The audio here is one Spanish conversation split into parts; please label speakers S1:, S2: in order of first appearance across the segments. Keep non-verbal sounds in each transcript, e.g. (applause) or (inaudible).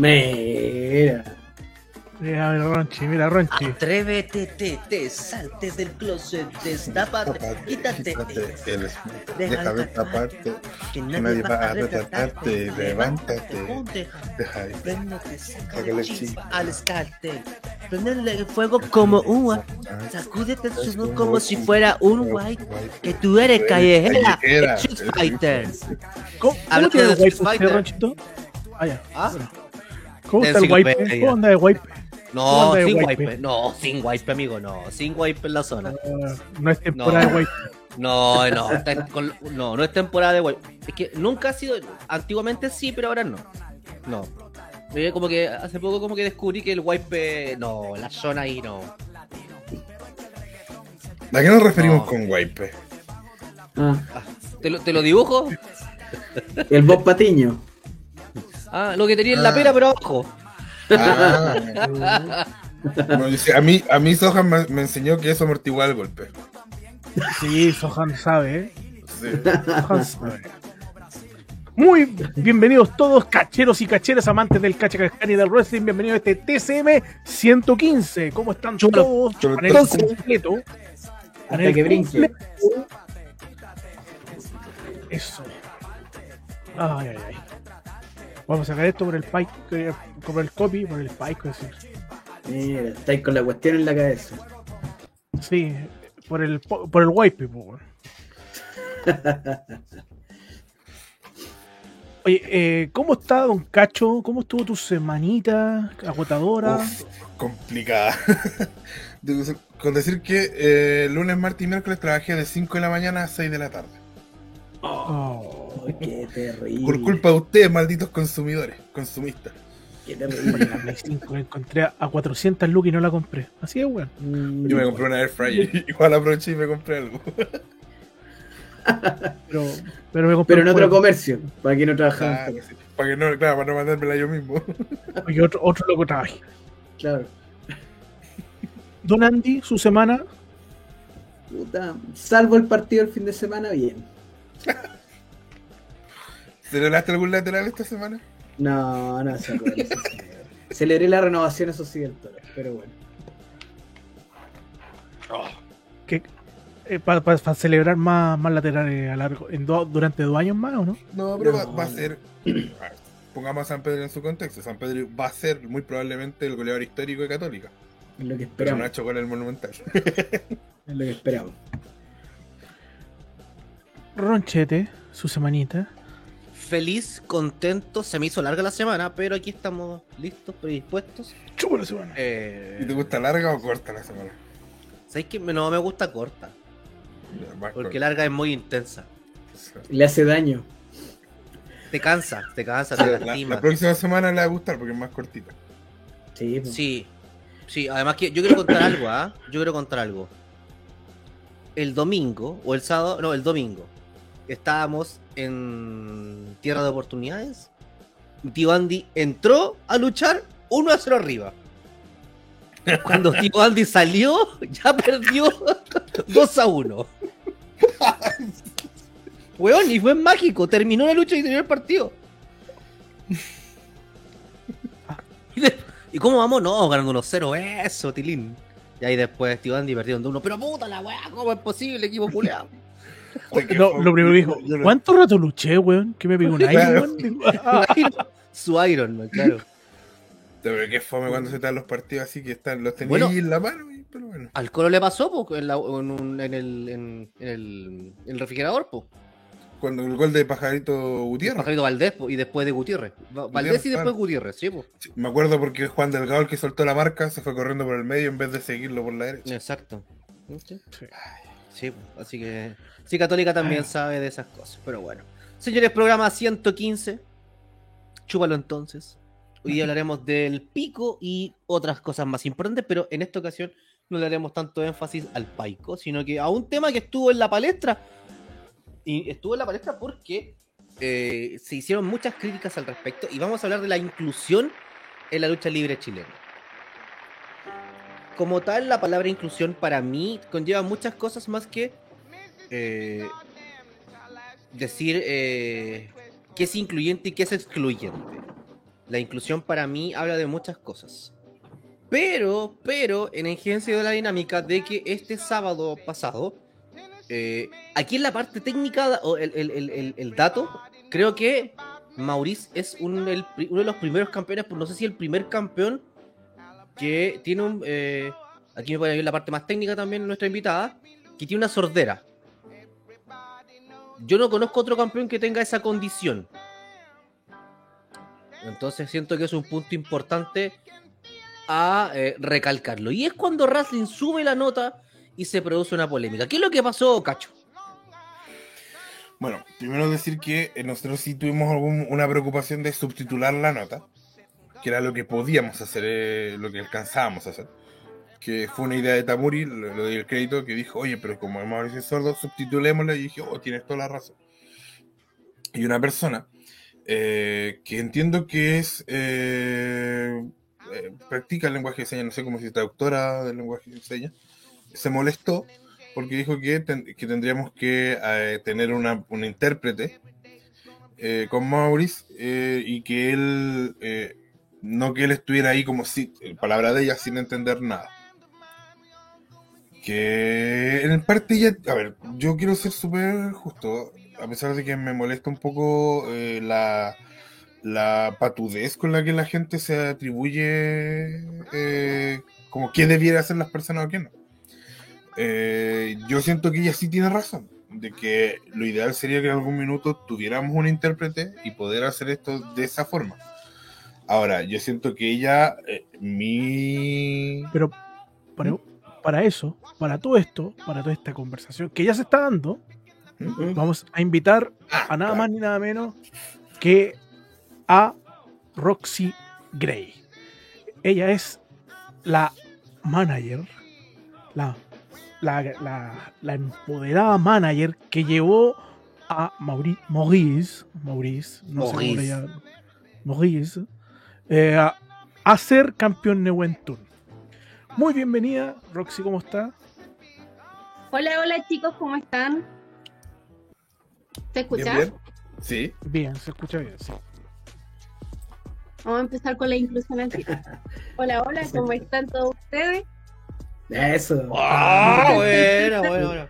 S1: Mira.
S2: Mira, mira, Ronchi, mira, Ronchi.
S3: Atrévete, te, te, salte del closet, destápate, quítate.
S4: El-
S3: Deja
S4: Deja
S3: de
S4: taparte.
S3: Que
S4: nadie va a
S3: retratarte.
S4: levántate.
S3: ponte,
S4: Deja de
S3: chispa
S4: chispa.
S3: al escarte. Prendele fuego como un Sacúdete el como si fuera un white. Que tú eres callejera. Street Fighter.
S2: ¿Cómo, cómo el
S3: Street Fighter.
S2: Ronchito? Ah, ya.
S3: ¿Ah?
S2: ¿Cómo está el wipe? ¿Cómo anda de wipe?
S3: No,
S2: ¿Cómo anda de
S3: sin
S2: wipe?
S3: wipe. No, sin wipe, amigo, no. Sin wipe en la zona.
S2: Ah, no es temporada
S3: No.
S2: de wipe.
S3: No, no, está con- no, no es temporada de wipe. Es que nunca ha sido. Antiguamente sí, pero ahora no. No. Eh, Como que hace poco como que descubrí que el wipe. No, la zona ahí no.
S4: ¿A qué nos referimos
S3: No.
S4: con wipe?
S1: Ah,
S3: ¿Te lo, te lo dibujo?
S1: el Bob Patiño.
S3: Ah, lo que tenía en la
S4: Ah.
S3: pera, pero abajo.
S4: Ah. A mí, a mí Sohan me, me enseñó que eso amortigua el golpe.
S2: Sí, Sohan sabe, ¿eh?
S4: Sí.
S2: Sohan sabe. Muy bienvenidos todos, cacheros y cacheras, amantes del cacha cascani y del wrestling. Bienvenidos a este TCM 115. ¿Cómo están
S3: Chulo.
S2: todos?
S4: Chulo.
S2: Panel
S4: Entonces-
S2: completo.
S1: Hasta
S2: Panel
S1: que brinque.
S2: completo. Eso. Ay, ay, ay. Vamos a sacar esto por el pike, eh, por el copy, por el pike, es decir.
S1: Mira, estáis con la cuestión en la cabeza.
S2: Sí, por el, po- por el wipe, po, weón. (laughs) Oye, eh, ¿cómo está Don Cacho? ¿Cómo estuvo tu semanita agotadora?
S4: Uf, complicada. (laughs) Con decir que eh, lunes, martes y miércoles trabajé de 5 de la mañana a 6 de la tarde.
S2: Oh,
S1: Qué terrible.
S4: Por culpa de ustedes, malditos consumidores, consumistas.
S1: Qué
S2: la
S1: terrible.
S2: Play 5 la encontré a 400 lucas y no la compré. Así es, weón.
S1: Mm,
S4: Yo me compré una Air Fryer. (laughs) Igual aproveché y me compré algo. (laughs)
S2: Pero, pero me compré
S1: Pero en otro
S2: juego.
S1: comercio, para que no trabajaba.
S4: Claro, sí. Para que no, claro, para no mandármela yo mismo. (laughs)
S2: Porque otro, otro loco trabaja.
S1: Claro.
S2: Don Andy, su semana.
S1: Puta, salvo el partido el fin de semana, bien.
S4: ¿Celebraste algún lateral esta semana?
S1: No, no se acuerda. Celebré la renovación, eso sí, del toro, pero bueno.
S2: que para celebrar más, más laterales a largo, en do- durante dos años más, ¿o no?
S4: No, pero Va,
S1: No.
S4: va a ser. Pongamos a San Pedro en su contexto. San Pedro va a ser muy probablemente el goleador histórico de Católica.
S1: Es lo que
S4: Pero no
S1: esperamos.
S4: ha hecho con el Monumental. (laughs)
S1: Es lo que esperamos.
S2: Ronchete, su semanita.
S3: Feliz, contento. Se me hizo larga la semana, pero aquí estamos listos, predispuestos.
S2: Chupa la semana.
S3: Eh,
S4: ¿Y te gusta larga o corta la semana?
S3: ¿Sabes qué? No me gusta corta,
S4: Más
S3: porque
S4: corta.
S3: larga es muy intensa.
S1: Le hace daño.
S3: Te cansa, te cansa, te
S4: La,
S3: lastima.
S4: la próxima semana le va a gustar porque es más cortita.
S1: Sí, pues.
S3: Sí, sí, además que yo quiero contar algo, ¿ah? Yo quiero contar algo. El domingo, o el sábado, no, el domingo, estábamos en Tierra de Oportunidades. Tío Andy entró a luchar 1 a 0 arriba. Cuando (laughs) tío Andy salió, ya perdió (laughs) 2 a 1. Weón, y fue mágico. Terminó la lucha y terminó el partido. Y, de- ¿y cómo vamos? No, ganando 1-0. Eso, Tilín. Y ahí después tío Andy perdió 1 Pero puta la weá, ¿cómo es posible, equipo culeado?
S2: No, lo primero que dijo, ¿cuánto rato luché, weón? Que me pegó un ah, (laughs) (laughs)
S3: Su Iron Man, claro.
S4: Pero qué fome cuando se te dan los partidos así que están, los tenías
S3: Bueno.
S4: ahí en la mano, y- pero bueno.
S3: Al Colo le pasó po, en, la- en un- en el, en, en el, en el refrigerador, po.
S4: Cuando el gol de Pajarito Gutiérrez.
S3: Pajarito Valdés po, y después de Gutiérrez. Va- Valdés y después
S4: claro.
S3: Gutiérrez, sí, po.
S4: Me acuerdo porque Juan Delgado, el que soltó la marca, se fue corriendo por el medio en vez de seguirlo por la derecha.
S3: Exacto. Sí.
S2: Sí.
S3: Así que. Sí, Católica también sabe de esas cosas, pero bueno. Señores, programa 115. Chúpalo entonces. Hoy día hablaremos del pico y otras cosas más importantes, pero en esta ocasión no le haremos tanto énfasis al paico, sino que a un tema que estuvo en la palestra. Y estuvo en la palestra porque eh, se hicieron muchas críticas al respecto y vamos a hablar de la inclusión en la lucha libre chilena. Como tal, la palabra inclusión para mí conlleva muchas cosas más que eh, decir eh, qué es incluyente y qué es excluyente. La inclusión para mí habla de muchas cosas. Pero, pero, en Engencio de la dinámica de que este sábado pasado, eh, aquí en la parte técnica, o el, el- el- el- dato, creo que Maurice es un- uno de los primeros campeones, pues no sé si el primer campeón que tiene un. eh, aquí me puede ir la parte más técnica también, nuestra invitada, que tiene una sordera. Yo no conozco otro campeón que tenga esa condición. Entonces siento que es un punto importante a eh, recalcarlo. Y es cuando Wrestling sube la nota y se produce una polémica. ¿Qué es lo que pasó, Cacho?
S4: Bueno, primero decir que eh, nosotros sí tuvimos algún- una preocupación de subtitular la nota, que era lo que podíamos hacer, eh, lo que alcanzábamos a hacer. Que fue una idea de Tamuri, lo, lo el crédito, que dijo, oye, pero como Mauricio es sordo, subtitulémosla. Y dije, oh, tienes toda la razón. Y una persona eh, que entiendo que es. eh, eh, practica el lenguaje de señas, no sé cómo es traductora del lenguaje de señas, se molestó porque dijo que, ten- que tendríamos que tener una, un intérprete con Maurice y que él, no que él estuviera ahí como si, palabra de ella, sin entender nada. Que en parte ya, a ver, yo quiero ser súper justo, a pesar de que me molesta un poco eh, la, la patudez con la que la gente se atribuye eh, como qué debiera hacer las personas o qué no. Eh, yo siento que ella sí tiene razón, de que lo ideal sería que en algún minuto tuviéramos un intérprete y poder hacer esto de esa forma. Ahora, yo siento que ella, mi...
S2: Pero para, para eso, para todo esto, para toda esta conversación que ya se está dando, vamos a invitar a nada más ni nada menos que a Roxy Gray. Ella es la manager, la, la, la, la empoderada manager que llevó a Mauri- Maurice, Maurice, no sé cómo le
S3: Maurice.
S2: llaman, Maurice, eh, a, a ser campeón Newentun. Muy bienvenida, Roxy, ¿cómo está?
S5: Hola, hola chicos, ¿cómo están? ¿Se escucha?
S4: bien. Sí.
S2: Bien, se escucha bien, sí.
S5: Vamos a empezar con la inclusión al tiro. (laughs) Hola, hola, ¿cómo están todos ustedes?
S1: Eso.
S3: ¡Ah, bueno, bueno, bueno!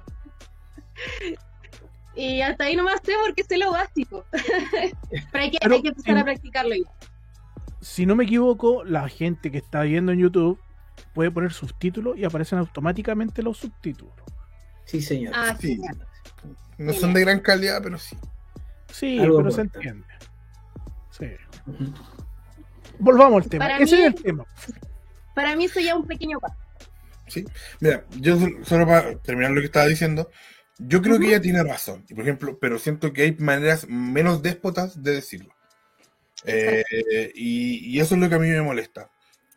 S5: Y hasta ahí nomás sé porque sé lo básico. (laughs) Pero hay que,
S2: Pero
S5: hay que empezar
S2: en-
S5: a practicarlo ya.
S2: si no me equivoco, la gente que está viendo en YouTube puede poner subtítulos y aparecen automáticamente los subtítulos.
S1: Sí, señor.
S5: Ah,
S4: Sí. No son de gran calidad, pero sí.
S2: Sí,
S1: Algo
S2: pero se entiende. Sí. Volvamos al tema.
S5: Para
S2: Ese
S5: mí-
S2: es el tema.
S5: Para mí eso ya es un pequeño paso.
S4: Sí. Mira, yo sol- solo para terminar lo que estaba diciendo, yo creo que ella tiene razón. Y por ejemplo, pero siento que hay maneras menos déspotas de decirlo. Eh, y, y eso es lo que a mí me molesta.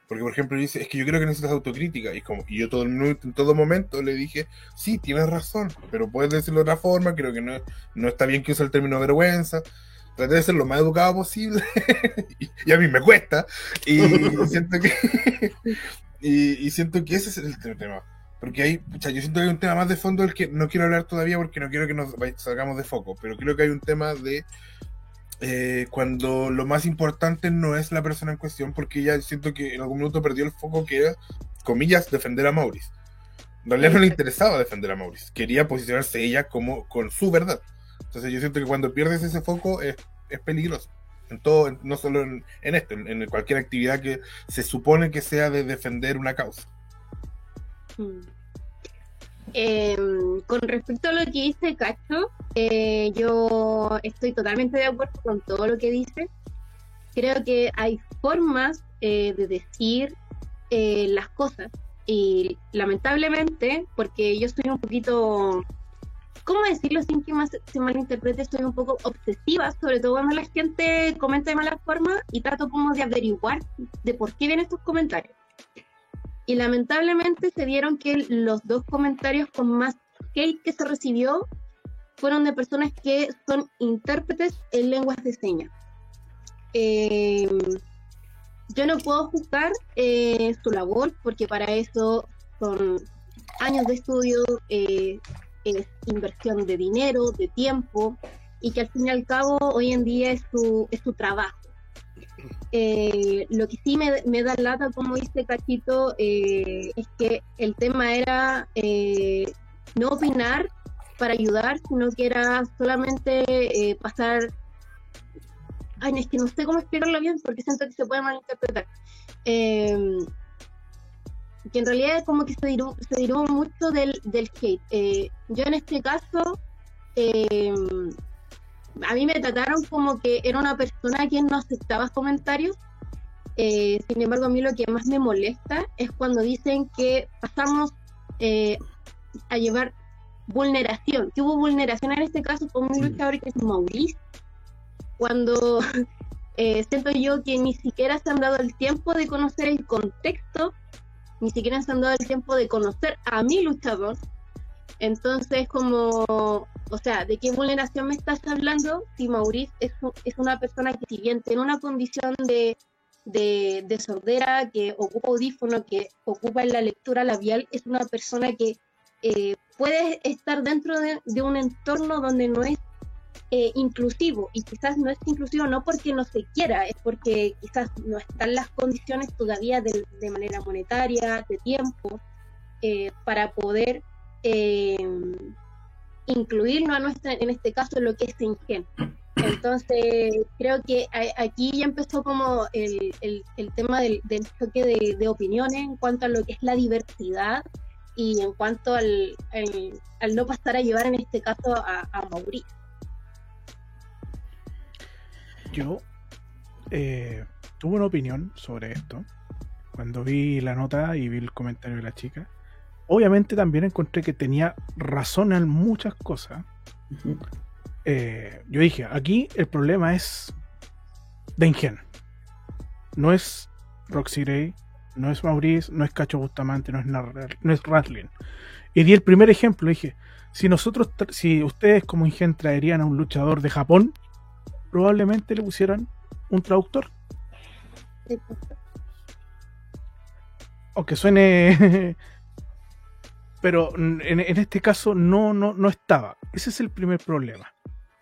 S4: Porque, por ejemplo, dice, es que yo creo que necesitas autocrítica. Y, como, y yo todo, en todo momento le dije, sí, tienes razón, pero puedes decirlo de otra forma. Creo que no, no está bien que use el término vergüenza. Traté de ser lo más educado posible. (laughs) y, y a mí me cuesta. Y (laughs) siento que. (laughs) y, y siento que ese es el te- tema. Porque hay, pucha, yo siento que hay un tema más de fondo del que no quiero hablar todavía porque no quiero que nos salgamos de foco, pero creo que hay un tema de eh, cuando lo más importante no es la persona en cuestión, porque ya siento que en algún minuto perdió el foco que era, comillas, defender a Maurice. En realidad no le interesaba defender a Maurice, quería posicionarse ella como con su verdad. Entonces yo siento que cuando pierdes ese foco es, es peligroso. En todo, en- no solo en, en esto, en, en cualquier actividad que se supone que sea de defender una causa.
S5: Mm. Em, con respecto a lo que dice Cacho, eh, yo estoy totalmente de acuerdo con todo lo que dice. Creo que hay formas eh, de decir eh, las cosas y lamentablemente, porque yo estoy un poquito, ¿cómo decirlo sin que más se malinterprete? Estoy un poco obsesiva, sobre todo cuando la gente comenta de mala forma y trato como de averiguar de por qué vienen estos comentarios. Y lamentablemente se dieron que los dos comentarios con más hate que se recibió fueron de personas que son intérpretes en lenguas de señas. Eh, yo no puedo juzgar eh, su labor porque para eso son años de estudio, eh, es inversión de dinero, de tiempo y que al fin y al cabo hoy en día es su, es su trabajo. Eh, lo que sí me, da lata, como dice Cachito, eh, es que el tema era eh, no opinar para ayudar, sino que era solamente pasar... Ay, es que no sé cómo explicarlo bien porque siento que se puede malinterpretar. Que en realidad es como que se diró mucho del, del hate. Yo en este caso, eh, a mí me trataron como que era una persona que no aceptaba comentarios. Eh, sin embargo, a mí lo que más me molesta es cuando dicen que pasamos eh, a llevar vulneración, que hubo vulneración en este caso con un luchador que es Maurice, cuando (laughs) eh, siento yo que ni siquiera se han dado el tiempo de conocer el contexto, ni siquiera se han dado el tiempo de conocer a mi luchador. Entonces, como, o sea, ¿de qué vulneración me estás hablando? Si Maurice es, es una persona que si bien tiene una condición de, de, de sordera, que ocupa audífono, que ocupa en la lectura labial, es una persona que eh, puede estar dentro de, de un entorno donde no es eh, inclusivo y quizás no es inclusivo no porque no se quiera, es porque quizás no están las condiciones todavía de, de manera monetaria, de tiempo, eh, para poder eh, incluirnos a nuestra, en este caso lo que es Ingen. Entonces, creo que aquí ya empezó como el, el, tema del, choque de, opiniones en cuanto a lo que es la diversidad y en cuanto al, al, al no pasar a llevar en este caso a, a Mauricio.
S2: Yo eh, tuve una opinión sobre esto cuando vi la nota y vi el comentario de la chica. Obviamente también encontré que tenía razón en muchas cosas. Eh, yo dije, aquí el problema es Dengen. No es Roxy Gray, no es Maurice, no es Cacho Bustamante, no es, Nar- no es Ratlin. Y di el primer ejemplo, dije, si nosotros, tra- si ustedes como Ingen traerían a un luchador de Japón, probablemente le pusieran un traductor. Aunque suene... (laughs) Pero en, en este caso no, no, no estaba. Ese es el primer problema.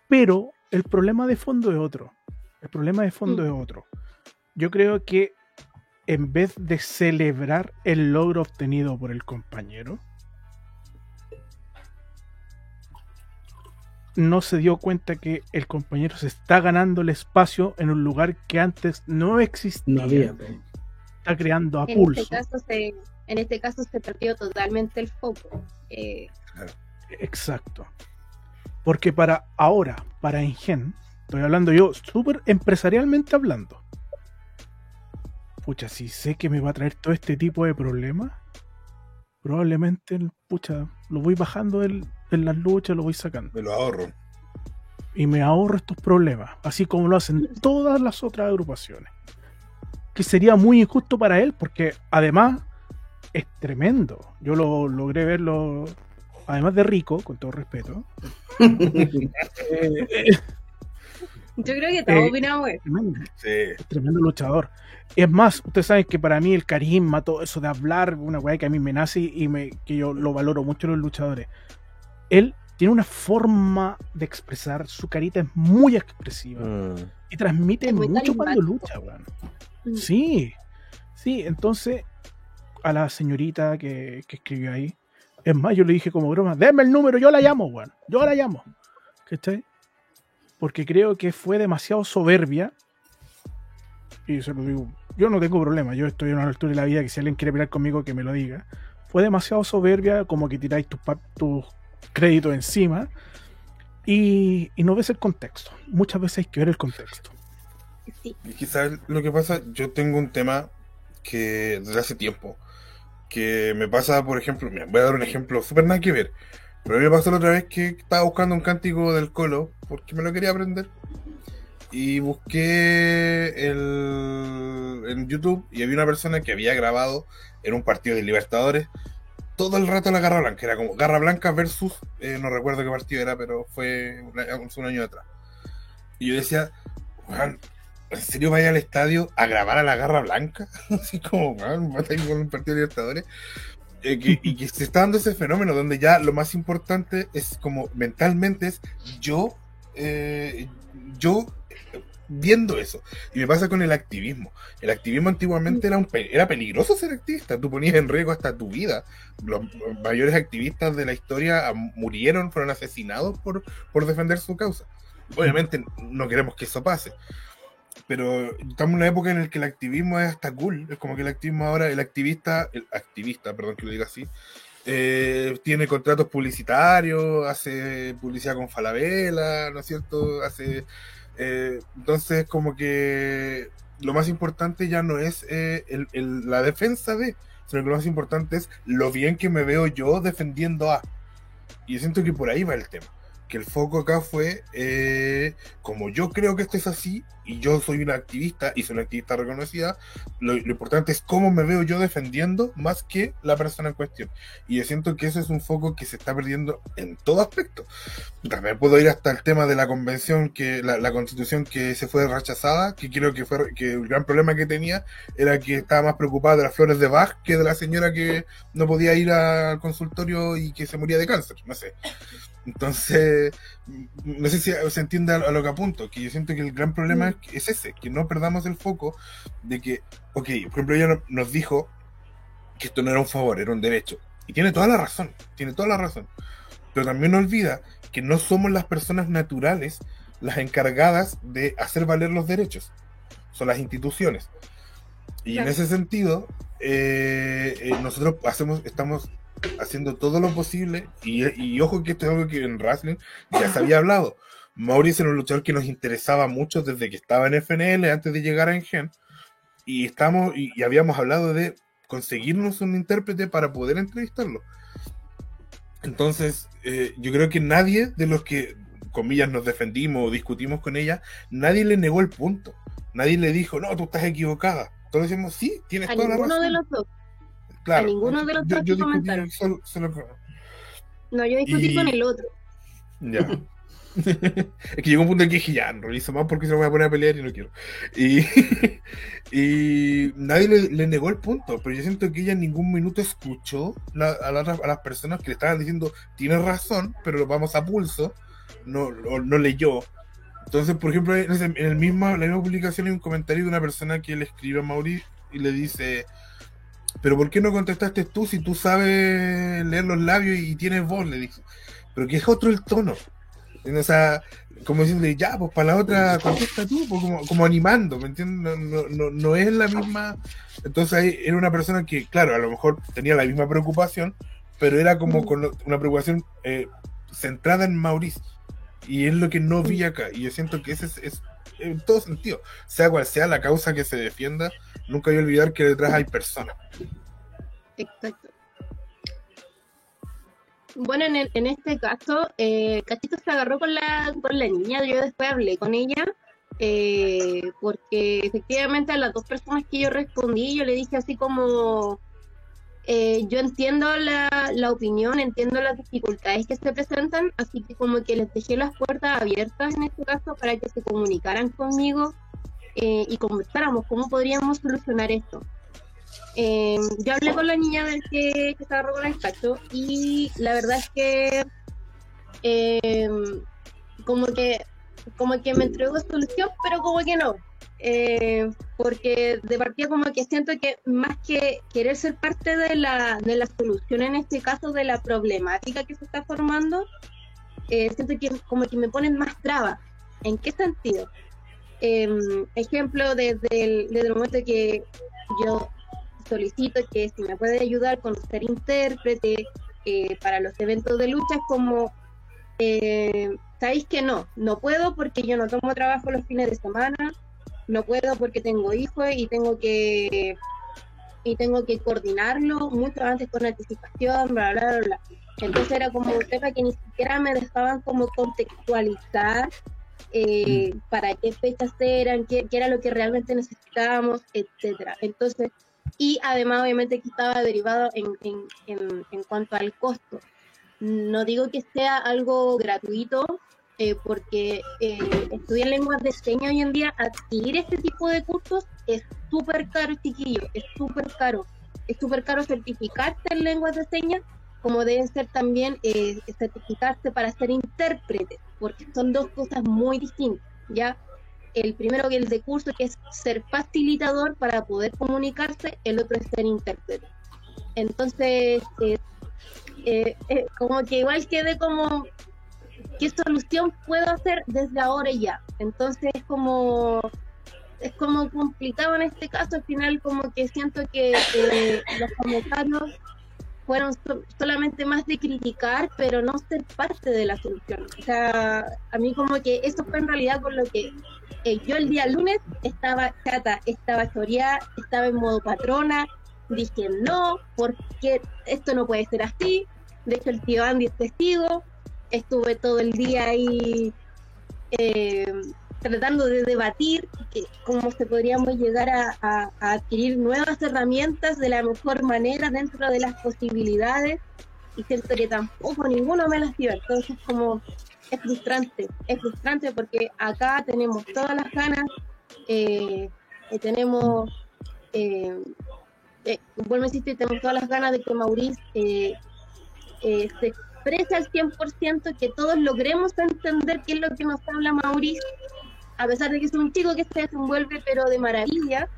S2: Pero el problema de fondo es otro. El problema de fondo
S5: Mm.
S2: es otro. Yo creo que en vez de celebrar el logro obtenido por el compañero, no se dio cuenta que el compañero se está ganando el espacio en un lugar que antes no existía.
S1: No había.
S2: Está creando a
S5: En
S2: pulso.
S5: este caso se, en este caso se perdió totalmente el foco. Eh,
S2: Exacto. Porque para ahora, para Ingen, estoy hablando yo súper empresarialmente hablando. Pucha, si sé que me va a traer todo este tipo de problemas, probablemente, pucha, lo voy bajando del- en las luchas, lo voy sacando.
S4: Me lo ahorro.
S2: Y me ahorro estos problemas, así como lo hacen todas las otras agrupaciones. Que sería muy injusto para él, porque además es tremendo. Yo lo logré verlo, además de rico, con todo respeto. (laughs) eh,
S5: yo creo que todos
S2: Eh,
S5: opinamos eso.
S2: tremendo,
S4: Sí.
S2: es tremendo luchador. Es más, ustedes saben que para mí el carisma, todo eso de hablar, una weá que a mí me nace y me, que yo lo valoro mucho en los luchadores. Él tiene una forma de expresar, su carita es muy expresiva
S3: Mm.
S2: y transmite mucho cuando lucha, weón.
S5: Mm.
S2: Sí, sí, entonces a la señorita que, que escribió ahí, es más, yo le dije como broma, denme el número, yo la llamo, weón, yo la llamo, ¿cachai? Porque creo que fue demasiado soberbia, y se lo digo, yo no tengo problema, yo estoy en una altura de la vida que si alguien quiere pelear conmigo, que me lo diga, fue demasiado soberbia, como que tiráis tus, tus créditos encima, y, y no ves el contexto, muchas veces hay que ver el contexto.
S5: Sí.
S4: Y quizás lo que pasa, yo tengo un tema que desde hace tiempo, que me pasa, por ejemplo, voy a dar un ejemplo súper nada que ver, pero a mí me pasó la otra vez que estaba buscando un cántico del Colo, porque me lo quería aprender, y busqué el, en YouTube y había una persona que había grabado en un partido de Libertadores todo el rato la Garra Blanca, era como Garra Blanca versus, eh, no recuerdo qué partido era, pero fue un, un año atrás. Y yo decía, "Weón, ¿en serio vaya al estadio a grabar a la Garra Blanca? (laughs) Así como, estar con un partido de Libertadores. Eh, que- y que se está dando ese fenómeno donde ya lo más importante es como mentalmente es yo, eh, yo viendo eso. Y me pasa con el activismo. El activismo antiguamente era, un era peligroso ser activista. Tú ponías en riesgo hasta tu vida. Los mayores activistas de la historia murieron, fueron asesinados por, por defender su causa. Obviamente no queremos que eso pase. Pero estamos en una época en la que el activismo es hasta cool. Es como que el activismo ahora, el activista, el activista, perdón que lo diga así, eh, tiene contratos publicitarios, hace publicidad con Falabella, ¿no es cierto? Hace, eh, entonces, como que lo más importante ya no es eh, la defensa de, sino que lo más importante es lo bien que me veo yo defendiendo a. Y siento que por ahí va el tema que el foco acá fue, eh, como yo creo que esto es así, y yo soy una activista, y soy una activista reconocida, lo, importante es cómo me veo yo defendiendo más que la persona en cuestión. Y yo siento que ese es un foco que se está perdiendo en todo aspecto. También puedo ir hasta el tema de la convención, que la, constitución que se fue rechazada, que creo que fue que el gran problema que tenía era que estaba más preocupada de las flores de Bach que de la señora que no podía ir al consultorio y que se moría de cáncer, no sé. Entonces, no sé si se entiende a lo que apunto, que yo siento que el gran problema mm. es ese, que no perdamos el foco de que, ok, por ejemplo, ella nos dijo que esto no era un favor, era un derecho. Y tiene toda la razón, tiene toda la razón. Pero también olvida que no somos las personas naturales las encargadas de hacer valer los derechos, son las instituciones. Y en ese sentido, eh, eh, nosotros hacemos, estamos haciendo todo lo posible. Y, ojo que esto es algo que en wrestling ya se había hablado. Maurice era un luchador que nos interesaba mucho desde que estaba en FNL, antes de llegar a Engen. Y, estamos, y, habíamos hablado de conseguirnos un intérprete para poder entrevistarlo. Entonces, eh, yo creo que nadie de los que, comillas, nos defendimos o discutimos con ella, nadie le negó el punto. Nadie le dijo, no, tú estás equivocada. Todos decimos, sí, tienes toda la razón.
S5: de los dos. A ninguno de los dos yo, comentaron. No, yo discutí con el otro.
S4: Ya. (laughs) es que llegó un punto en que dije, ya, no realizo más porque se me voy a poner a pelear y no quiero. Y, (laughs) y nadie le, negó el punto, pero yo siento que ella en ningún minuto escuchó a, las personas que le estaban diciendo, tienes razón, pero lo vamos a pulso, no, no, leyó. Entonces, por ejemplo, en, el mismo, la misma publicación hay un comentario de una persona que le escribe a Mauri y le dice, pero ¿por qué no contestaste tú si tú sabes leer los labios y tienes voz? Le dijo. Pero que es otro el tono. O sea, como diciendo, ya, pues para la otra contesta tú, pues, como, animando, ¿me entiendes? No, no, no, es la misma. Entonces ahí era una persona que, claro, a lo mejor tenía la misma preocupación, pero era como con una preocupación eh, centrada en Maurice. Y es lo que no vi acá. Y yo siento que ese es, es en todo sentido, sea cual sea la causa que se defienda, nunca hay que olvidar que detrás hay personas.
S5: Exacto. Bueno, en, en este caso, eh, Cachito se agarró con la, con la niña, yo después hablé con ella, eh, porque efectivamente a las dos personas que yo respondí, yo le dije así como, eh, yo entiendo la, la, opinión, entiendo las dificultades que se presentan, así que como que les dejé las puertas abiertas en este caso para que se comunicaran conmigo eh, y conversáramos cómo podríamos solucionar esto. Eh, yo hablé con la niña del que, que estaba con el cacho y la verdad es que eh, como que como que me entregó solución, pero como que no. porque de partida como que siento que más que querer ser parte de la, de la solución en este caso de la problemática que se está formando, siento que como que me ponen más trabas. ¿En qué sentido? Em, ejemplo, desde el, desde el momento que yo solicito que si me puede ayudar con ser intérprete eh, para los eventos de lucha, como, eh, sabéis que no, no puedo porque yo no tomo trabajo los fines de semana, no puedo porque tengo hijos y tengo que y tengo que coordinarlo mucho antes con anticipación, bla, bla, bla, Entonces era como un tema que ni siquiera me dejaban como contextualizar eh, para qué fechas eran, qué, era lo que realmente necesitábamos, etcétera. Entonces, y además obviamente estaba derivado en, cuanto al costo. No digo que sea algo gratuito, eh, porque eh, estudiar lenguas de señas hoy en día, adquirir este tipo de cursos es súper caro, chiquillo, es súper caro. Es súper caro certificarte en lenguas de señas como deben ser también eh, certificarse para ser intérprete, porque son dos cosas muy distintas, ¿ya? el primero que el de curso, que es ser facilitador para poder comunicarse, el otro es ser intérprete. Entonces, eh, eh, eh, como que igual quede como, ¿qué solución puedo hacer desde ahora y ya? Entonces, es como, es como complicado en este caso, al final como que siento que los comentarios fueron solamente más de criticar, pero no ser parte de la solución. O sea, a mí como que eso fue en realidad con lo que eh, yo el día lunes estaba chata, estaba choreada, estaba en modo patrona, dije no, porque esto no puede ser así. De hecho, el tío Andy es testigo, estuve todo el día ahí eh, tratando de debatir cómo se podríamos llegar a, adquirir nuevas herramientas de la mejor manera dentro de las posibilidades. Y siento que tampoco ninguno me las dio entonces como es frustrante es frustrante porque acá tenemos todas las ganas eh, tenemos eh, eh, vuelvo a insistir tenemos todas las ganas de que Maurice eh, se exprese al 100% que todos logremos entender qué es lo que nos habla Maurice a pesar de que es un chico que se desenvuelve pero de maravilla,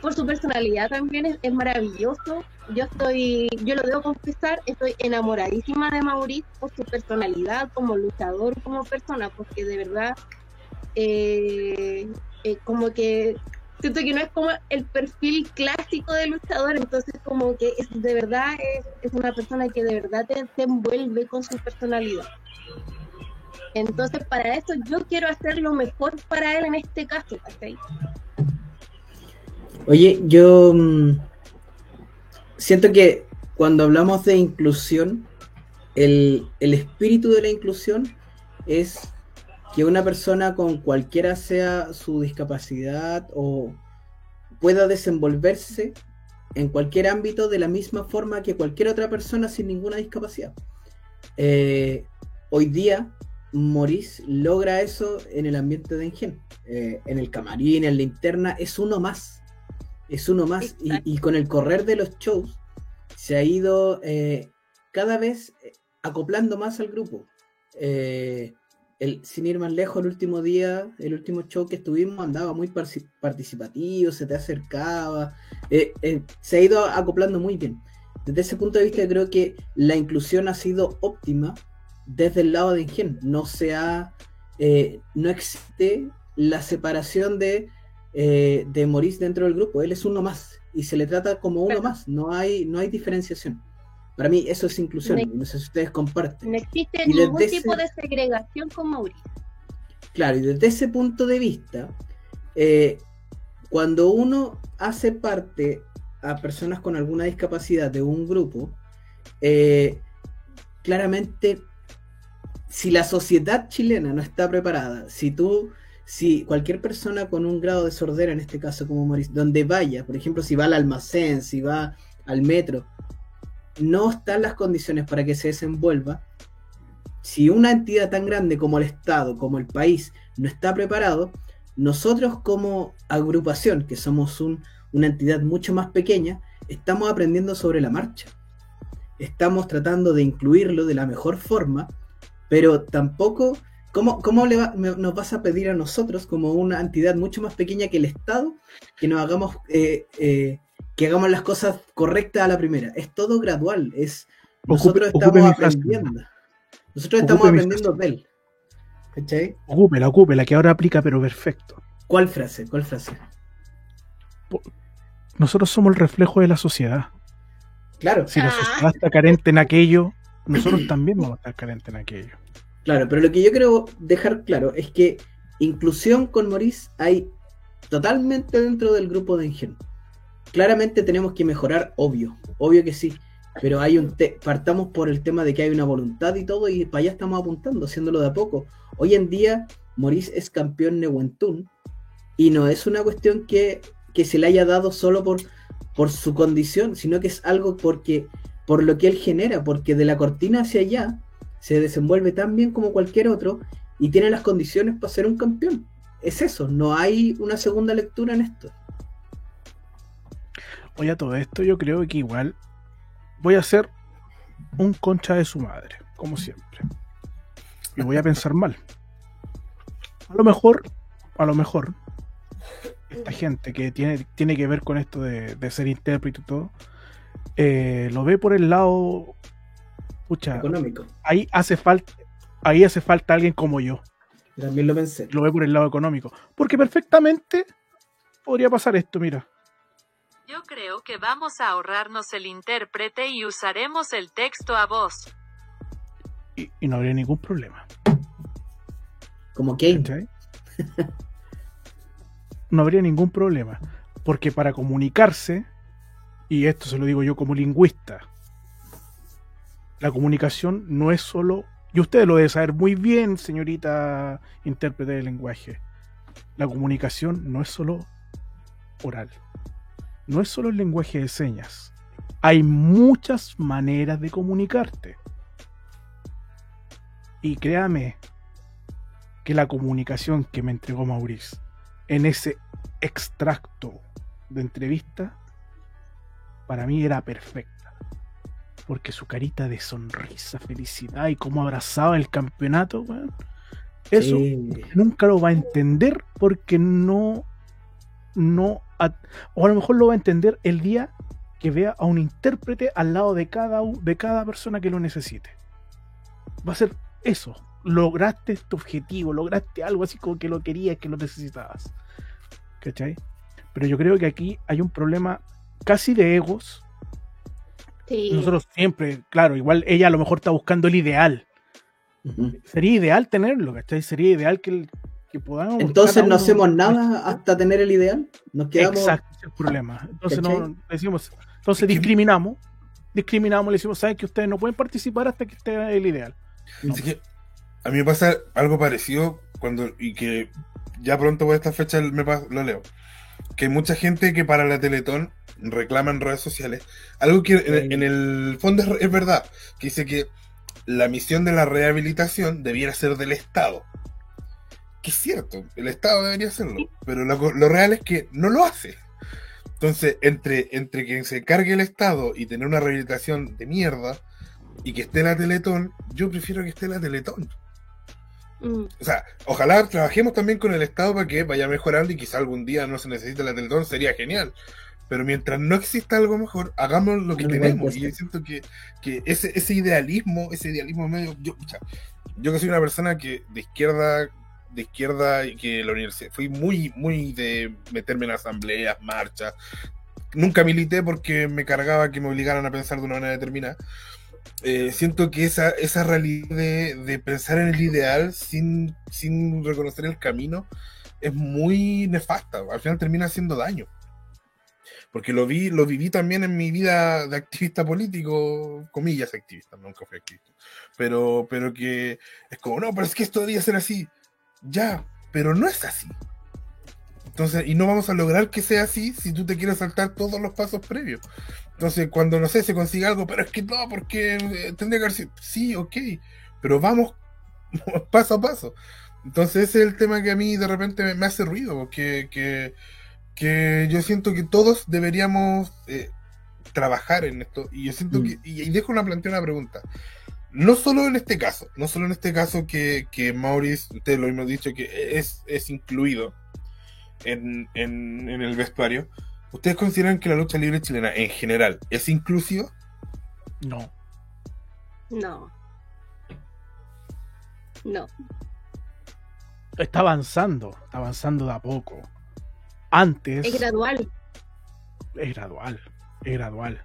S5: por su personalidad también es, maravilloso. Yo estoy, yo lo debo confesar, estoy enamoradísima de Maurice por su personalidad como luchador, como persona, porque de verdad, eh, eh, como que siento que no es como el perfil clásico de luchador, entonces como que es, de verdad es, una persona que de verdad te, te envuelve con su personalidad. Entonces, para eso yo quiero hacer lo mejor para él en este caso.
S1: Oye, yo mm, siento que cuando hablamos de inclusión, el, el espíritu de la inclusión es que una persona con cualquiera sea su discapacidad o pueda desenvolverse en cualquier ámbito de la misma forma que cualquier otra persona sin ninguna discapacidad. Eh, hoy día Maurice logra eso en el ambiente de Engen. Eh, en el camarín, en la interna, es uno más. Es uno más. Y, con el correr de los shows se ha ido eh, cada vez eh, acoplando más al grupo. el, sin ir más lejos, el último día, el último show que estuvimos andaba muy participativo, se te acercaba. se ha ido acoplando muy bien. Desde ese punto de vista creo que la inclusión ha sido óptima desde el lado de Ingen. No se eh, no existe la separación de, eh, de Maurice dentro del grupo. Él es uno más y se le trata como uno más. No hay, no hay diferenciación. Para mí eso es inclusión. No, sé si ustedes comparten.
S5: No existe ningún tipo de segregación con Maurice.
S1: Claro, y desde ese punto de vista, eh, cuando uno hace parte a personas con alguna discapacidad de un grupo, claramente si la sociedad chilena no está preparada, si tú, si cualquier persona con un grado de sordera, en este caso como Maurice, donde vaya, por ejemplo, si va al almacén, si va al metro, no están las condiciones para que se desenvuelva, si una entidad tan grande como el Estado, como el país, no está preparado, nosotros como agrupación, que somos una entidad mucho más pequeña, estamos aprendiendo sobre la marcha. Estamos tratando de incluirlo de la mejor forma pero tampoco, ¿cómo, cómo le nos vas a pedir a nosotros, como una entidad mucho más pequeña que el Estado, que nos hagamos, eh, eh, que hagamos las cosas correctas a la primera? Es todo gradual, es nosotros estamos aprendiendo. Nosotros estamos aprendiendo de él.
S2: ¿Cachai? Ocúpela, ocúpela, que ahora aplica, pero perfecto.
S1: ¿Cuál frase? ¿Cuál frase?
S2: Nosotros somos el reflejo de la sociedad.
S1: Claro.
S2: Si la sociedad está carente en aquello, nosotros también vamos a estar carentes en aquello.
S1: Claro, pero lo que yo quiero dejar claro es que inclusión con Maurice hay totalmente dentro del grupo de Ingen. Claramente tenemos que mejorar, obvio, obvio que sí, pero hay un partamos por el tema de que hay una voluntad y todo y para allá estamos apuntando, haciéndolo de a poco. Hoy en día Maurice es campeón Newentun y no es una cuestión que, que se le haya dado solo por, por su condición, sino que es algo porque por lo que él genera, porque de la cortina hacia allá se desenvuelve tan bien como cualquier otro y tiene las condiciones para ser un campeón. Es eso, no hay una segunda lectura en esto.
S2: Oye, a todo esto yo creo que igual voy a ser un concha de su madre, como siempre. Y voy a pensar mal. A lo mejor, a lo mejor, esta gente que tiene, tiene que ver con esto de, de ser intérprete y todo, eh, lo ve por el lado. Pucha,
S1: Económico.
S2: ahí hace falta. Ahí hace falta alguien como yo.
S1: También lo pensé.
S2: Lo ve por el lado económico. Porque perfectamente podría pasar esto, mira.
S6: Yo creo que vamos a ahorrarnos el intérprete y usaremos el texto a voz.
S2: Y, y no habría ningún problema.
S1: Como.
S2: ¿cachai? (laughs) no habría ningún problema. Porque para comunicarse, y esto se lo digo yo como lingüista, la comunicación no es solo, y usted lo debe saber muy bien, señorita intérprete de lenguaje, la comunicación no es solo oral, no es solo el lenguaje de señas. Hay muchas maneras de comunicarte. Y créame que la comunicación que me entregó Maurice en ese extracto de entrevista para mí era perfecta. Porque su carita de sonrisa, felicidad y cómo abrazaba el campeonato, eso
S1: Sí.
S2: nunca lo va a entender porque no, no, a- o a lo mejor lo va a entender el día que vea a un intérprete al lado de cada, de cada persona que lo necesite. Va a ser eso. Lograste tu objetivo, lograste algo así como que lo querías, que lo necesitabas. ¿Cachai? Pero yo creo que aquí hay un problema casi de egos.
S5: Sí.
S2: Nosotros siempre, claro, igual ella a lo mejor está buscando el ideal. Sería ideal tenerlo, ¿cachai? Sería ideal que, que podamos.
S1: Entonces no hacemos nada hasta tener el ideal. Nos quedamos.
S2: Exacto, ese es el problema. Entonces no decimos, entonces discriminamos, discriminamos, le decimos, saben que ustedes no pueden participar hasta que esté el ideal. No.
S4: Así que a mí me pasa algo parecido cuando y que ya pronto por esta fecha me lo leo. Que hay mucha gente que para la Teletón reclama en redes sociales algo que en, en el fondo es, es verdad, que dice que la misión de la rehabilitación debiera ser del Estado. Que es cierto, el Estado debería hacerlo, pero lo, lo real es que no lo hace. Entonces, entre, entre que se cargue el Estado y tener una rehabilitación de mierda y que esté la Teletón, yo prefiero que esté la Teletón.
S5: Mm.
S4: O sea, ojalá trabajemos también con el Estado para que vaya mejorando y quizá algún día no se necesite la Teletón, sería genial. Pero mientras no exista algo mejor, hagamos lo que tenemos. Y yo siento que, que ese, ese idealismo, ese idealismo medio. Yo, yo que soy una persona que de izquierda, de izquierda y que la universidad, fui muy, muy de meterme en asambleas, marchas. Nunca milité porque me cargaba que me obligaran a pensar de una manera determinada. Eh, siento que esa, esa realidad de, de pensar en el ideal sin, sin reconocer el camino es muy nefasta. Al final termina haciendo daño. Porque lo vi, lo viví también en mi vida de activista político, comillas activista, nunca fui activista. Pero, pero que es como, no, pero es que esto debería ser así. Ya, pero no es así. Entonces, y no vamos a lograr que sea así si tú te quieres saltar todos los pasos previos. Entonces, cuando no sé, se consigue algo, pero es que no, porque eh, tendría que haber sido. Sí, ok, pero vamos (laughs) paso a paso. Entonces, ese es el tema que a mí de repente me, hace ruido, porque que, que yo siento que todos deberíamos eh, trabajar en esto. Y yo siento
S1: Mm.
S4: que. Y, y dejo una plantear una pregunta. No solo en este caso, no solo en este caso que, que Maurice, ustedes lo hemos dicho, que es, es incluido en, en, en el vestuario. ¿Ustedes consideran que la lucha libre chilena en general es inclusiva?
S2: No.
S5: No. No.
S2: Está avanzando, está avanzando de a poco. Antes
S5: Es gradual.
S2: es gradual, es gradual.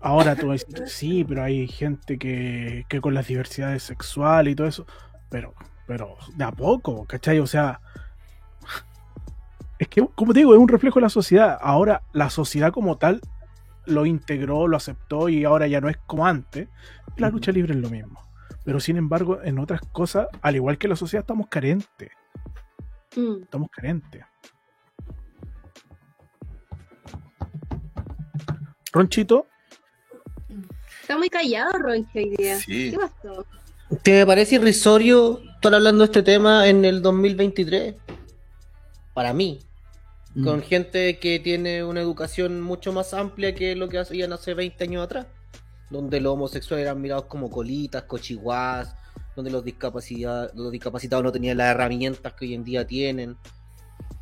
S2: Ahora tú vas a decir, sí, pero hay gente que, que con las diversidades sexuales y todo eso, pero, pero de a poco, ¿cachai? O sea, es que, como te digo, es un reflejo de la sociedad. Ahora la sociedad como tal lo integró, lo aceptó y ahora ya no es como antes. La lucha libre es lo mismo. Pero sin embargo, en otras cosas, al igual que la sociedad, estamos carentes.
S5: Mm.
S2: Estamos carentes. Ronchito,
S5: Está muy callado, Roncho, hoy día.
S4: Sí.
S5: ¿Qué pasó?
S3: ¿Te parece irrisorio estar hablando de este tema en el 2023? Para mí,
S1: Mm.
S3: con gente que tiene una educación mucho más amplia que lo que hacían hace 20 años atrás, donde los homosexuales eran mirados como colitas, cochiguás, donde los, discapacidad- los discapacitados no tenían las herramientas que hoy en día tienen.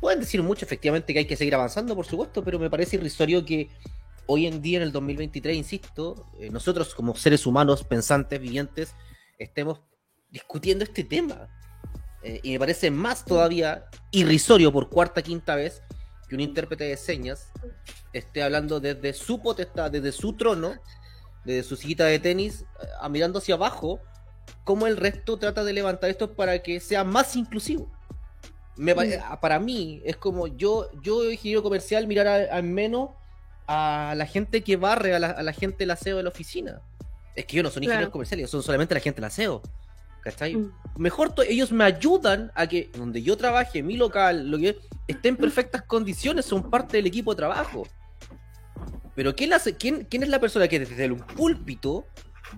S3: Pueden decir mucho, efectivamente, que hay que seguir avanzando, por supuesto, pero me parece irrisorio que hoy en día, en el 2023, insisto, eh, nosotros como seres humanos, pensantes, vivientes, estemos discutiendo este tema. Eh, y me parece más todavía irrisorio por cuarta, quinta vez que un intérprete de señas esté hablando desde su potestad, desde su trono, desde su sillita de tenis, eh, mirando hacia abajo, cómo el resto trata de levantar esto para que sea más inclusivo. Me, para mí es como yo, yo ingeniero comercial, mirar al menos a la gente que barre, a la, gente del aseo de la oficina. Es que yo no son ingenieros comerciales, son solamente la gente del aseo. ¿Cachai? Mm. Mejor ellos me ayudan a que donde yo trabaje, mi local, lo que esté en perfectas condiciones, son parte del equipo de trabajo. Pero ¿quién, hace, quién, quién es la persona que desde un púlpito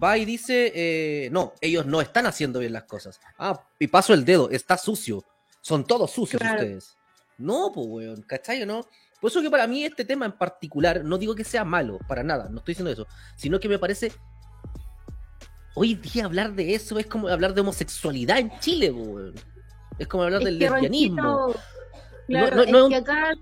S3: va y dice, eh, no, ellos no están haciendo bien las cosas? Ah, y paso el dedo, está sucio. Son todos sucios ustedes. No, pues, weón, ¿cachai o no? Por eso que para mí este tema en particular, no digo que sea malo, para nada, no estoy diciendo eso, sino que me parece hoy día hablar de eso es como hablar de homosexualidad en Chile, Es como hablar del lesbianismo.
S5: Claro, es que acá,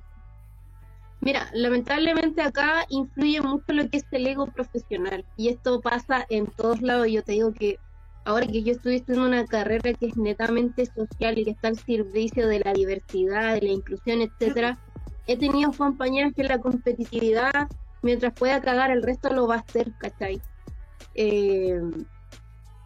S5: mira, lamentablemente acá influye mucho lo que es el ego profesional. Y esto pasa en todos lados. Yo te digo que ahora que yo estoy estudiando una carrera que es netamente social y que está al servicio de la diversidad, de la inclusión, etcétera, he tenido compañeras que la competitividad, mientras pueda cagar, el resto lo va a hacer, ¿cachai? Eh,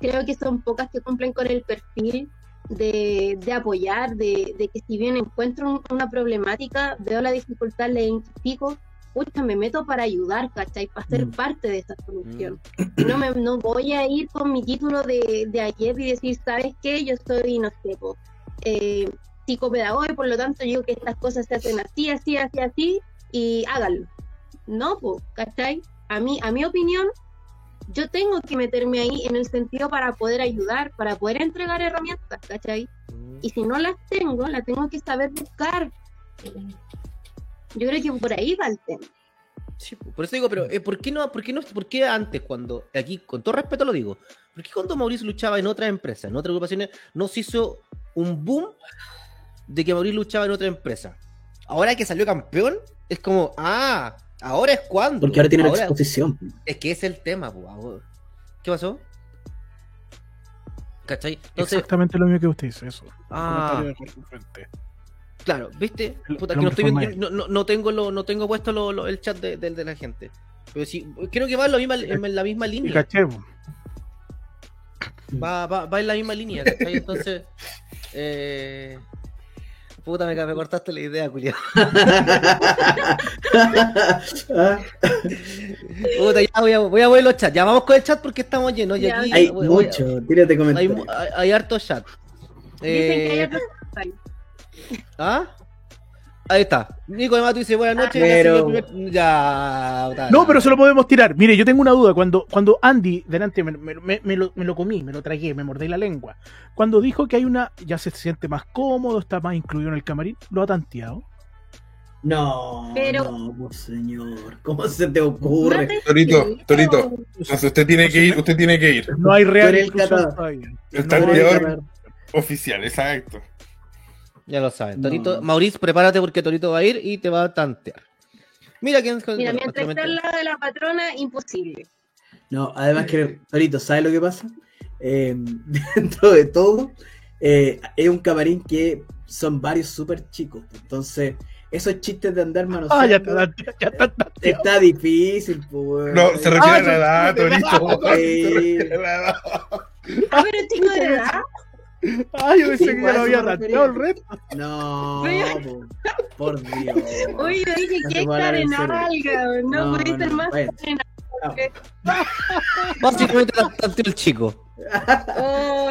S5: creo que son pocas que cumplen con el perfil de, apoyar, de, que si bien encuentro una problemática, veo la dificultad, le identifico, pucha, me meto para ayudar, ¿cachai? Para ser mm. parte de esa solución. Mm. No, me, no voy a ir con mi título de, ayer y decir, ¿sabes qué? Yo soy, no sé, eh, psicopedagogo y por lo tanto digo que estas cosas se hacen así, así, así, así y háganlo. No, pues, ¿cachai? A mí, a mi opinión, yo tengo que meterme ahí en el sentido para poder ayudar, para poder entregar herramientas, ¿cachai? Y si no las tengo, las tengo que saber buscar. Yo creo que por ahí va el tema.
S3: Sí, por eso digo, pero eh, ¿por qué no, por qué no, por qué antes cuando, aquí con todo respeto lo digo, ¿por qué cuando Mauricio luchaba en otra empresa, en otras agrupaciones, no se hizo un boom de que Mauricio luchaba en otra empresa? Ahora que salió campeón, es como, ah, Ahora es cuando.
S1: Porque ahora tiene la exposición.
S3: Es que es el tema, ¿Qué pasó?
S2: ¿Cachai? Exactamente lo mismo que usted dice, eso.
S3: Ah. Claro, ¿viste? Puta, que no, estoy viendo, no, no, tengo lo, no tengo puesto lo, el chat de, de, la gente. Pero sí, creo que va en la misma, en la misma línea. Caché, va, va, va en la misma línea, ¿cachai? Entonces, eh, Puta, me, me cortaste la idea, Julio. (laughs) Puta, ya voy a, voy a ver los chats. Ya vamos con el chat porque estamos llenos. Y aquí,
S1: hay mucho, tírate
S3: comentarios. Hay, hay, harto chat. Dicen que hay eh, harto ¿Ah? Ahí está. Nico de Mato dice buenas noches.
S2: Pero... Ya, No, pero se lo podemos tirar. Mire, yo tengo una duda. Cuando, cuando Andy, delante, me, me, me, lo, me, lo, comí, me lo tragué, me mordí la lengua. Cuando dijo que hay una, ya se siente más cómodo, está más incluido en el camarín, ¿lo ha tanteado?
S1: No, pero... no, señor. ¿Cómo se te ocurre?
S4: Torito, Torito. usted tiene que ir, usted tiene que ir.
S2: No hay real
S4: el, el tanteador oficial, exacto.
S3: Ya lo saben. Torito, Maurice, prepárate porque Torito va a ir y te va a tantear.
S5: Mira quién Mira, mientras está al lado de la patrona, imposible.
S1: No, además que, Torito, ¿sabes lo que pasa? Eh, (laughs) dentro de todo, eh, es un camarín que son varios súper chicos. Entonces, esos chistes de andar manos.
S2: Ah, ya está, ya está,
S1: está difícil, pues.
S4: No, se refiere ah, a la edad, Torito. (laughs)
S5: Ah, pero chico de edad.
S2: Ay, yo (laughs) pensé que ya lo había rateado el reto.
S1: No, por Dios.
S5: Uy, yo dije que estar en alga, no, no pudiste ser más en (laughs)
S3: Básicamente la el chico.
S5: Oh,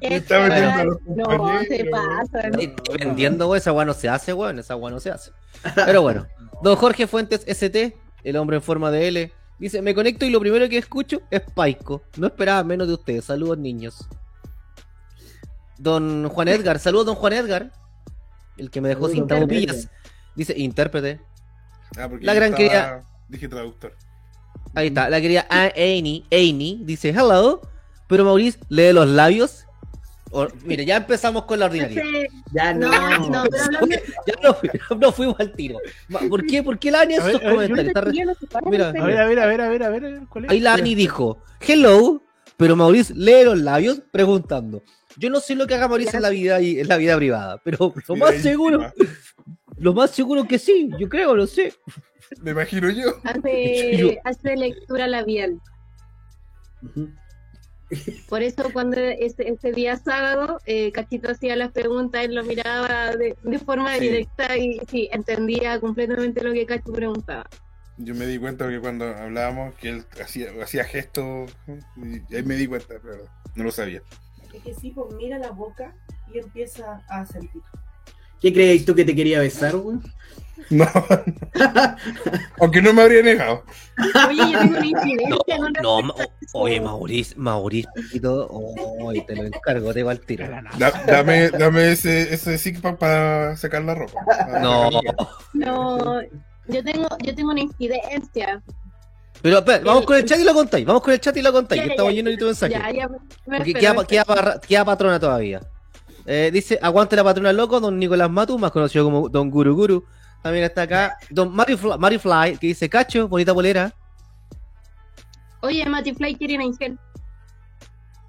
S5: está vendiendo No, se pasa.
S3: vendiendo, esa agua no se hace, weón. Esa agua no se hace. Pero bueno, don Jorge Fuentes ST, el hombre en forma de L, dice: Me conecto y lo primero que escucho es Paico. No esperaba menos de ustedes. Saludos, niños. Don Juan Edgar, saludos, don Juan Edgar. El que me dejó sin tabupillas. Dice, intérprete.
S4: Ah, la gran querida. Dije traductor.
S3: Ahí está, la querida Aini, Aini dice, hello. Pero Maurice lee los labios. O- mire, ya empezamos con la ordinaria. (laughs)
S1: Ya no.
S5: no, no,
S3: Oye, (laughs) ya no, no fuimos al tiro. ¿Por qué? ¿Por qué la Ani
S2: ver,
S3: comentarios? Está re- Mira,
S5: el
S2: A ver, a ver, a ver, a ver, a ver. ¿Cuál es?
S3: Ahí la Ani dijo, hello, pero Maurice lee los labios preguntando. Yo no sé lo que haga Maurice en la vida y en la vida privada, pero lo más seguro, (laughs) lo más seguro que sí, yo creo, lo sé.
S4: Me imagino yo. (laughs)
S3: Yo-
S5: hace, hace lectura labial. Por eso cuando ese, ese día sábado, eh, Cachito hacía las preguntas, él lo miraba de, de forma
S1: Sí.
S5: directa y sí, entendía completamente lo que Cacho preguntaba.
S4: Yo me di cuenta que cuando hablábamos que él hacía, hacía gestos, y ahí me di cuenta, pero no lo sabía.
S7: Es que sí, pues mira la boca y empieza a sentir.
S1: ¿Qué creéis tú que te quería besar, güey?
S4: No. Aunque no me habría negado.
S5: Oye, yo tengo una incidencia
S3: No,
S5: eso.
S3: oye, poquito, oye, te lo encargo, te va al tiro.
S4: Da- dame, dame ese, ese zig para sacar la ropa.
S3: No.
S5: No, yo tengo, yo tengo una incidencia.
S3: Pero espera, vamos con el chat y lo contáis, vamos con el chat y lo contáis, que estamos llenos de tu mensaje.
S5: Ya, ya, me
S3: Porque
S5: espero,
S3: queda, patrona todavía. Eh, dice, aguante la patrona loco, don Nicolás Matu, más conocido como don Guru Guru. También está acá don Mari Fly, que dice, cacho, bonita polera.
S5: Oye, Matty Fly quiere ir a Ingen.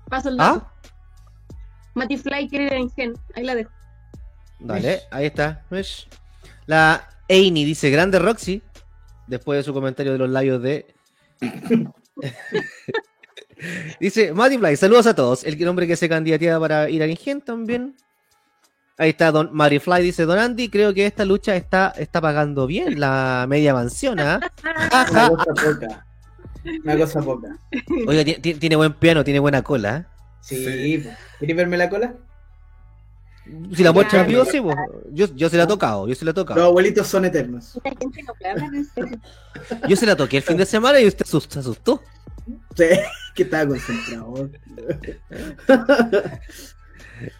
S5: Paso el dato.
S3: ¿Ah?
S5: Matty Fly quiere ir a Ingen. Ahí la dejo.
S3: Dale, ahí está. La Eini dice, grande Roxy, después de su comentario de los labios de... (laughs) dice, Mati Fly, saludos a todos. El hombre que se candidatea para ir a Ingen también. Ahí está Don Mari Fly, dice Don Andy, creo que esta lucha está, está pagando bien la media mansión, ¿ah?
S1: Una cosa poca. Una cosa poca.
S3: Oiga, ti- ti- tiene buen piano, tiene buena cola. ¿eh?
S1: Sí. ¿Queréis verme la cola?
S3: Si la muestra vivo, sí, po. yo, yo se la he tocado, yo se la he
S1: Los
S3: tocado.
S1: abuelitos son eternos. (laughs)
S3: Yo se la toqué el fin de semana y usted se asustó.
S1: Sí, (laughs) que estaba concentrado. (laughs)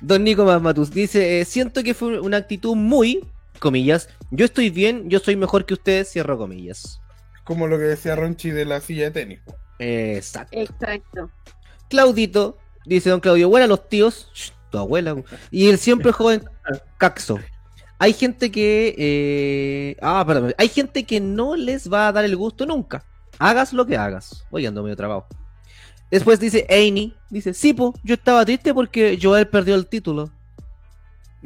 S3: Don Nico Matus dice, eh, siento que fue una actitud muy, comillas, yo estoy bien, yo soy mejor que ustedes, cierro comillas.
S4: Como lo que decía Ronchi de la silla de tenis.
S3: Exacto.
S5: Exacto.
S3: Claudito, dice don Claudio, buena los tíos, Shh, tu abuela, y el siempre joven Caxo. Hay gente que, eh, ah, perdón, hay gente que no les va a dar el gusto nunca. Hagas lo que hagas. Voy ando medio trabajo. Después dice Eini, dice, sí, po, yo estaba triste porque Joel perdió el título.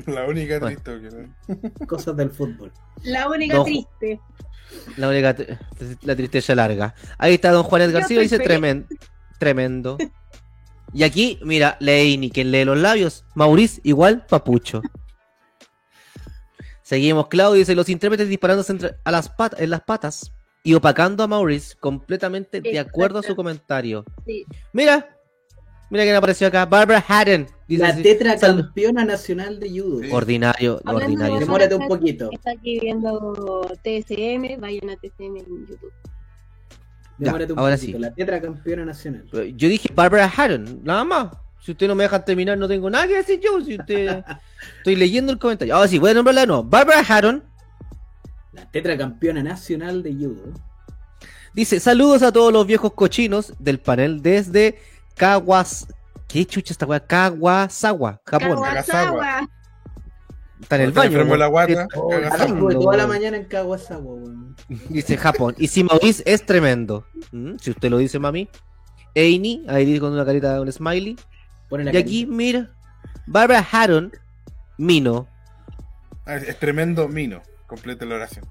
S4: La única
S3: Bueno.
S4: triste que. (laughs)
S1: Cosas del fútbol.
S5: La única
S3: No.
S5: triste.
S3: La única tr- la tristeza larga. Ahí está don Juanet
S5: Yo
S3: García, dice tremendo. Tremendo. (laughs) Y aquí, mira, Leini, quien lee los labios. Maurice, igual papucho. Seguimos, Claudio dice, los intérpretes disparándose entre- a las pat- en las patas y opacando a Maurice, completamente de acuerdo a su comentario.
S5: Sí.
S3: Mira, mira quién apareció acá, Barbara Haddon. Dice
S1: La
S3: así,
S1: tetracampeona nacional de judo.
S4: Sí.
S3: Ordinario,
S5: Hablando
S3: ordinario.
S5: Barbara
S1: Demórate un poquito.
S5: Está aquí viendo TSM. Vayan a TSM en YouTube.
S1: Demórate un
S3: ahora
S1: poquito.
S3: sí.
S1: La tetracampeona nacional.
S3: Yo dije Barbara Haddon, nada más. Si usted no me deja terminar, no tengo nada que decir yo. Si usted... (laughs) Estoy leyendo el comentario. Ahora sí, voy a nombrarla nuevo. Barbara Haddon
S1: La tetracampeona nacional de judo.
S3: dice: Saludos a todos los viejos cochinos del panel desde Kawas. ¿Qué chucha esta weá? Kawasawa, Japón.
S5: Kawasawa.
S3: Está en el baño.
S4: enfermo la guata,
S1: toda la mañana en Kawasawa, weón.
S3: Dice Japón. Y si Maurice es tremendo. Si usted lo dice, mami. Eini, ahí dice con una carita, un smiley. Y aquí, mira. Barbara Haddon, Mino.
S4: Es tremendo mino. Completa la oración.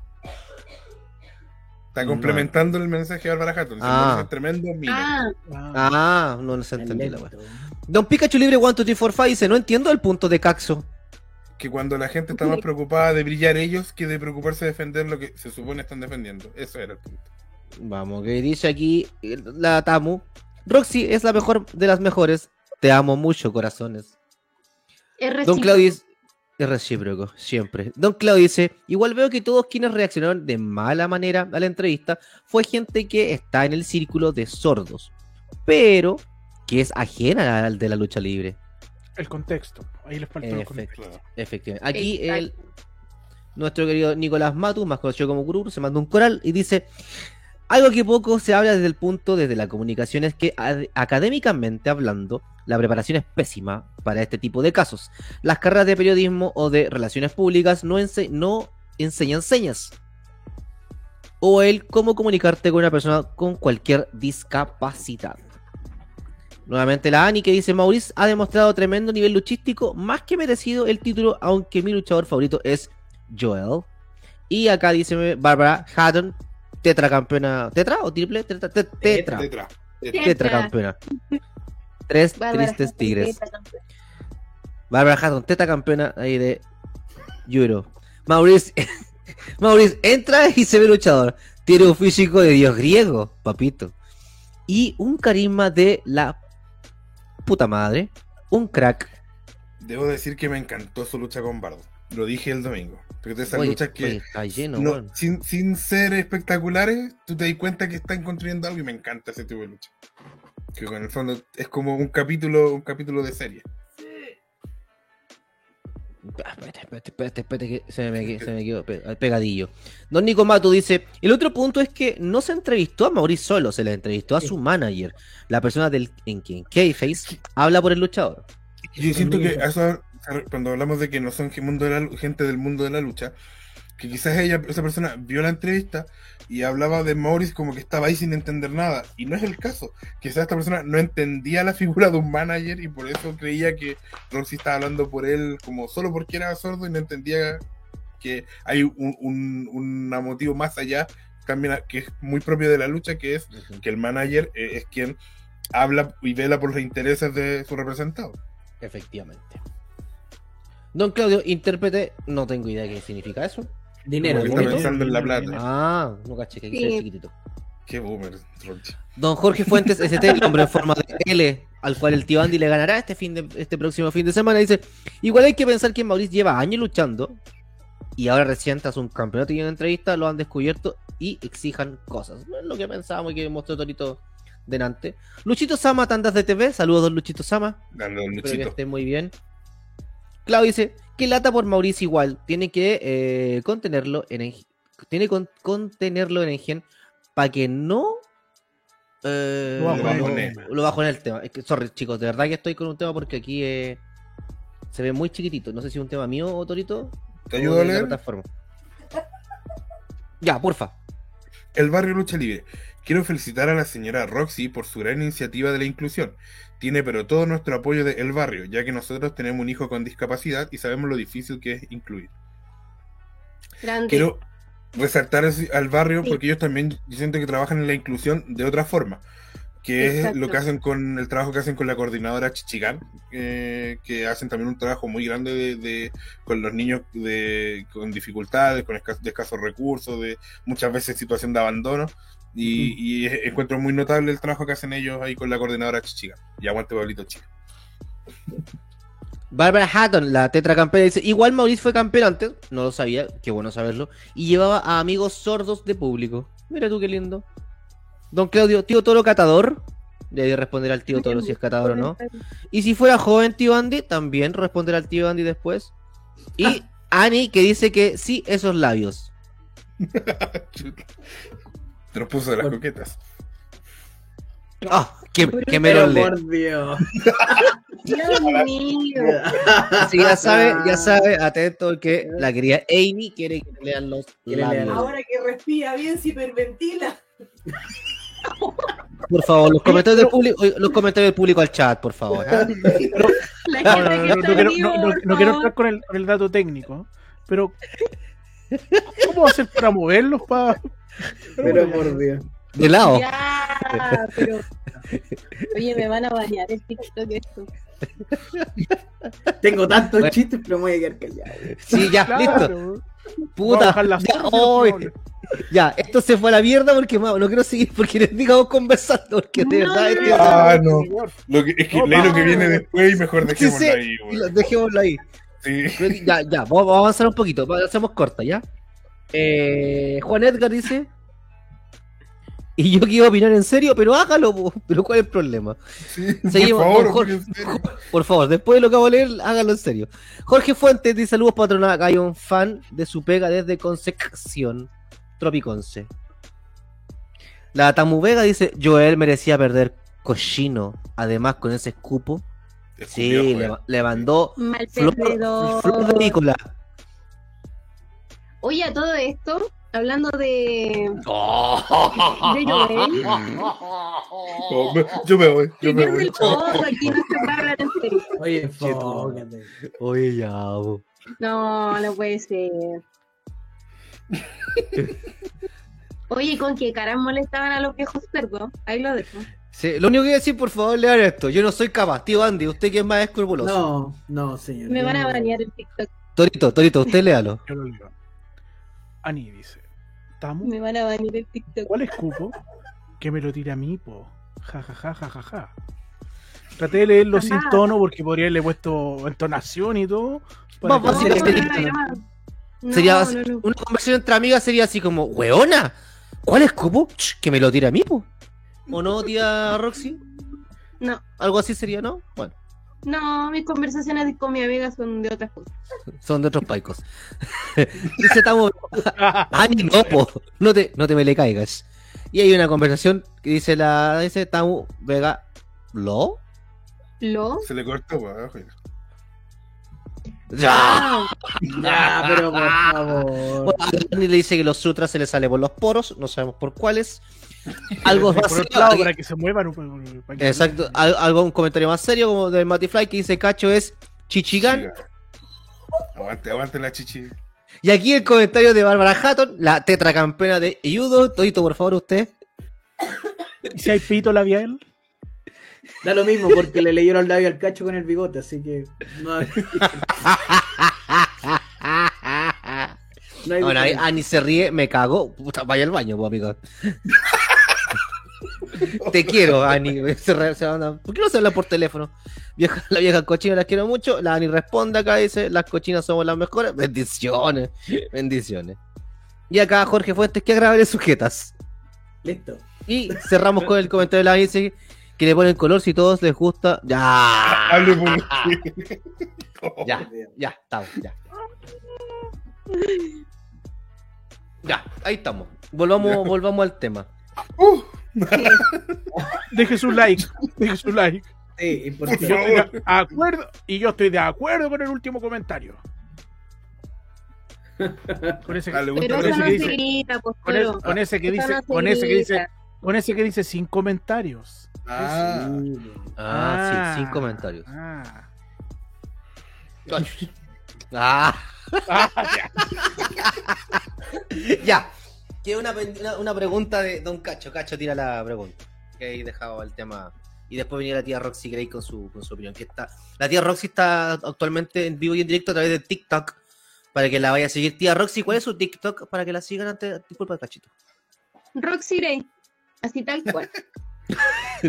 S4: Está
S3: No.
S4: complementando el mensaje de Bárbara Hatton.
S3: Ah.
S4: Es tremendo mino.
S5: Ah,
S3: Ah, no, no se entendió la weá. Don Pikachu Libre 1, 2, 3, 4, 5 dice, no entiendo el punto de Caxo.
S4: Que cuando la gente está más preocupada de brillar ellos que de preocuparse de defender lo que se supone están defendiendo. Eso era el punto.
S3: Vamos, que dice aquí eh, la Tamu. Roxy es la mejor de las mejores. Te amo mucho, corazones.
S5: es
S3: Don. Claudio dice- es recíproco, siempre. Don Claudio dice, igual veo que todos quienes reaccionaron de mala manera a la entrevista fue gente que está en el círculo de sordos, pero que es ajena al de la lucha libre.
S2: El contexto. Ahí les faltó el
S3: Efecto.
S2: contexto.
S3: Efectivamente. Aquí el, nuestro querido Nicolás Matu, más conocido como Guru, se manda un coral y dice: Algo que poco se habla desde el punto desde la comunicación es que ad- académicamente hablando, la preparación es pésima para este tipo de casos. Las carreras de periodismo o de relaciones públicas no, ense- no enseñan señas. O el cómo comunicarte con una persona con cualquier discapacidad. Nuevamente la Ani que dice Maurice ha demostrado tremendo nivel luchístico, más que merecido el título, aunque mi luchador favorito es Joel. Y acá dice Barbara Haddon, tetracampeona. ¿Tetra o triple? Tetra. te- tetra.
S4: Tetra.
S3: Tetracampeona. Tres
S5: Bárbara
S3: tristes
S5: Hassan,
S3: tigres. Barbara Haddon, tetracampeona ahí de Euro. Maurice, (laughs) Maurice entra y se ve luchador. Tiene un físico de dios griego, papito. Y un carisma de la puta madre. Un crack.
S4: Debo decir que me encantó su lucha con Bardo. Lo dije el domingo. Porque de esas
S3: Oye,
S4: luchas que
S3: oye, está lleno,
S4: no-
S3: weón.
S4: sin, sin ser espectaculares, tú te das cuenta que están construyendo algo y me encanta ese tipo de lucha. Que en el fondo es como un capítulo, un capítulo de serie.
S3: Espérate, espérate, espérate, espérate, que se me, se me quedó pegadillo. Don Nico Mato dice: El otro punto es que no se entrevistó a Maurice solo, se le entrevistó a su manager, la persona del, en quien K-Face habla por el luchador.
S4: Yo siento que eso, cuando hablamos de que no son gen- mundo de la lu- gente del mundo de la lucha, que quizás ella, esa persona vio la entrevista y hablaba de Maurice como que estaba ahí sin entender nada. Y no es el caso. Quizás esta persona no entendía la figura de un manager y por eso creía que Roxy estaba hablando por él como solo porque era sordo y no entendía que hay un, un, un motivo más allá también que es muy propio de la lucha, que es que el manager eh, es quien habla y vela por los intereses de su representado.
S3: Efectivamente. Don Claudio, intérprete, no tengo idea qué significa eso.
S1: Dinero,
S4: Como que está en la plata.
S3: Ah, no caché que
S5: Sí.
S3: chiquitito.
S4: Qué boomer, Ronchi.
S3: Don Jorge Fuentes ST, el hombre en forma de L, al cual el tío Andy le ganará este fin de este próximo fin de semana, dice, igual hay que pensar que Maurice lleva años luchando y ahora recién tras un campeonato y una entrevista lo han descubierto y exijan cosas. No es lo que pensábamos y que mostró Torito delante. Luchito Sama, tandas de TV, saludos don Luchito Sama,
S4: Dando un
S3: espero que
S4: luchito.
S3: esté muy bien. Claudio dice, que lata por Maurice igual, tiene que eh, contenerlo en tiene que contenerlo en Engen para que no eh,
S2: Lo bajo
S4: en el tema.
S3: Es que, sorry, chicos, de verdad que estoy con un tema porque aquí eh, se ve muy chiquitito. No sé si es un tema mío o Torito.
S4: ¿Te ayudo a leer?
S3: plataforma. Ya, porfa.
S4: El barrio Lucha Libre. Quiero felicitar a la señora Roxy por su gran iniciativa de la inclusión. Tiene pero todo nuestro apoyo de El Barrio, ya que nosotros tenemos un hijo con discapacidad y sabemos lo difícil que es incluir.
S5: Grande.
S4: Quiero resaltar al barrio
S5: Sí.
S4: porque ellos también siento que trabajan en la inclusión de otra forma, que es lo que hacen con el trabajo que hacen con la coordinadora Chichigán, eh, que hacen también un trabajo muy grande de, de- con los niños de, con dificultades, con escas- de escasos recursos, de muchas veces situación de abandono. Y, encuentro muy notable el trabajo que hacen ellos ahí con la coordinadora Chichigán. Y aguante Pablito Chica.
S3: Barbara Hatton, la tetracampeona, dice: Igual Maurice fue campeón antes, no lo sabía, qué bueno saberlo. Y llevaba a amigos sordos de público. Mira tú qué lindo. Don Claudio, tío Toro catador. Debe responder al tío Toro si es catador o no. Y si fuera joven tío Andy, también responderá al tío Andy después. Y (laughs) Annie que dice que sí, esos labios. (laughs)
S4: Puso de las
S1: Por-
S4: coquetas.
S3: ¡Ah! ¡Qué, qué
S1: Pero
S3: merole!
S1: por Dios.
S5: Dios mío.
S3: Así ya sabe, ya sabe, atento que la querida Amy quiere que le lean los.
S7: Ahora que respira bien, se hiperventila.
S3: Por favor, los (laughs) comentarios del público, los comentarios del público al chat, por favor. ¿ah?
S2: No, quiero, no- quiero entrar con el, el dato técnico, pero ¿cómo hacer para moverlos? Pa...
S1: Pero por Dios.
S3: De lado.
S5: Ya, pero. Oye, me van a bañar el TikTok esto.
S1: Tengo tantos
S3: Bueno.
S1: chistes, pero me voy a quedar callado.
S3: Sí, ya, listo.
S2: Claro.
S3: Puta. Ya, hoy. Ya, esto se fue a la mierda porque no quiero seguir porque les digamos conversando porque de
S5: No,
S3: verdad
S5: no,
S3: este-.
S4: Ah, no. Lo que, es que
S2: No,
S4: leí lo que viene después y mejor
S3: Sí,
S4: dejémoslo
S3: sí,
S4: ahí.
S3: y lo-
S4: güey.
S3: dejémoslo ahí.
S4: Sí.
S3: Ya, ya, vamos, vamos a avanzar un poquito, hacemos corta, ¿ya? Eh, Juan Edgar dice. Y yo que iba a opinar en serio, pero hágalo, po. pero ¿cuál es el problema?
S4: Sí, (laughs)
S3: Seguimos,
S4: por favor,
S3: Jorge. (laughs) Por favor, después de lo que hago a leer, hágalo en serio. Jorge Fuentes dice saludos patrona, hay un fan de su pega desde Concepción, Tropiconce. La Tamu Vega dice, Joel merecía perder cochino. Además, con ese escupo. Sí, le, le mandó
S5: Mal
S3: flor, flor de Nicolás.
S5: Oye, a todo esto, hablando de, de. Joel,
S4: No, me- yo me voy, yo me voy.
S5: aquí no se.
S1: Oye.
S3: Oye, ya, bo.
S5: No, no puede ser. Oye, ¿con qué caras molestaban a los viejos cerdos? Ahí lo dejo.
S3: Sí, lo único que voy a decir, por favor, lean esto. Yo no soy capaz. Tío Andy, usted que es más escrupuloso.
S1: No, no, señor.
S5: Me van a banear el TikTok.
S3: Torito, Torito, usted léalo.
S2: Yo lo leo. Ani dice: ¿Tamu?
S5: Me van a banear el TikTok.
S2: ¿Cuál escupo? Que me lo tira a mí, po. Ja, ja, ja, ja, ja, ja. Traté de leerlo sin tono porque podría haberle puesto entonación y todo. para
S3: Vamos a
S2: que-
S3: hacer
S5: No,
S3: sería
S5: no, no.
S3: una conversación entre amigas sería así como, weona, ¿cuál escupo? Que me lo tira a mí, po. ¿O no, tía Roxy?
S5: No,
S3: Algo así sería, ¿no? Bueno,
S5: no, mis conversaciones con mi amiga son de otras cosas.
S3: son de otros paicos. (laughs) Dice estamos. (laughs) Ani, no, po. No te, no te me le caigas. Y hay una conversación que dice la. Dice Tamu Vega. ¿Lo?
S5: ¿Lo?
S4: Se le cortó, weón.
S3: ¡Ya! (laughs)
S1: Ya, pero por favor.
S3: Bueno, a Dani le dice que los sutras se le sale por los poros, no sabemos por cuáles. (laughs) Algo más
S2: por otro
S3: serio,
S2: lado,
S3: aquí-
S2: para que se muevan. un- para que-
S3: Exacto, al- algo, un comentario más serio como del Matifly que dice Cacho es Chichigán.
S4: Aguante, aguante la chichi.
S3: Y aquí el comentario de Bárbara Hatton, la tetracampeona de judo. Todito, por favor, usted.
S2: ¿Y si hay pito labial?
S1: Da lo mismo porque le leyeron el labio al cacho con el bigote, así que no hay, (laughs) no hay
S3: Bueno, ahí
S1: diferencia.
S3: Ani se ríe, me cago. Puta, vaya al baño, pues, amigo. Te quiero, Ani. (laughs) Se re- se anda- ¿Por qué no se habla por teléfono? Vieja, la vieja cochina las quiero mucho. La Ani responde acá, dice, las cochinas somos las mejores. Bendiciones, bendiciones. Y acá Jorge Fuentes, que agradables sujetas.
S1: Listo.
S3: Y cerramos con el comentario de la Ani, dice que le ponen color si todos les gusta. Ya,
S4: Hable por usted. (laughs)
S3: ya, ya, estamos, ya. Ya, ahí estamos. Volvamos, volvamos al tema. (laughs)
S2: Deje su like. Deje su like.
S1: Sí,
S4: Por
S1: importante.
S2: Yo estoy
S4: favor.
S2: de acuerdo, y yo estoy de acuerdo con el último comentario. Con ese,
S4: Ah,
S2: que dice- con ese que dice, con ese que dice,
S5: grita.
S2: con ese que dice sin comentarios.
S4: Ah,
S3: Ah, sí, sin comentarios.
S2: Ah.
S3: Ah,
S2: Ah, (laughs) ya.
S3: ya. Que una, una, una pregunta de Don Cacho. Cacho tira la pregunta. Que ahí dejaba el tema. Y después venía la tía Roxy Gray con su, con su opinión. Que está, la tía Roxy está actualmente en vivo y en directo a través de TikTok. Para que la vaya a seguir. Tía Roxy, ¿cuál es su TikTok? Para que la sigan antes. Disculpa, Cachito.
S5: Roxy Gray. Así tal cual. (laughs)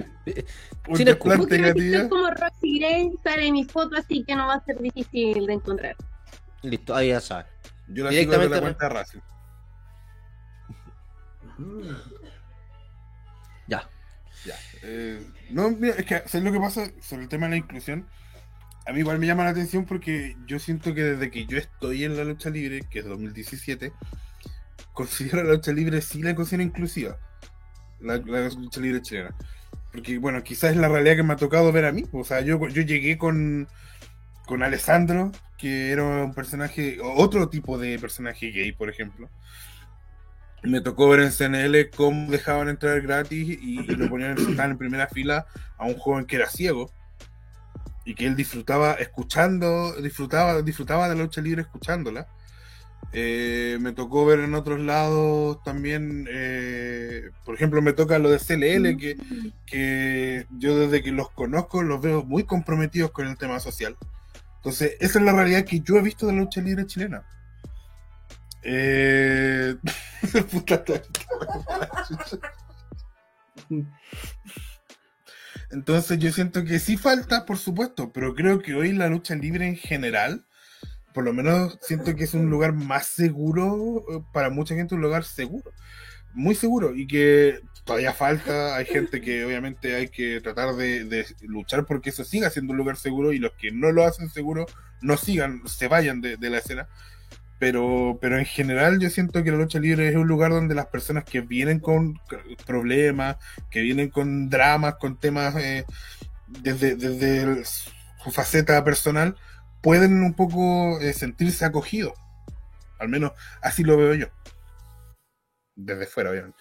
S4: un
S3: Sin.
S5: TikTok como Roxy Gray, sale mi foto, así que no va a ser difícil de encontrar.
S3: Listo, ahí ya sabes.
S4: Yo la sigo
S3: Directamente
S4: la cuenta de Racing.
S3: Ya.
S4: Ya. Eh, no, mira, es que ¿sabes lo que pasa sobre el tema de la inclusión? A mí igual me llama la atención porque yo siento que desde que yo estoy en la lucha libre, que es 2017, considero la lucha libre sí la considero inclusiva. La, la lucha libre chilena. Porque, bueno, quizás es la realidad que me ha tocado ver a mí. O sea, yo, yo llegué con, con Alessandro, que era un personaje, otro tipo de personaje gay, por ejemplo. Me tocó ver en CNL cómo dejaban entrar gratis y, y lo ponían (clears throat) sentar en primera fila a un joven que era ciego y que él disfrutaba escuchando, disfrutaba, disfrutaba de la lucha libre escuchándola. Eh, me tocó ver en otros lados también, eh, por ejemplo, me toca lo de CLL, que, que yo desde que los conozco los veo muy comprometidos con el tema social. Entonces, esa es la realidad que yo he visto de la lucha libre chilena. Eh... (laughs) Puta. Entonces yo siento que sí falta, por supuesto, pero creo que hoy la lucha libre en general, por lo menos siento que es un lugar más seguro, eh, para mucha gente un lugar seguro, muy seguro, y que todavía falta, hay gente que obviamente hay que tratar de, luchar porque eso siga siendo un lugar seguro y los que no lo hacen seguro no sigan, se vayan de la escena. Pero, pero en general yo siento que la lucha libre es un lugar donde las personas que vienen con problemas, que vienen con dramas, con temas eh, desde, desde su faceta personal, pueden un poco eh, sentirse acogidos. Al menos así lo veo yo. Desde fuera, obviamente.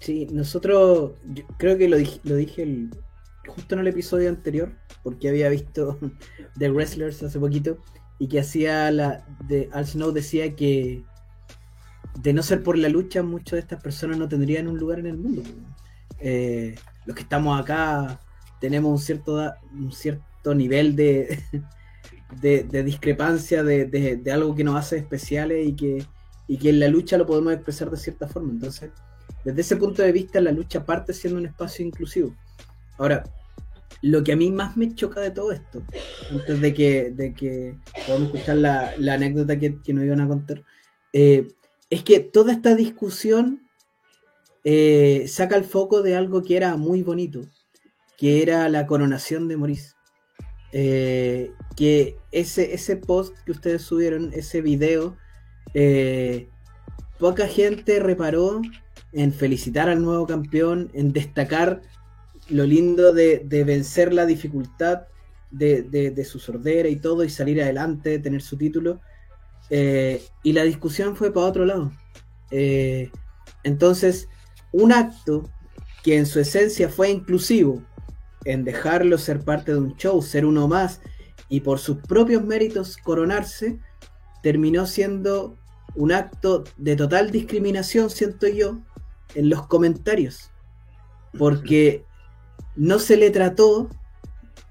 S1: Sí, nosotros, creo que lo dije, lo dije justo en el episodio anterior, porque había visto (laughs) The Wrestlers hace poquito, y que hacía la, Al Snow decía que de no ser por la lucha, muchas de estas personas no tendrían un lugar en el mundo. Eh, los que estamos acá tenemos un cierto, un cierto nivel de, (laughs) de, de discrepancia de, de- de algo que nos hace especiales y que, y que en la lucha lo podemos expresar de cierta forma. Entonces, desde ese punto de vista, la lucha parte siendo un espacio inclusivo. Ahora, lo que a mí más me choca de todo esto, antes de que, de que podamos escuchar la, anécdota que, nos iban a contar, eh, es que toda esta discusión eh, saca el foco de algo que era muy bonito, que era la coronación de Maurice. Eh, que ese, ese post que ustedes subieron, ese video, poca gente reparó en felicitar al nuevo campeón, en destacar lo lindo de, vencer la dificultad de su sordera y todo y salir adelante, tener su título. Eh, y la discusión fue para otro lado. Eh, entonces, un acto que en su esencia fue inclusivo, en dejarlo ser parte de un show, ser uno más y por sus propios méritos coronarse, terminó siendo un acto de total discriminación, siento yo, en los comentarios. Porque no se le trató,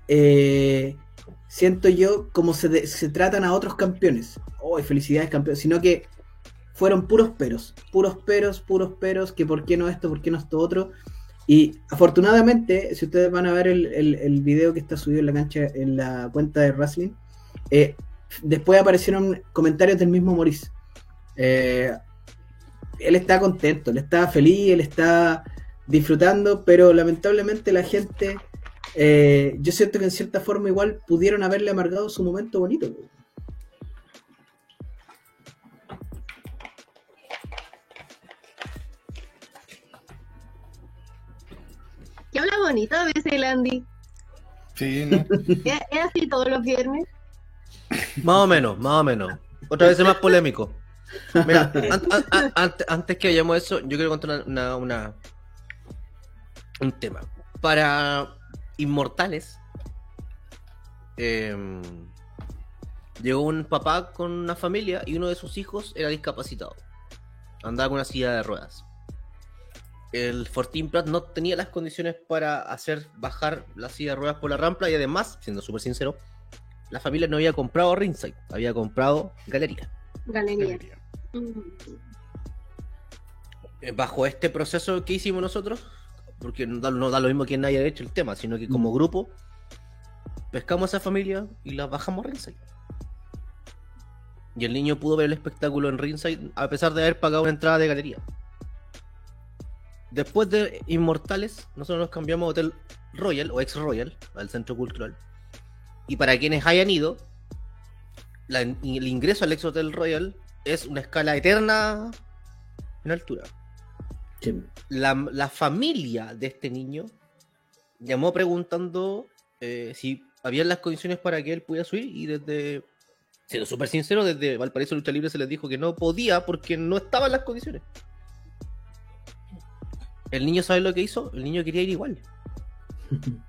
S1: eh, siento yo, como se, se tratan a otros campeones. ¡Oh, felicidades campeón! Sino que fueron puros peros, puros peros, puros peros, que por qué no esto, por qué no esto otro. Y afortunadamente, si ustedes van a ver el, el- el video que está subido en la cancha, en la cuenta de Wrestling, eh, después aparecieron comentarios del mismo Maurice. Eh, él está contento, él está feliz, él está disfrutando, pero lamentablemente la gente, eh, yo siento que en cierta forma igual pudieron haberle amargado su momento bonito.
S5: Que habla bonito a veces el Andy.
S4: Sí, ¿no? (laughs)
S5: ¿Es, así todos los viernes?
S3: Más o menos, más o menos. Otra vez es más polémico. Mira, (laughs) an- an- an- antes, antes que vayamos a eso, yo quiero contar una, una- una- un tema. Para inmortales, em, llegó un papá con una familia y uno de sus hijos era discapacitado. Andaba con una silla de ruedas. El Fortin Pratt no tenía las condiciones para hacer bajar la silla de ruedas por la rampa y además, siendo súper sincero, la familia no había comprado ringside, había comprado galería.
S5: Galería. Mm.
S3: Eh, Bajo este proceso que hicimos nosotros, porque no da, no da lo mismo que nadie haya hecho el tema, sino que como
S1: Mm.
S3: grupo pescamos a esa familia y la bajamos a ringside. Y el niño pudo ver el espectáculo en ringside a pesar de haber pagado una entrada de galería. Después de Inmortales, nosotros nos cambiamos a Hotel Royal o Ex Royal, al centro cultural. Y para quienes hayan ido, la- el ingreso al Ex Hotel Royal es una escala eterna en altura.
S1: Sí.
S3: La, la familia de este niño llamó preguntando eh, si habían las condiciones para que él pudiera subir y desde, siendo súper sincero, desde Valparaíso Lucha Libre se les dijo que no podía porque no estaban las condiciones. El niño sabe lo que hizo, el niño quería ir igual. (laughs)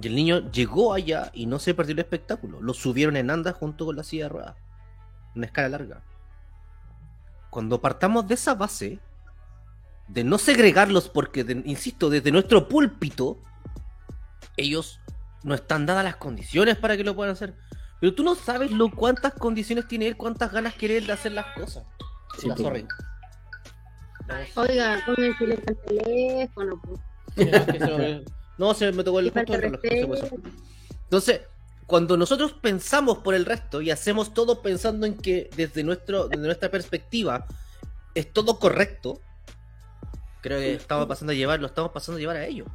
S3: Y el niño llegó allá y no se perdió el espectáculo. Lo subieron en andas junto con la silla de ruedas. Una escala larga. Cuando partamos de esa base, de no segregarlos, porque, de- insisto, desde nuestro púlpito, ellos no están dadas las condiciones para que lo puedan hacer. Pero tú no sabes lo cuántas condiciones tiene él, cuántas ganas quiere él de hacer las cosas.
S1: Sí,
S3: La sorry.
S5: Oiga, ponme al teléfono. pues.
S3: No, se me- tocó el justo el. Entonces, cuando nosotros pensamos por el resto y hacemos todo pensando en que desde, nuestro, desde nuestra perspectiva es todo correcto, creo que estamos pasando a llevar, lo estamos pasando a llevar a ellos.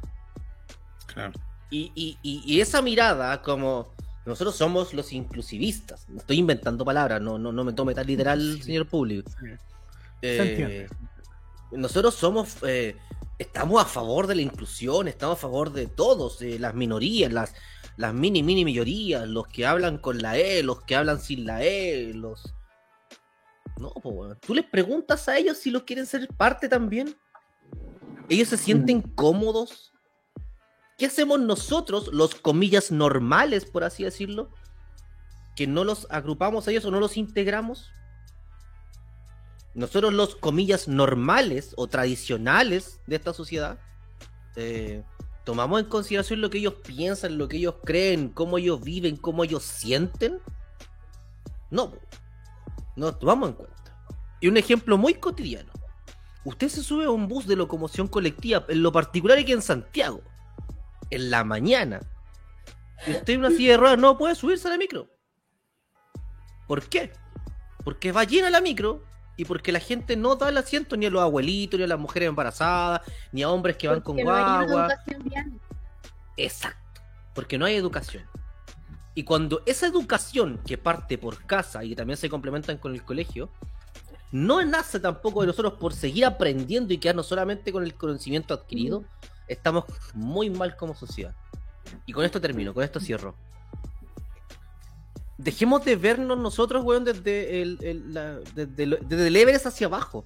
S4: Claro.
S3: Y, y- y- y esa mirada como, Nosotros somos los inclusivistas. No estoy inventando palabras, no, no, no me tome tan literal, señor público.
S2: Sí.
S3: Eh,
S2: Se
S3: nosotros somos, eh, estamos a favor de la inclusión, estamos a favor de todos, eh, las minorías, las, las mini, mini mayorías, los que hablan con la E, los que hablan sin la E, los... No, pues bueno. Tú les preguntas a ellos si los quieren ser parte también. Ellos se sienten cómodos. ¿Qué hacemos nosotros, los comillas normales, por así decirlo? Que no los agrupamos a ellos o no los integramos. Nosotros los comillas normales o tradicionales de esta sociedad eh, tomamos en consideración lo que ellos piensan, lo que ellos creen, cómo ellos viven, cómo ellos sienten. No, no tomamos en cuenta. Y un ejemplo muy cotidiano. Usted se sube a un bus de locomoción colectiva, en lo particular aquí en Santiago, en la mañana. Y usted en una silla de ruedas no puede subirse a la micro. ¿Por qué? Porque va llena la micro y porque la gente no da el asiento ni a los abuelitos, ni a las mujeres embarazadas, ni a hombres que van con
S5: no
S3: guagua. Exacto, porque no hay educación. Y cuando esa educación que parte por casa y que también se complementan con el colegio, no nace tampoco de nosotros por seguir aprendiendo y quedarnos solamente con el conocimiento adquirido, estamos muy mal como sociedad. Y con esto termino, con esto cierro. Dejemos de vernos nosotros, weón, desde el, el- la- desde lo- desde el Everest hacia abajo.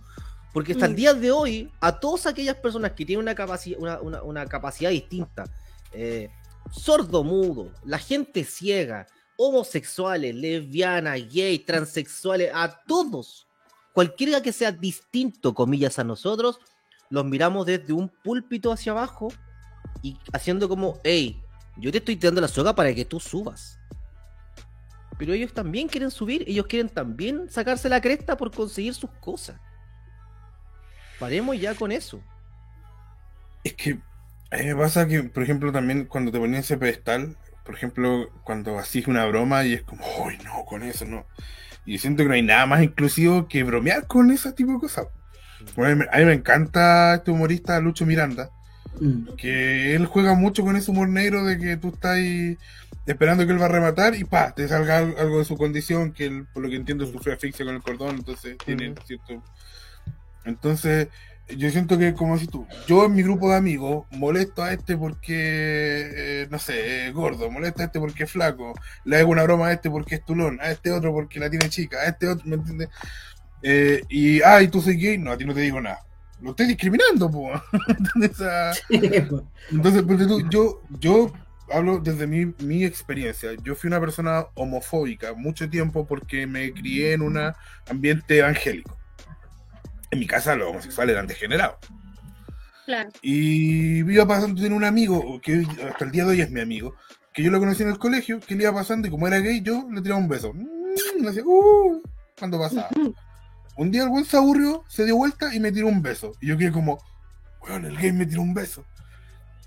S3: Porque hasta el
S5: Mm.
S3: día de hoy, a todas aquellas personas que tienen una, capaci- una, una- una capacidad distinta, eh, sordo mudo, la gente ciega, homosexuales, lesbianas, gay, transexuales, a todos, cualquiera que sea distinto, comillas, a nosotros, los miramos desde un púlpito hacia abajo y haciendo como, hey, yo te estoy tirando la soga para que tú subas. Pero ellos también quieren subir, ellos quieren también sacarse la cresta por conseguir sus cosas. Paremos ya con eso.
S4: Es que a mí me pasa que, por ejemplo, también cuando te ponían ese pedestal, por ejemplo, cuando hacías una broma y es como, uy, no, con eso no. Y siento que no hay nada más inclusivo que bromear con ese tipo de cosas. Bueno, a, mí, me- encanta este humorista Lucho Miranda,
S1: Mm.
S4: que él juega mucho con ese humor negro de que tú estás ahí esperando que él va a rematar y pa, te salga al- algo de su condición, que él, por lo que entiendo, sufre asfixia con el cordón, entonces tiene
S3: Ujú.
S4: cierto... Entonces, yo siento que como si tú, yo en mi grupo de amigos molesto a este porque, eh, no sé, es gordo, molesto a este porque es flaco, le hago una broma a este porque es tulón, a este otro porque la tiene chica, a este otro, ¿me entiendes? Eh, y, ay, tú soy gay, no, a ti no te digo nada. Lo estoy discriminando, po. (laughs) (laughs) Entonces, porque tú, yo, yo hablo desde mi, mi experiencia. Yo fui una persona homofóbica mucho tiempo porque me crié en un ambiente evangélico. En mi casa los homosexuales eran degenerados.
S5: Claro.
S4: Y iba pasando, tenía un amigo, que hasta el día de hoy es mi amigo, que yo lo conocí en el colegio, que le iba pasando y como era gay, yo le tiraba un beso. Mm, hacía, "Uh", cuando pasaba. Un día el buen se aburrió, se dio vuelta y me tiró un beso. Y yo quedé como, weón, el gay me tiró un beso.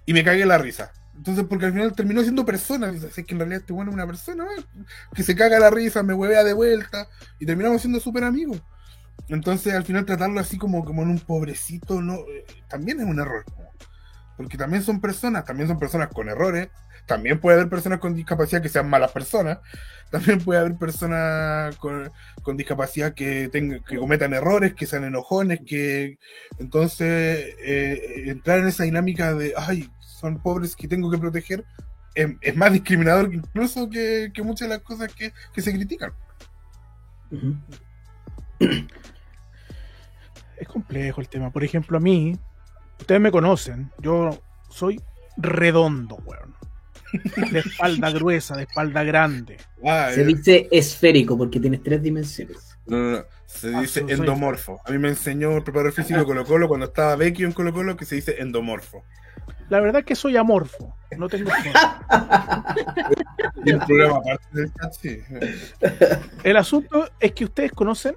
S4: Y me cagué la risa. Entonces, porque al final terminó siendo persona. "Es que en realidad este bueno es una persona, weón, que se caga la risa, me huevea de vuelta. Y terminamos siendo súper amigos. Entonces, al final tratarlo así como, como en un pobrecito, no, eh, también es un error. Porque también son personas, también son personas con errores. También puede haber personas con discapacidad que sean malas personas. También puede haber personas con, discapacidad que, tengan, que cometan errores, que sean enojones, que entonces eh, entrar en esa dinámica de, ay, son pobres que tengo que proteger, es, es más discriminador incluso que, que muchas de las cosas que, que se critican. (clears throat)
S2: Es complejo el tema. Por ejemplo, a mí, ustedes me conocen, yo soy redondo, weón. De espalda (laughs) gruesa, de espalda grande.
S4: Ah,
S1: Se
S4: eh,
S1: dice esférico porque tienes tres dimensiones.
S4: no, no, no, se
S2: Ah,
S4: dice endomorfo. A mí me enseñó el preparador físico de Colo Colo cuando estaba Vecchio en Colo Colo que se dice endomorfo.
S2: La verdad es que soy amorfo. No tengo (laughs)
S4: el programa aparte del chat, sí.
S2: El asunto es que ustedes conocen,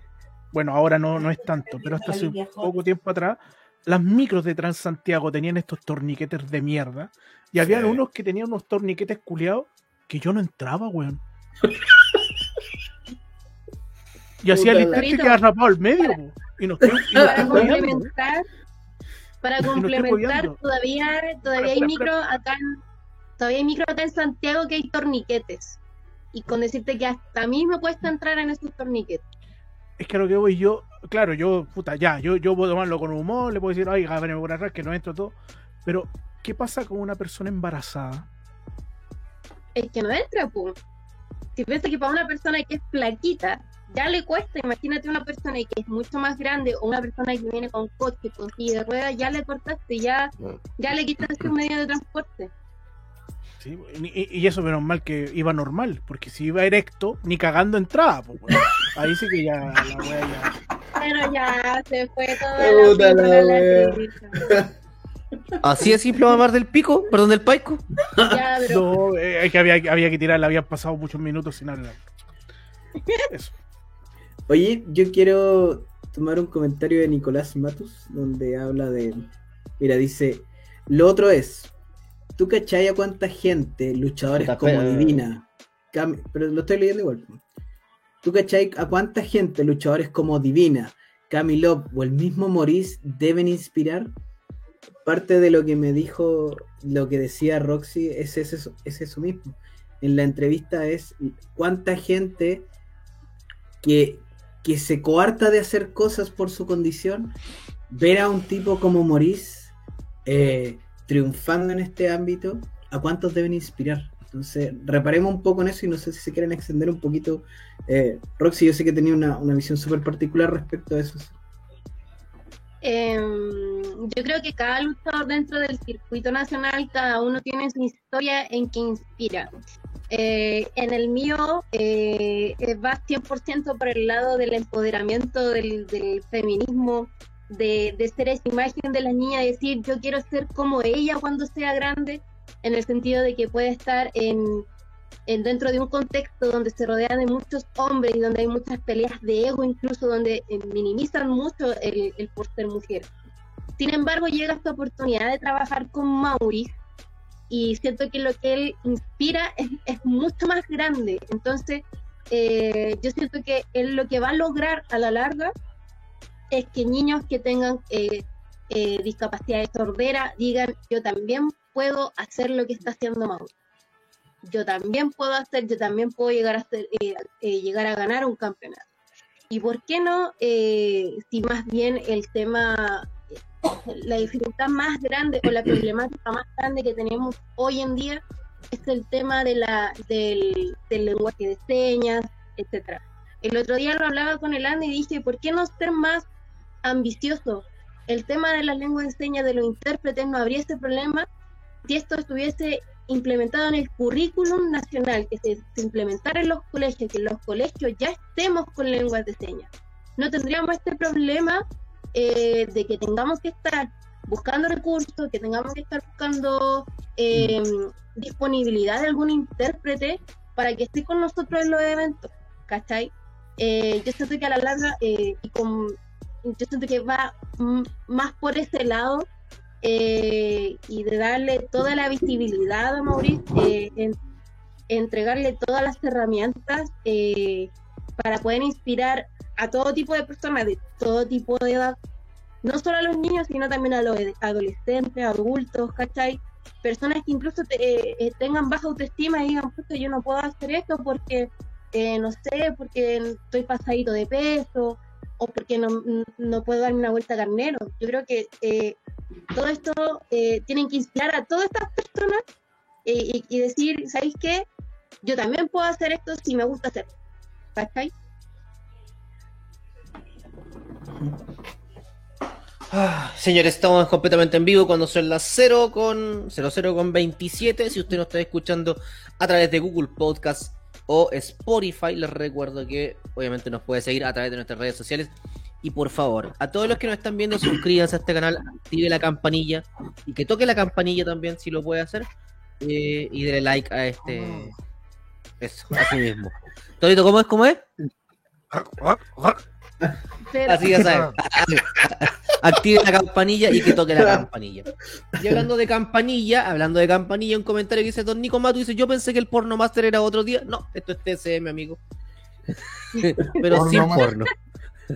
S2: bueno, ahora no, no es tanto, pero hasta hace poco tiempo atrás, las micros de Transantiago tenían estos torniquetes de mierda. Y había
S4: Sí.
S2: unos que tenían unos torniquetes culiados que yo no entraba, weón. (laughs) Y hacía el intento que atrapado al medio, po. y nos quedó- y nos
S5: Para complementar, para complementar, todavía, todavía hay micro acá en, todavía hay micro acá en Santiago que hay torniquetes. y con decirte que hasta a mí me cuesta entrar en esos torniquetes.
S2: Es que lo que voy yo, claro, yo, puta, ya, yo, yo puedo tomarlo con humor, le puedo decir, ay, ven por atrás, que no entro todo. Pero, ¿qué pasa con una persona embarazada?
S5: Es que no entra, pues. Si piensas que para una persona que es flaquita, ya le cuesta, imagínate una persona que es mucho más grande o una persona que viene con coche, con silla de ruedas, ya le cortaste, ya, ya le quitaste un medio de transporte.
S2: Sí, y, y, eso menos mal que iba normal, porque si iba erecto, ni cagando entraba. Pues, bueno. Ahí sí que ya la wea ya.
S5: Pero ya se fue toda la, la,
S3: Así es simple mamar del pico, perdón, del paico.
S2: Ya, pero... No, eh, es que había, había que tirar, le habían pasado muchos minutos sin hablar.
S1: Eso. Oye, yo quiero tomar un comentario de Nicolás Matus, donde habla de. Mira, dice: Lo otro es, ¿tú cachai a cuánta gente, luchadores como Divina, pero lo estoy leyendo igual. ¿Tú cachai a cuánta gente, luchadores como Divina, Camilo o el mismo Maurice deben inspirar? Parte de lo que me dijo, lo que decía Roxy, es eso, es eso mismo. En la entrevista es cuánta gente que, que se coarta de hacer cosas por su condición, ver a un tipo como Maurice eh, triunfando en este ámbito, ¿a cuántos deben inspirar? Entonces, reparemos un poco en eso y no sé si se quieren extender un poquito. Eh, Roxy, yo sé que tenía una, visión súper particular respecto a eso.
S5: Em, yo creo que cada luchador dentro del circuito nacional, cada uno tiene su historia en que inspira. Eh, en el mío eh, va 100% por el lado del empoderamiento del, feminismo, de, ser esa imagen de la niña, decir yo quiero ser como ella cuando sea grande, en el sentido de que puede estar en, dentro de un contexto donde se rodea de muchos hombres y donde hay muchas peleas de ego, incluso donde eh, minimizan mucho el, el por ser mujer. Sin embargo, llega esta oportunidad de trabajar con Maurice y siento que lo que él inspira es, mucho más grande. Entonces, eh, yo siento que él lo que va a lograr a la larga es que niños que tengan eh, eh, discapacidad de digan, yo también puedo hacer lo que está haciendo Mauro. Yo también puedo hacer, yo también puedo llegar a, hacer, llegar a ganar un campeonato. ¿Y por qué no, si más bien el tema la dificultad más grande o la problemática más grande que tenemos hoy en día es el tema de la, del, lenguaje de señas, etcétera. El otro día lo hablaba con el Andy y dije, ¿por qué no ser más ambicioso? El tema de las lenguas de señas de los intérpretes no habría este problema si esto estuviese implementado en el currículum nacional, que se, implementara en los colegios, que en los colegios ya estemos con lenguas de señas. No tendríamos este problema eh, de que tengamos que estar buscando recursos, que tengamos que estar buscando eh, disponibilidad de algún intérprete para que esté con nosotros en los eventos, ¿cachai? Eh, yo siento que a la larga, y con, yo siento que va más por ese lado y de darle toda la visibilidad a Maurice, entregarle todas las herramientas para poder inspirar a todo tipo de personas, de todo tipo de edad, no solo a los niños, sino también a los adolescentes, adultos, ¿cachai? Personas que incluso eh, eh, tengan baja autoestima y digan, pues yo no puedo hacer esto porque, eh, no sé, porque estoy pasadito de peso o porque no, no puedo darme una vuelta a carnero. Yo creo que todo esto tienen que inspirar a todas estas personas y, y, decir, ¿sabéis qué? Yo también puedo hacer esto si me gusta hacerlo. ¿Cachai?
S3: Ah, señores, estamos completamente en vivo cuando son las 0 con 00 con 27. Si usted nos está escuchando a través de Google Podcast o Spotify, les recuerdo que obviamente nos puede seguir a través de nuestras redes sociales. Y por favor, a todos los que nos están viendo, suscríbanse a este canal, active la campanilla y que toque la campanilla también si lo puede hacer. Eh, y denle like a este. Eso, así mismo. Todito, ¿cómo es? ¿Cómo es? Así ya sabes. (laughs) Active la campanilla y que toque la campanilla. Y hablando de campanilla, hablando de campanilla, un comentario que dice Don Nico Mato dice, yo pensé que el porno master era otro día. No, esto es TCM, amigo. (laughs) Pero sin porno.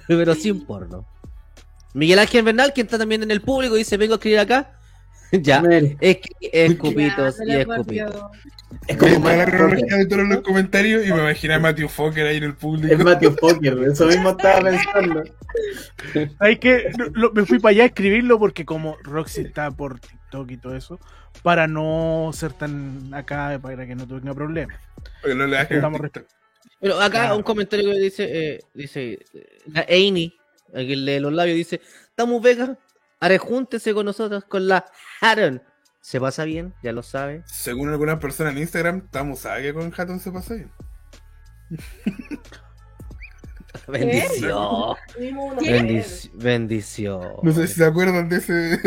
S3: Pero sin porno. Miguel Ángel Bernal, quien está también en el público, dice, vengo a escribir acá. (laughs) ya, es que escupitos
S5: Ya,
S3: y escupitos.
S1: Es
S4: Como
S1: Fokker.
S4: de todos los comentarios y me imaginé a Matthew Fokker ahí en el público.
S1: Es Matthew Fokker, eso mismo estaba pensando. (laughs)
S2: Hay que lo- me fui para allá a escribirlo porque como Roxy está por TikTok y todo eso, para no ser tan acá, para que no tenga problemas.
S4: Porque no le
S2: Estamos.
S3: Pero acá
S2: Claro.
S3: un comentario que dice, eh, dice, la Eini, aquí lee los labios, dice, Tamu Vega, arejúntese con nosotros con la Haron. Se pasa bien, ya lo sabe.
S4: Según algunas personas en Instagram, estamos sabe que con Hatton se pasa bien. (laughs)
S3: Bendición. Bendición.
S4: No sé si se acuerdan de ese.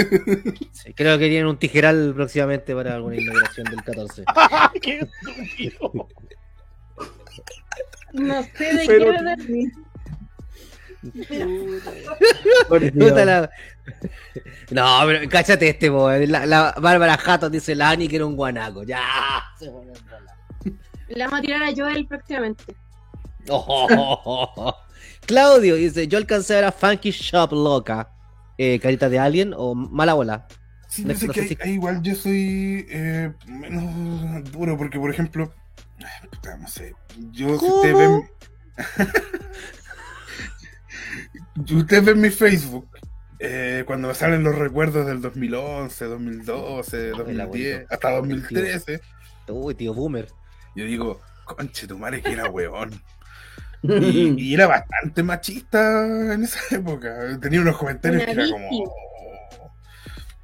S4: (laughs)
S3: Sí, creo que tienen un tijeral próximamente para alguna inauguración del 14. (laughs)
S2: ¡Qué estúpido!
S5: No sé de
S2: Pero-
S5: qué
S3: la- No, pero cáchate este, po, la, la Bárbara Hatton dice la Ani que era un guanaco. Ya. se pone en bola.
S5: Le vamos a tirar a Joel próximamente.
S3: Oh. (laughs) Claudio dice, yo alcancé a ver a Funky Shop Loca. Eh, carita de alien o mala bola.
S4: Sí,
S3: No-
S4: sé
S3: no
S4: que
S3: si-
S4: igual yo soy eh, menos duro, porque por ejemplo, ay, puta, no sé, yo si ustedes
S3: ¿Cómo?
S4: ven. (laughs) Si ustedes ven mi Facebook, eh, cuando me salen los recuerdos del 2011, 2012, 2010,
S3: abuelito.
S4: hasta 2013,
S3: Uy, tío Boomer.
S4: yo digo, conche tu madre que era (laughs) weón. Y, (laughs) y era bastante machista en esa época. Tenía unos comentarios que era como.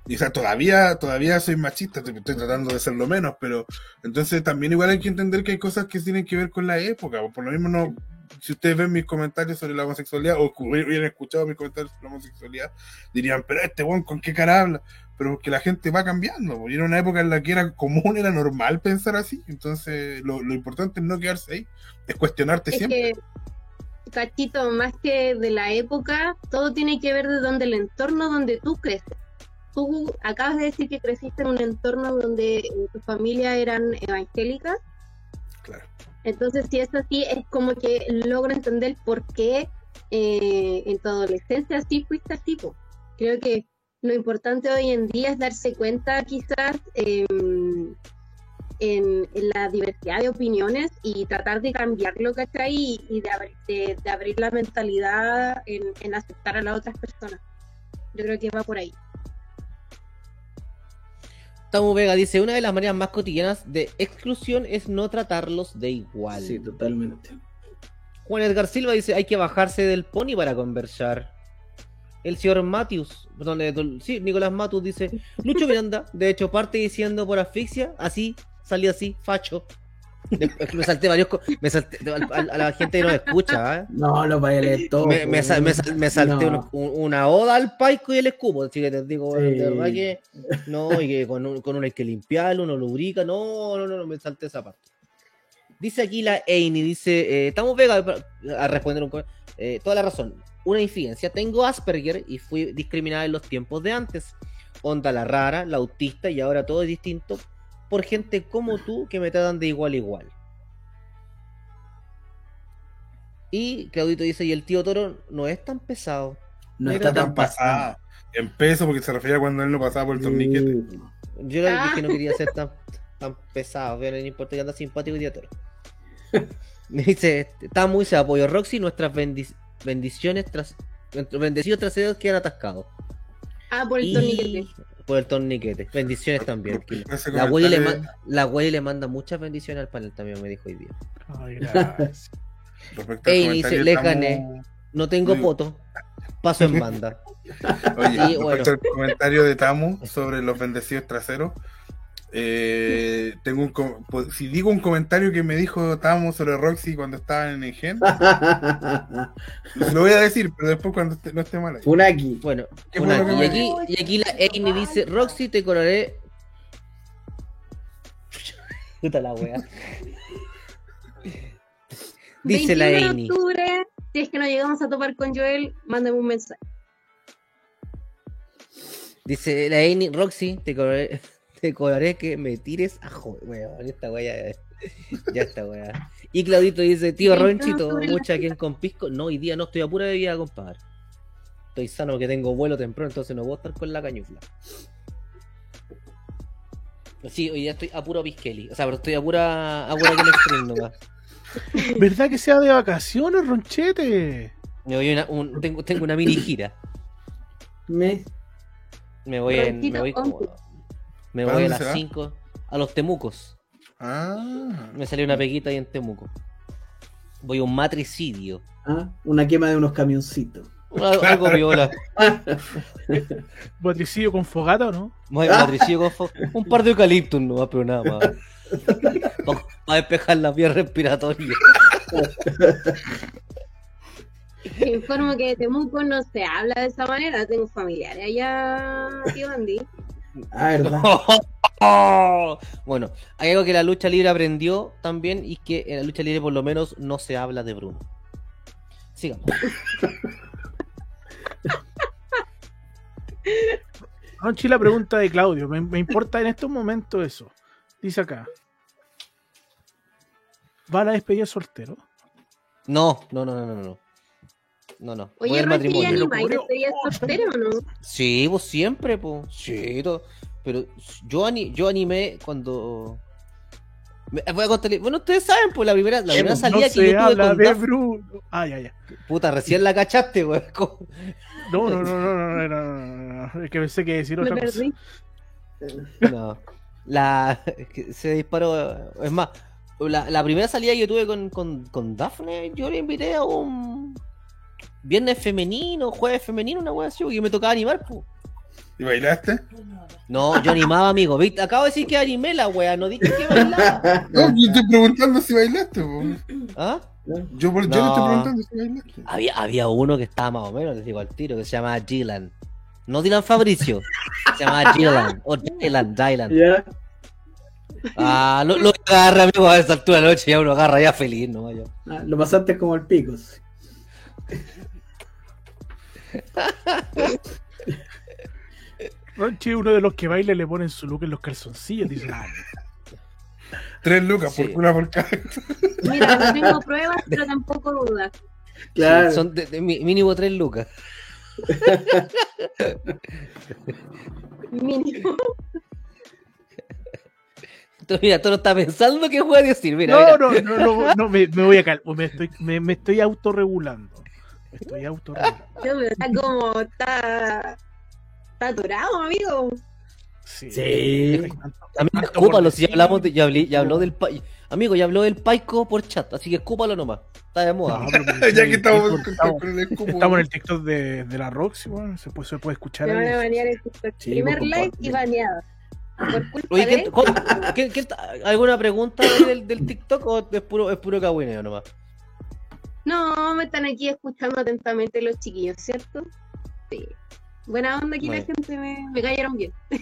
S4: Y o sea, todavía, todavía soy machista, estoy, estoy tratando de ser lo menos, pero entonces también igual hay que entender que hay cosas que tienen que ver con la época. o Por lo mismo no, si ustedes ven mis comentarios sobre la homosexualidad o hubieran escuchado mis comentarios sobre la homosexualidad, dirían, pero este weón con qué cara habla. Pero que la gente va cambiando. Y era una época en la que era común, era normal pensar así. Entonces lo, lo importante es no quedarse ahí, es cuestionarte
S5: Es
S4: siempre.
S5: que, Cachito, más que de la época, todo tiene que ver de donde el entorno donde tú creces. Tú acabas de decir que creciste en un entorno donde eh, tu familia eran evangélicas,
S4: Claro.
S5: Entonces si es así, es como que logro entender por qué eh, en tu adolescencia así fuiste así. po. Creo que lo importante hoy en día es darse cuenta quizás em, en, la diversidad de opiniones y tratar de cambiarlo, ¿cachai? Y, y de, de, de abrir la mentalidad en, en aceptar a las otras personas. Yo creo que va por ahí.
S3: Tamu Vega dice, una de las maneras más cotidianas de exclusión es no tratarlos de igual.
S1: Sí, totalmente.
S3: Juan Edgar Silva dice, hay que bajarse del pony para conversar. El señor Matius, perdón, eh, sí, Nicolás Matus dice, Lucho Miranda, de hecho, parte diciendo por asfixia, así, salió así, facho. Me salté varios, me salté, a, la gente que nos escucha, ¿eh?
S1: No, lo vaya a leer todo.
S3: me, me sal- me sal- me salté
S1: No.
S3: un- un- una oda al paico y el escupo, así que te digo,
S1: Sí.
S3: de verdad que no, y que con, un- con uno hay que limpiarlo, uno lubrica, no, no, no, no, me salté esa parte. Dice aquí la Eini, dice, eh, estamos Vega para- a responder un eh, toda la razón. Una infidencia, tengo Asperger y fui discriminada en los tiempos de antes. Onda la rara, la autista y ahora todo es distinto por gente como tú que me tratan de igual a igual. Y Claudito dice, y el tío Toro no es tan pesado.
S1: No está tan pasado.
S4: En peso, porque se refería cuando él no pasaba por el torniquete.
S3: Yo le
S5: Ah.
S3: dije que no quería ser tan, tan pesado, pero no importa que anda simpático y día toro. (laughs) Me dice, está muy se apoyo Roxy, nuestras bendi- bendiciones tras bendecidos traseros quedan atascados.
S5: Ah, por el
S3: Y-
S5: torniquete.
S3: Por el torniquete. Bendiciones también. La güey le,
S4: comentario
S3: ma- la güey le manda muchas bendiciones al panel también, me dijo hoy día.
S2: Ay, gracias. (laughs)
S4: respecto al
S3: Ey, dice, le gané. No tengo
S4: Muy-
S3: foto. Paso en banda. (laughs)
S4: Oye,
S3: Y bueno.
S4: al comentario de Tamu sobre los bendecidos traseros, eh, tengo un pues, si digo un comentario que me dijo Tamu sobre Roxy cuando estaba en el gen, (laughs) lo voy a decir, pero después cuando esté- no esté mal ahí.
S1: Funaki.
S3: Bueno,
S4: ¿Qué
S3: una-
S4: fue lo que
S3: y, aquí, y aquí la Amy dice, Roxy, te colaré. (laughs) Puta la wea. (laughs) Dice la
S5: 21 de
S3: Amy.
S5: octubre, si es que no llegamos a topar con Joel, mándame un mensaje.
S3: Dice la Amy, Roxy, te colaré, te colaré que me tires a joder. Weón, esta wea ya, ya está wea. Y Claudito dice, tío
S5: 21 de
S3: Ronchito, mucha quien con pisco. No, hoy día no estoy a pura bebida, compadre. Estoy sano que tengo vuelo temprano, entonces no puedo estar con la cañufla. Sí, hoy día estoy a puro Biskelly. O sea, pero estoy a pura, a pura Extreme nomás.
S2: ¿Verdad que sea de vacaciones, Ronchete?
S3: Me voy a una- un- tengo, tengo una mini gira.
S1: Me,
S3: Me voy, en, me voy, como-. Me
S4: ¿Para
S3: voy a las
S4: se va?
S3: 5 a los Temucos.
S4: Ah.
S3: Me salió una peguita ahí en Temuco. Voy a un matricidio.
S1: ah, una quema de unos camioncitos.
S3: Algo, algo viola. (laughs)
S2: ¿Patricidio con fogata o no?
S3: Matricidio con fo- un par de eucaliptos nomás, pero nada más. Para despejar las vías respiratorias.
S5: Te informo que de Temuco no se habla de esa manera. Tengo familiares allá, tío Andy.
S1: Ah, verdad. (laughs)
S3: bueno, hay algo que la lucha libre aprendió también y que en la lucha libre por lo menos no se habla de Bruno. Sigamos.
S2: Ronchi, la pregunta de Claudio. Me, me importa en estos momentos eso. Dice acá. ¿Va a la despedida soltero?
S3: No, no, no, no, no, no no, no.
S5: Oye, Voy
S3: matrimonio.
S5: ¿y animáis soltero o no?
S3: Sí, pues siempre, pues. Sí, todo. Pero yo, ani yo animé cuando. Voy a contarle. Bueno, ustedes saben, pues la primera, la primera salida no que
S2: se
S3: yo tuve
S2: habla
S3: con
S2: de
S3: Daf...
S2: Bruno. Ah, ya, ya.
S3: Puta, recién la cachaste, güey. (laughs)
S2: No, no, no, no, no, no, no, Es que pensé que decir otra cosa.
S3: No. La se disparó. Es más, la, la primera salida que yo tuve con, con, con Daphne, yo le invité a un Viernes femenino, jueves femenino, una wea así, porque me tocaba animar, pues.
S4: ¿Y bailaste?
S3: No, yo animaba, amigo. ¿viste? Acabo de decir que animé la wea, no dije que bailaba. (laughs)
S4: No, yo estoy preguntando si bailaste. po.
S3: ¿Ah?
S4: Yo, por- yo
S3: No.
S4: estoy preguntando si bailaste.
S3: Había, había uno que estaba más o menos, les digo al tiro, que se llamaba Dylan. No Dylan Fabricio, se llamaba Dylan. O Dylan, Dylan.
S1: Ya.
S3: Ah, lo, lo agarra, amigo, a esa altura de la noche, ya uno agarra ya feliz, ¿no? Ya.
S1: Ah, lo pasaste como el pico. sí.
S2: Ronchi es uno de los que baila y le ponen su look en los calzoncillos. Dice,
S4: Tres lucas
S3: Sí.
S4: por una por cada.
S5: Mira, no tengo pruebas, pero tampoco dudas.
S1: Claro.
S3: Sí, son de, de mínimo tres lucas.
S5: Mínimo.
S3: Entonces, mira, tú no estás pensando qué voy a decir. Mira,
S2: no,
S3: mira.
S2: no, no, no, no, me, me voy a calmar. Me estoy, me, me estoy autorregulando. Estoy.
S5: No, (laughs) pero está como. Está. Está atorado, amigo.
S2: Sí.
S1: Sí.
S3: Amigo, escúpalo, si ya hablamos de, ya, hablé- ya habló del pa- Amigo, ya habló del paico por chat, así que escúpalo nomás. Está de moda. (laughs)
S2: No, porque (laughs)
S4: ya que estamos
S2: en el TikTok de, de la Roxy, bueno, se puede, se puede escuchar
S5: Me van a
S2: ahí.
S5: banear el TikTok.
S1: Sí,
S5: Primer
S1: pues,
S5: like y baneado.
S3: Oye. ¿qué- qué- qué- ¿alguna pregunta del, del TikTok o es puro, es puro cagüineo nomás?
S5: No, me están aquí escuchando atentamente los chiquillos, ¿cierto? Sí. Buena onda aquí la gente me, me cayeron bien. (laughs)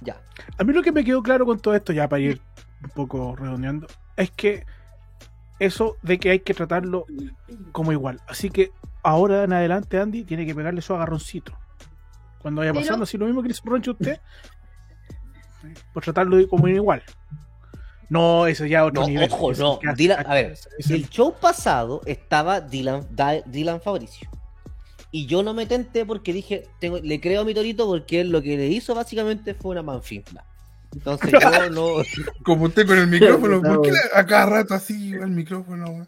S3: Ya.
S2: A mí lo que me quedó claro con todo esto, ya para ir un poco redondeando, es que eso de que hay que tratarlo como igual. Así que ahora en adelante Andy tiene que pegarle su agarroncito. Cuando vaya
S5: Pero-
S2: pasando, así lo mismo que le Roncho usted, pues tratarlo como igual. No, eso ya otro
S3: No,
S2: nivel.
S3: ojo, no. Dylan- a ver, El show pasado estaba Dylan, Dylan Fabricio. Y yo no me tenté porque dije, tengo, le creo a mi torito porque él lo que le hizo básicamente fue una manfinfla. Entonces yo (laughs) no.
S4: Como usted con el micrófono, ¿por qué (laughs) a cada rato así el micrófono?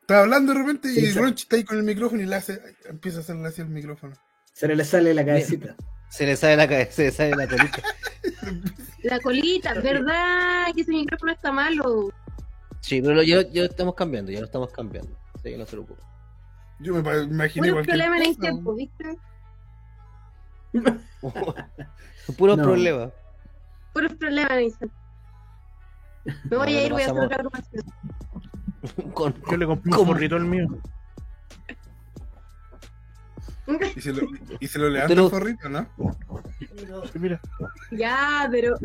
S4: Está hablando de repente y
S1: Sí.
S4: Ronchi está ahí con el micrófono y le hace, empieza a hacerle así el micrófono.
S1: Se le sale la cabecita.
S3: Se le sale la cabeza, se le sale la colita. (laughs)
S5: La colita, ¿verdad? Que ese micrófono está malo.
S3: Sí, pero lo- ya lo estamos cambiando, ya lo estamos cambiando. Así que no se preocupe.
S4: Yo me imaginé
S5: Puro
S4: cualquier
S5: problema en el tiempo. ¿viste? (laughs)
S3: Puros
S1: No.
S3: problemas.
S5: Puros problemas en el tiempo. Me voy
S3: No,
S5: a ir, voy a hacer otra agrupación. (laughs)
S3: Con,
S2: Yo le compré un forrito el mío.
S4: Y se lo, y se lo levanta el forrito, ¿no?
S2: Mira,
S5: Ya, pero.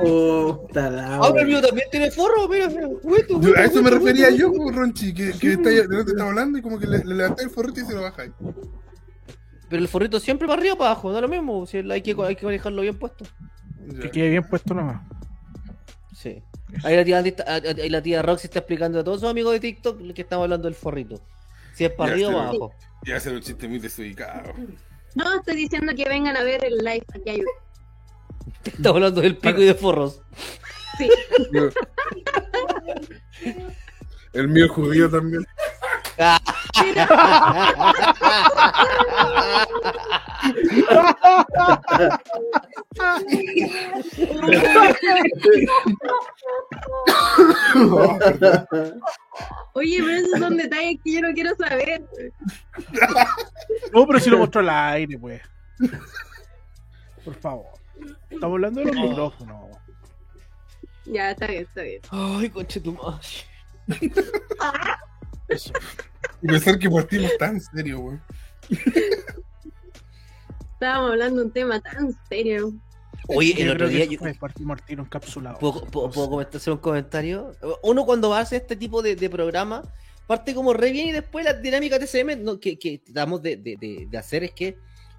S1: Oh, está la
S3: Ah, pero el mío también tiene forro, mira, mira. Hueto,
S4: a
S3: hueto,
S4: eso me refería yo, pues, Ronchi, que, que está, ahí- de lo que está hablando y como que le, le levantáis el forrito y se lo bajáis.
S3: Pero el forrito siempre para arriba o para abajo, no es lo mismo. Si hay, que, hay que manejarlo bien puesto.
S4: Ya.
S2: que quede bien puesto nomás.
S3: Sí. Ahí la tía, Andy está- ahí la tía Roxy está explicando a todos sus amigos de TikTok que estamos hablando del forrito. Si es para
S4: Ya
S3: arriba o para abajo.
S4: Y hacer un chiste muy desubicado.
S5: No, estoy diciendo que vengan a ver el live aquí hay
S3: Estamos hablando del pico y de forros.
S5: Sí. (laughs)
S4: El mío judío también.
S5: Oye, pero esos son detalles que yo no quiero saber.
S2: No, pero si lo mostró al aire, pues. Por favor. Estamos hablando de los micrófonos.
S5: Ya, está bien, está bien.
S3: Ay, conche tu madre.
S2: Eso.
S4: Y pensar que partimos tan serio, weón.
S5: Estábamos hablando de un tema tan serio.
S3: Oye, el
S2: Yo
S3: otro día yo,
S2: fue partimos al tiro encapsulado.
S3: ¿Puedo, puedo- puedo comentar- hacer un comentario? Uno cuando va a hacer este tipo de, de programa, parte como re bien y después la dinámica TCM no, que, que tratamos de, de- de- de hacer es que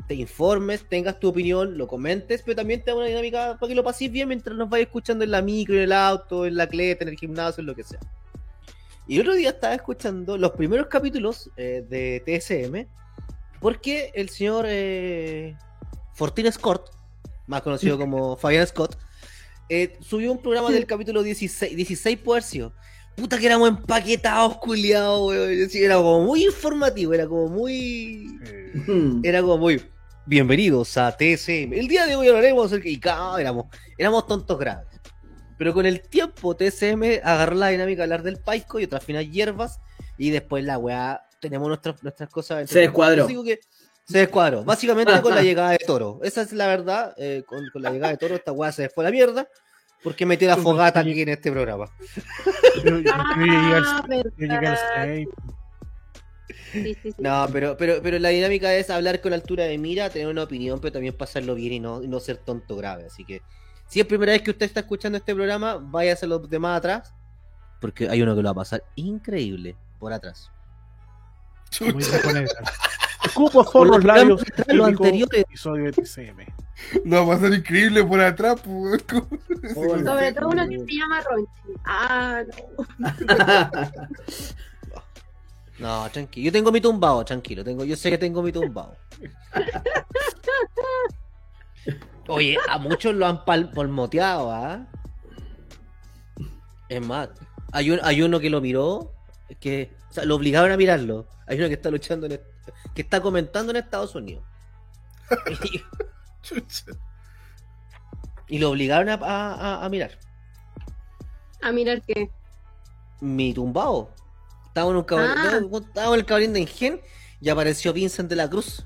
S3: te informes, tengas tu opinión, lo comentes, pero también te da una dinámica para que lo pases bien mientras nos vayas escuchando en la micro, en el auto, en la cleta, en el gimnasio, en lo que sea. Y el otro día estaba escuchando los primeros capítulos eh, de TSM porque el señor eh, Fortin Scott, más conocido como Fabián Scott, eh, subió un programa del capítulo 16, 16 puede haber sido. Puta que éramos empaquetados, culiados, weón. Era como muy informativo, era como muy...
S2: Eh,
S3: Era como muy... Bienvenidos a TSM. El día de hoy hablaremos acerca... Y cada éramos, éramos tontos graves. Pero con el tiempo TSM agarró la dinámica de hablar del paico y otras finas hierbas. Y después la weá... Tenemos nuestras, nuestras cosas...
S1: Se descuadró.
S3: Que se descuadró. Básicamente (laughs) con la llegada de Toro. Esa es la verdad. eh, con, con la llegada de Toro esta weá se fue a la mierda. Porque metió la fogata aquí en este programa.
S2: yo- yo- yo llegué al-
S5: Ah,
S2: yo llegué al
S5: verdad.
S2: seis.
S5: Sí, sí, sí.
S3: No, pero, pero, pero la dinámica es hablar con altura de mira, tener una opinión, pero también pasarlo bien y no, y no ser tonto grave. Así que, si es primera vez que usted está escuchando este programa, váyase a los demás atrás, porque hay uno que lo va a pasar increíble por atrás.
S2: Edgar. Escupo
S3: Por
S2: por
S3: lo
S2: los labios.
S3: lo anterior-
S2: Episodio de TCM.
S4: lo va a pasar increíble por atrás, pues.
S5: Sobre todo uno que se llama Ronchi. Ah, no. (laughs)
S3: No, tranquilo. Yo tengo mi tumbado, tranquilo. Tengo, yo sé que tengo mi tumbado. (laughs) Oye, a muchos lo han pal- palmoteado, ¿ah? Es más, hay, un, hay uno que lo miró, que o sea, lo obligaron a mirarlo. Hay uno que está luchando, en, que está comentando en Estados Unidos. (laughs) Y, lo obligaron a, a- a- a mirar.
S5: A mirar que.
S3: Mi tumbado. Estaba en un cabrín,
S5: Ah.
S3: estaba en el cabrín de Engen y apareció Vincent de la Cruz.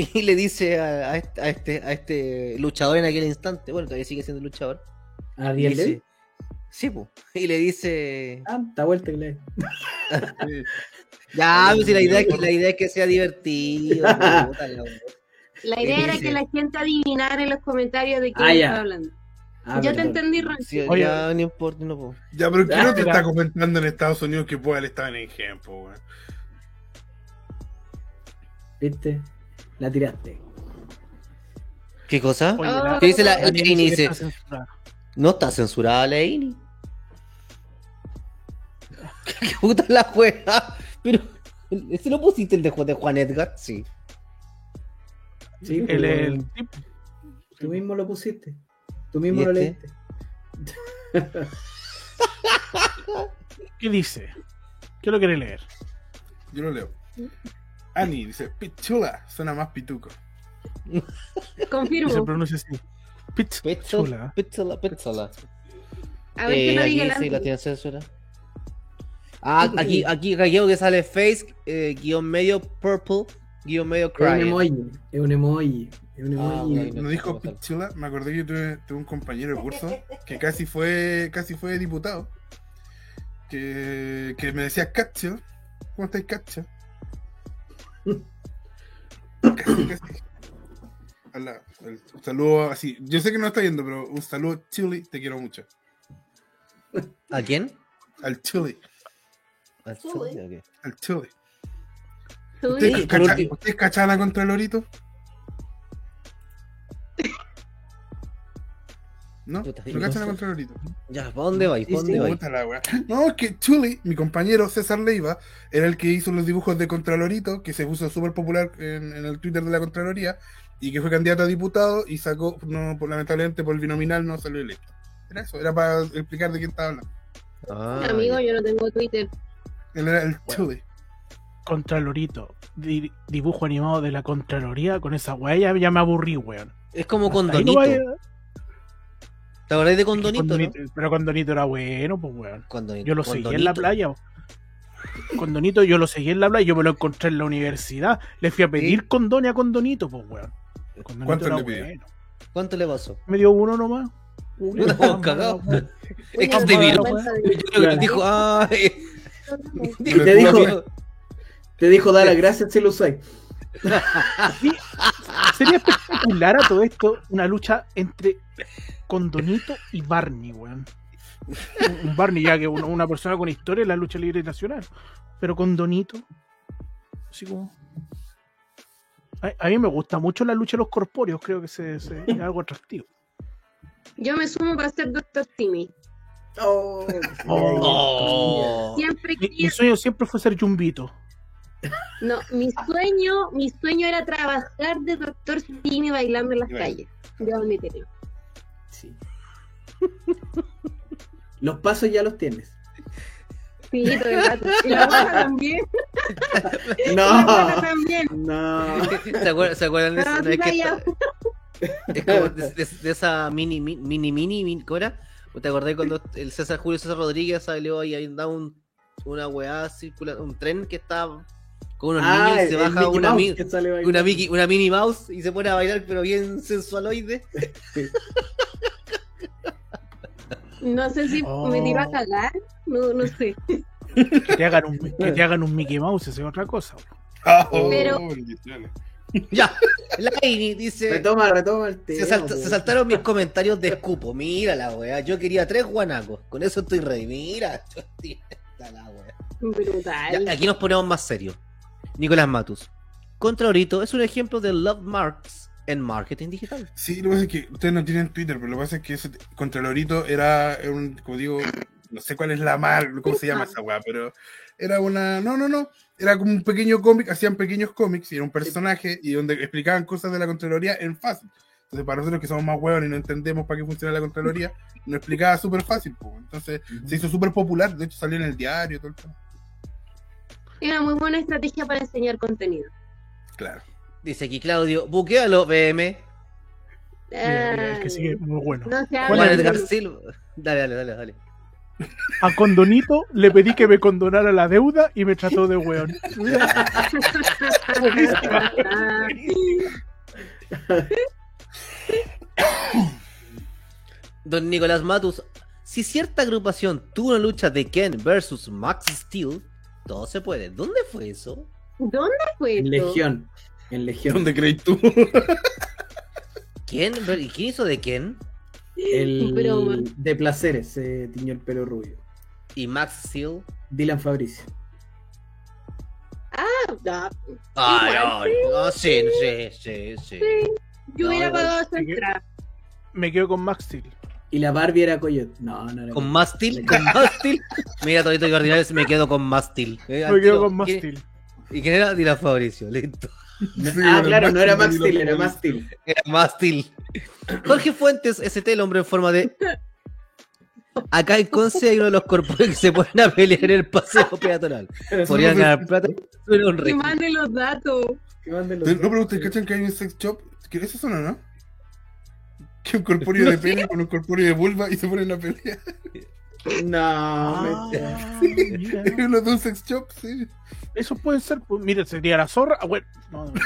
S3: Y le dice a, a este, a este- a este luchador en aquel instante, bueno, todavía sigue siendo luchador.
S1: Ariel
S3: dice-
S1: Levy.
S3: Sí, po. Y le dice.
S1: Ah, está vuelta que le. (laughs)
S3: Ya, pues si la idea, es que, la idea es que sea divertido. la (laughs)
S5: idea era que la gente adivinara en los comentarios de quién
S1: Ah,
S5: estaba hablando.
S1: Ah,
S5: Yo te entendí.
S3: Sí,
S2: Oye.
S3: ya no importa, no puedo.
S4: Ya, pero ¿quién no te está comentando en Estados Unidos que pueda estar en ejemplo, weón?
S1: ¿Viste? La tiraste.
S3: ¿Qué cosa?
S2: Oye,
S5: Ah.
S2: la-
S3: ¿Qué dice la,
S2: la
S3: la Ini? Dice,
S2: está
S3: no está censurada la Ini. (laughs) ¿Qué puta la juega? Pero, ¿ese lo pusiste el de Juan, de Juan Edgar? Sí.
S1: Sí,
S2: El, el tipo.
S1: tú mismo lo pusiste. Tú mismo
S3: ¿Y
S1: lo
S3: este?
S1: leíste. (laughs)
S2: ¿Qué dice? ¿Qué lo quiere leer?
S4: Yo lo leo. Ani dice, pichula, suena más pituco.
S2: Y se
S5: Confirmo.
S2: pronuncia así. Pizza.
S3: Pizza,
S2: Chula.
S3: pizza, pizza.
S5: A ver
S3: Eh, aquí
S5: el
S3: sí la tiene censura. Ah, aquí, aquí, aquí que sale face, eh, guion medio purple, guion medio
S1: Es un emoji. Es un emoji. Es un
S3: Ah,
S1: emoji.
S3: ok.
S4: No dijo pichula, me acordé que tuve, tuve un compañero de curso que casi fue, casi fue diputado. Que, que me decía Cacho. ¿Cómo estáis, Cacho? Casi, casi. Hola, un saludo así. Yo sé que no está viendo, pero un saludo, Chili, te quiero mucho.
S3: ¿A quién?
S4: Al Chili,
S3: Al ok.
S4: al Chili.
S5: Tú
S4: ¿Ustedes
S3: Sí, por
S4: cacha-
S3: último.
S4: ¿ustedes cachan la contra el Lorito? ¿No?
S3: Puta,
S4: ¿Lo cachan a Contralorito?
S3: Ya, ¿para dónde vais? ¿Para dónde vais?
S4: No, es que Chuli, mi compañero César Leiva, era el que hizo los dibujos de Contralorito, que se puso súper popular en, en el Twitter de la Contraloría, y que fue candidato a diputado y sacó, no, por- lamentablemente por el binominal no salió electo. Era eso, era para explicar de quién estaba hablando.
S3: Ah,
S5: Amigo,
S3: ya.
S5: yo no tengo Twitter.
S4: Él era el Chuli.
S2: Contralorito. Di- dibujo animado de la Contraloría. Con esa weá ya, ya me aburrí, weón.
S3: Es como
S2: no
S3: Condonito. ¿Te acordás de Condonito, no?
S2: Condonito- Pero Condonito era bueno, pues weón.
S3: Condonito.
S2: Yo lo seguí en
S3: Condonito.
S2: la playa. Condonito, yo lo seguí en la playa, yo me lo encontré en la universidad. Le fui a pedir condone a Condonito, pues weón. Condonito
S4: ¿Cuánto
S2: era
S4: le pidió?
S2: bueno.
S3: ¿Cuánto le pasó?
S2: Me dio uno nomás. Uno (laughs)
S3: vos cagado. Es que que
S1: Claro.
S3: dijo, ay.
S1: Te (laughs) dijo- Te dijo, da las gracias si lo usáis.
S2: Sería espectacular a todo esto una lucha entre Condonito y Barney, weón. Un- Un Barney, ya que una, una persona con historia en la lucha libre nacional. Pero Condonito, así como. A, a mí me gusta mucho la lucha de los corpóreos, creo que se, se- es algo atractivo.
S5: Yo me sumo para ser Doctor Timmy.
S1: Oh,
S3: Oh.
S5: Siempre
S2: Mi, mi sueño siempre fue ser Jumbito.
S5: No, mi sueño, mi sueño era trabajar de Doctor Timmy bailando en las calles. Yo admitirlo.
S1: Los pasos ya los tienes.
S5: Sí, todo el rato. Y la también. (laughs) La
S1: No,
S5: también.
S1: no. (laughs)
S3: ¿Se acuerdan, ¿se acuerdan de
S5: no,
S3: es que (laughs) como de, de- de esa mini, mini, mini, mini, ¿cómo era? ¿Te acordás cuando el César Julio César Rodríguez salió y ahí andaba un, una weá circular, un tren que estaba con unos
S1: Ah,
S3: niños y se baja una, mi- una, Mickey, una Minnie Mouse y se pone a bailar, pero bien sensualoide?
S5: No sé si
S2: Oh.
S5: me tiró a cagar. No, no sé.
S2: Que te hagan un, que te hagan un Mickey Mouse, es otra cosa. weón.
S4: Ah, oh,
S5: Pero-. (laughs)
S3: Ya, Laini dice.
S1: Retoma, retoma el
S3: Se,
S1: tema.
S3: se saltaron mis comentarios de escupo. Mira la weá. Yo quería tres guanacos. Con eso estoy rey. Mira. (laughs) yo estoy- está la weá.
S5: Brutal.
S3: Ya, aquí nos ponemos más serios. Nicolás Matus. Contraorito es un ejemplo de love marks en marketing digital.
S4: Sí, lo que pasa es que ustedes no tienen Twitter, pero lo que pasa es que ese Contralorito era un, como digo, no sé cuál es la marca, cómo se llama esa weá, pero era una, no, no, no, era como un pequeño cómic, hacían pequeños cómics y era un personaje y donde explicaban cosas de la Contraloría en fácil. Entonces, para nosotros que somos más huevos y no entendemos para qué funciona la Contraloría, nos explicaba súper fácil. po. Entonces, se hizo súper popular, de hecho salió en el diario, todo el tema.
S5: Era muy buena estrategia para enseñar contenido.
S4: Claro.
S3: Dice aquí Claudio. Buquealo, BM.
S2: Mira, mira, el que sigue, muy bueno.
S5: No se
S2: Juan
S3: Edgar
S5: eso.
S3: Silva. Dale, dale, dale, dale.
S2: A Condonito le pedí que me condonara la deuda y me trató de weón. (laughs)
S3: Don Nicolás Matus. Si cierta agrupación tuvo una lucha de Ken versus Max Steel, todo se puede. ¿Dónde fue eso?
S5: ¿Dónde fue
S1: En
S5: esto?
S1: Legión. En Legión.
S4: ¿Dónde crees tú?
S3: ¿Quién? ¿Y quién hizo de Ken?
S1: El
S5: Broma.
S1: de placeres se tiñó el pelo rubio.
S3: ¿Y Max Steel?
S1: Dylan Fabricio.
S5: Ah,
S3: Ay,
S5: Igual,
S3: ay, no, sí, sí, sí, sí.
S5: Yo
S3: No,
S5: hubiera pagado esa
S2: Sí
S5: entrada.
S2: Me quedo con Max Steel.
S1: Y la Barbie era Coyote. No, no era
S3: ¿Con. Mastil? (laughs) ¿Con Mastil? (laughs) Mira, Todito y Ordinarios, me quedo con Mastil. Eh,
S2: Me quedo con Max
S3: ¿Quién-
S2: Steel.
S3: ¿Y quién era? Dila Fabricio, listo.
S1: Ah, claro, no era Max Steel, era Max Steel.
S3: Era Mastil. Jorge Fuentes, ST, el hombre en forma de. Acá en Conce hay uno de los corpóreos que se ponen a pelear en el paseo peatonal. Podrían ganar plata. Un
S5: Que
S3: rey.
S5: mande los datos.
S1: Que manden los-
S4: No, pero ustedes cachan que hay un sex shop. ¿Qué es eso, no, no? Que un corpóreo (laughs) de pene con un corpóreo de vulva y se ponen a pelear. (laughs)
S1: No,
S2: Ah,
S4: uno de un sex shop, sí.
S2: Eso puede ser, pues, mira, sería la zorra. Ah, bueno, no, no. (laughs)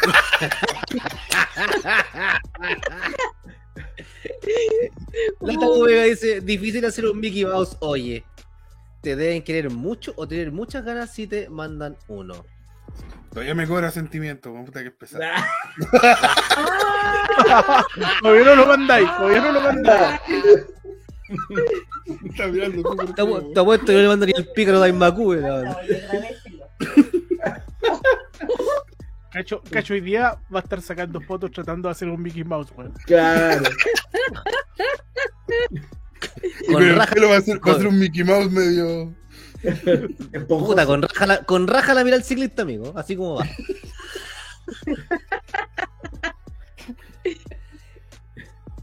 S3: Lata Vega dice: difícil hacer un Mickey Mouse. Oye, te deben querer mucho o tener muchas ganas si te mandan uno.
S4: Todavía me cobra sentimiento, puta que es (laughs) pesado.
S2: todavía no lo mandáis, todavía no lo mandáis. (laughs)
S4: Está mirando
S3: Te apuesto que no le mandaría el pícaro de Aimacu, weón.
S2: Cacho, Cacho hoy día va a estar sacando fotos tratando de hacer un Mickey Mouse, weón.
S1: Claro. (laughs)
S4: Y
S3: Con
S4: con el
S3: raja-
S4: pelo va a ser, va a
S3: con-
S4: ser un Mickey Mouse medio.
S3: Puta, con raja, la, con raja la mira el ciclista, amigo. Así como va. (laughs)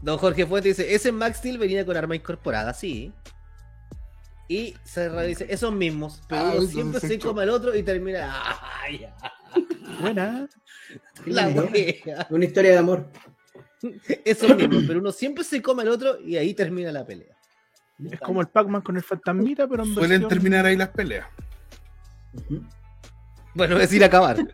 S3: Don Jorge Fuente dice, ese Max Steel venía con arma incorporada, sí. Y Serra dice, esos mismos, pero
S4: Ah,
S3: siempre
S4: se
S3: come al otro y termina... ¡Ay, ya!
S2: Buena. (laughs)
S3: La.
S1: Una historia de amor. (laughs)
S3: Esos mismos, pero uno siempre se come al otro y ahí termina la pelea.
S2: Es como el Pac-Man con el fantasmita, pero en
S4: Suelen
S2: versión...
S4: terminar ahí las peleas.
S3: Bueno, es ir a acabar. (laughs)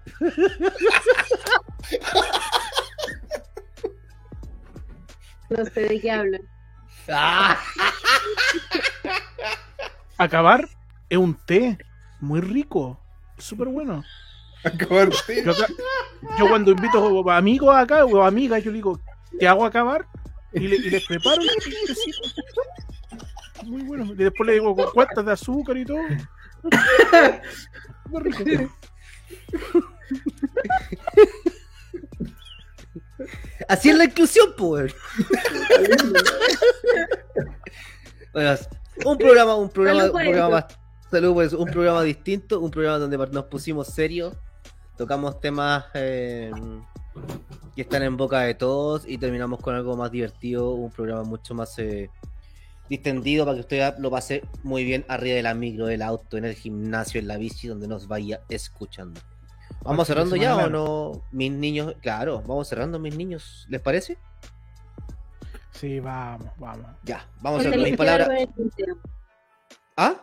S5: No sé de qué hablan.
S3: ¡Ah!
S2: Acabar es un té muy rico. Súper bueno.
S4: Acabar sí.
S2: Yo, cuando invito a amigos acá o amigas, yo le digo, te hago acabar y, le- y les preparo el tecito. Muy bueno. Y después le digo con cuántas de azúcar y todo. Muy rico. (laughs)
S3: Así es la inclusión, pues. (laughs) Bueno, un programa, un programa, un programa,
S5: eso.
S3: salud por eso, un programa distinto, un programa donde nos pusimos serios, tocamos temas eh, que están en boca de todos y terminamos con algo más divertido, un programa mucho más eh, distendido para que usted lo pase muy bien arriba de la micro, del auto, en el gimnasio, en la bici, donde nos vaya escuchando. ¿Vamos cerrando ya o no? Mis niños, claro, vamos cerrando mis niños, ¿les parece?
S2: Sí, vamos, vamos.
S3: Ya, vamos a mis palabras. ¿Ah?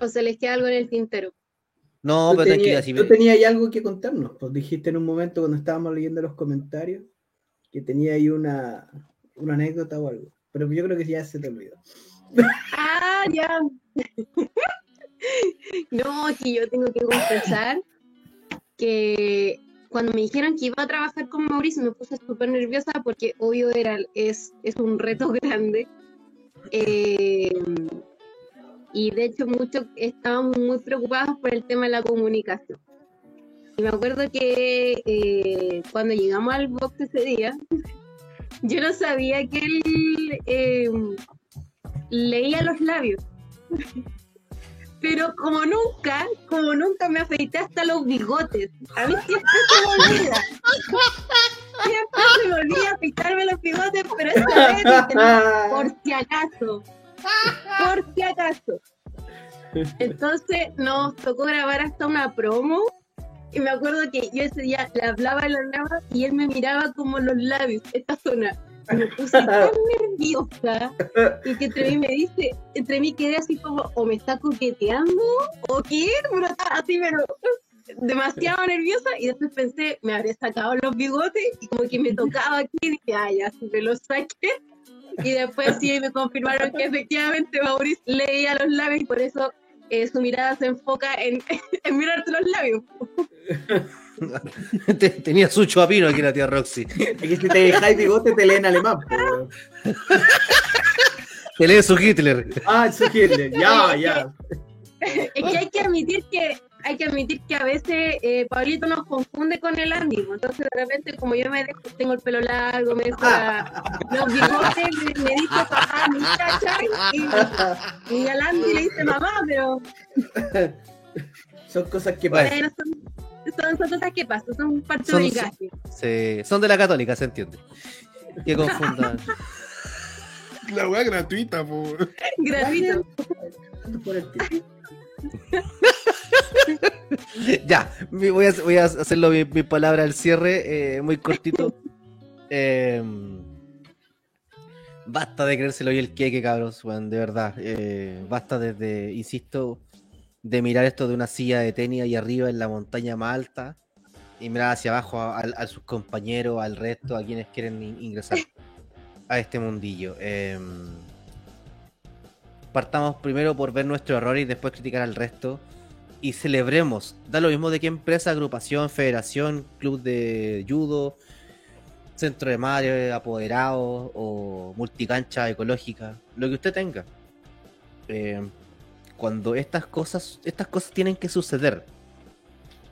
S5: O se les queda algo en el tintero.
S3: No,
S1: Tú
S3: pero tranquila,
S1: tenías,
S3: si
S1: tú tenías ahí algo que contarnos. Pues dijiste en un momento cuando estábamos leyendo los comentarios que tenía ahí una, una anécdota o algo. Pero yo creo que ya se te olvidó.
S5: Ah, ya. (laughs) no, que yo tengo que confesar que cuando me dijeron que iba a trabajar con Mauricio me puse súper nerviosa porque obvio era, es, es un reto (laughs) grande. Eh, y de hecho muchos estábamos muy preocupados por el tema de la comunicación. Y me acuerdo que eh, cuando llegamos al box ese día, (laughs) yo no sabía que él eh, leía los labios. (laughs) Pero como nunca, como nunca me afeité hasta los bigotes. A mí siempre se me olvida. Siempre se me olvida afeitarme los bigotes, pero esta vez dije, no, (laughs) por si acaso. Por si acaso. Entonces nos tocó grabar hasta una promo. Y me acuerdo que yo ese día le hablaba y le hablaba y él me miraba como los labios, esta zona. Me puse tan (laughs) nerviosa y que entre mí me dice, entre mí quedé así como, o me está coqueteando, o qué, pero así, pero demasiado nerviosa. Y después pensé, me habría sacado los bigotes y como que me tocaba aquí y dije, ah, ya, si me los saqué. Y después sí me confirmaron que efectivamente Maurice leía los labios y por eso eh, su mirada se enfoca en, (laughs) en mirarte los labios. (laughs) (laughs)
S3: Te- Tenía su chupapino aquí la tía Roxy.
S1: Es que si te dejáis bigote te leen alemán.
S3: Te lee su Hitler.
S1: Ah, eso quiere. Ya, ya.
S5: es que hay que admitir que hay que admitir que a veces eh, Pablito nos confunde con el Andy, entonces de repente como yo me dejo, tengo el pelo largo, me dejo la- los bigotes, me, me dice papá, mira, Chay, y, y al Andy le dice mamá, pero
S1: Son cosas que pasan.
S5: bueno, son, son, son cosas que pasan, son parte
S3: Son-
S5: del gaje.
S3: Se- son de la católica, se entiende. Que confundan.
S4: La weá gratuita.
S1: Por tiempo. (laughs)
S3: ya, voy a, voy a hacerlo mi, mi palabra al cierre, eh, muy cortito. Eh, basta de creérselo y el queque, cabros, weón, de verdad. eh, basta desde, insisto, de mirar esto de una silla de tenis ahí arriba en la montaña más alta y mirar hacia abajo a, sus compañeros, al resto, a quienes quieren in- ingresar a este mundillo. Eh, partamos primero por ver nuestro error y después criticar al resto y celebremos. Da lo mismo de qué empresa, agrupación, federación, club de judo, centro de madre, apoderado o multicancha ecológica, lo que usted tenga. Eh, cuando estas cosas, estas cosas tienen que suceder.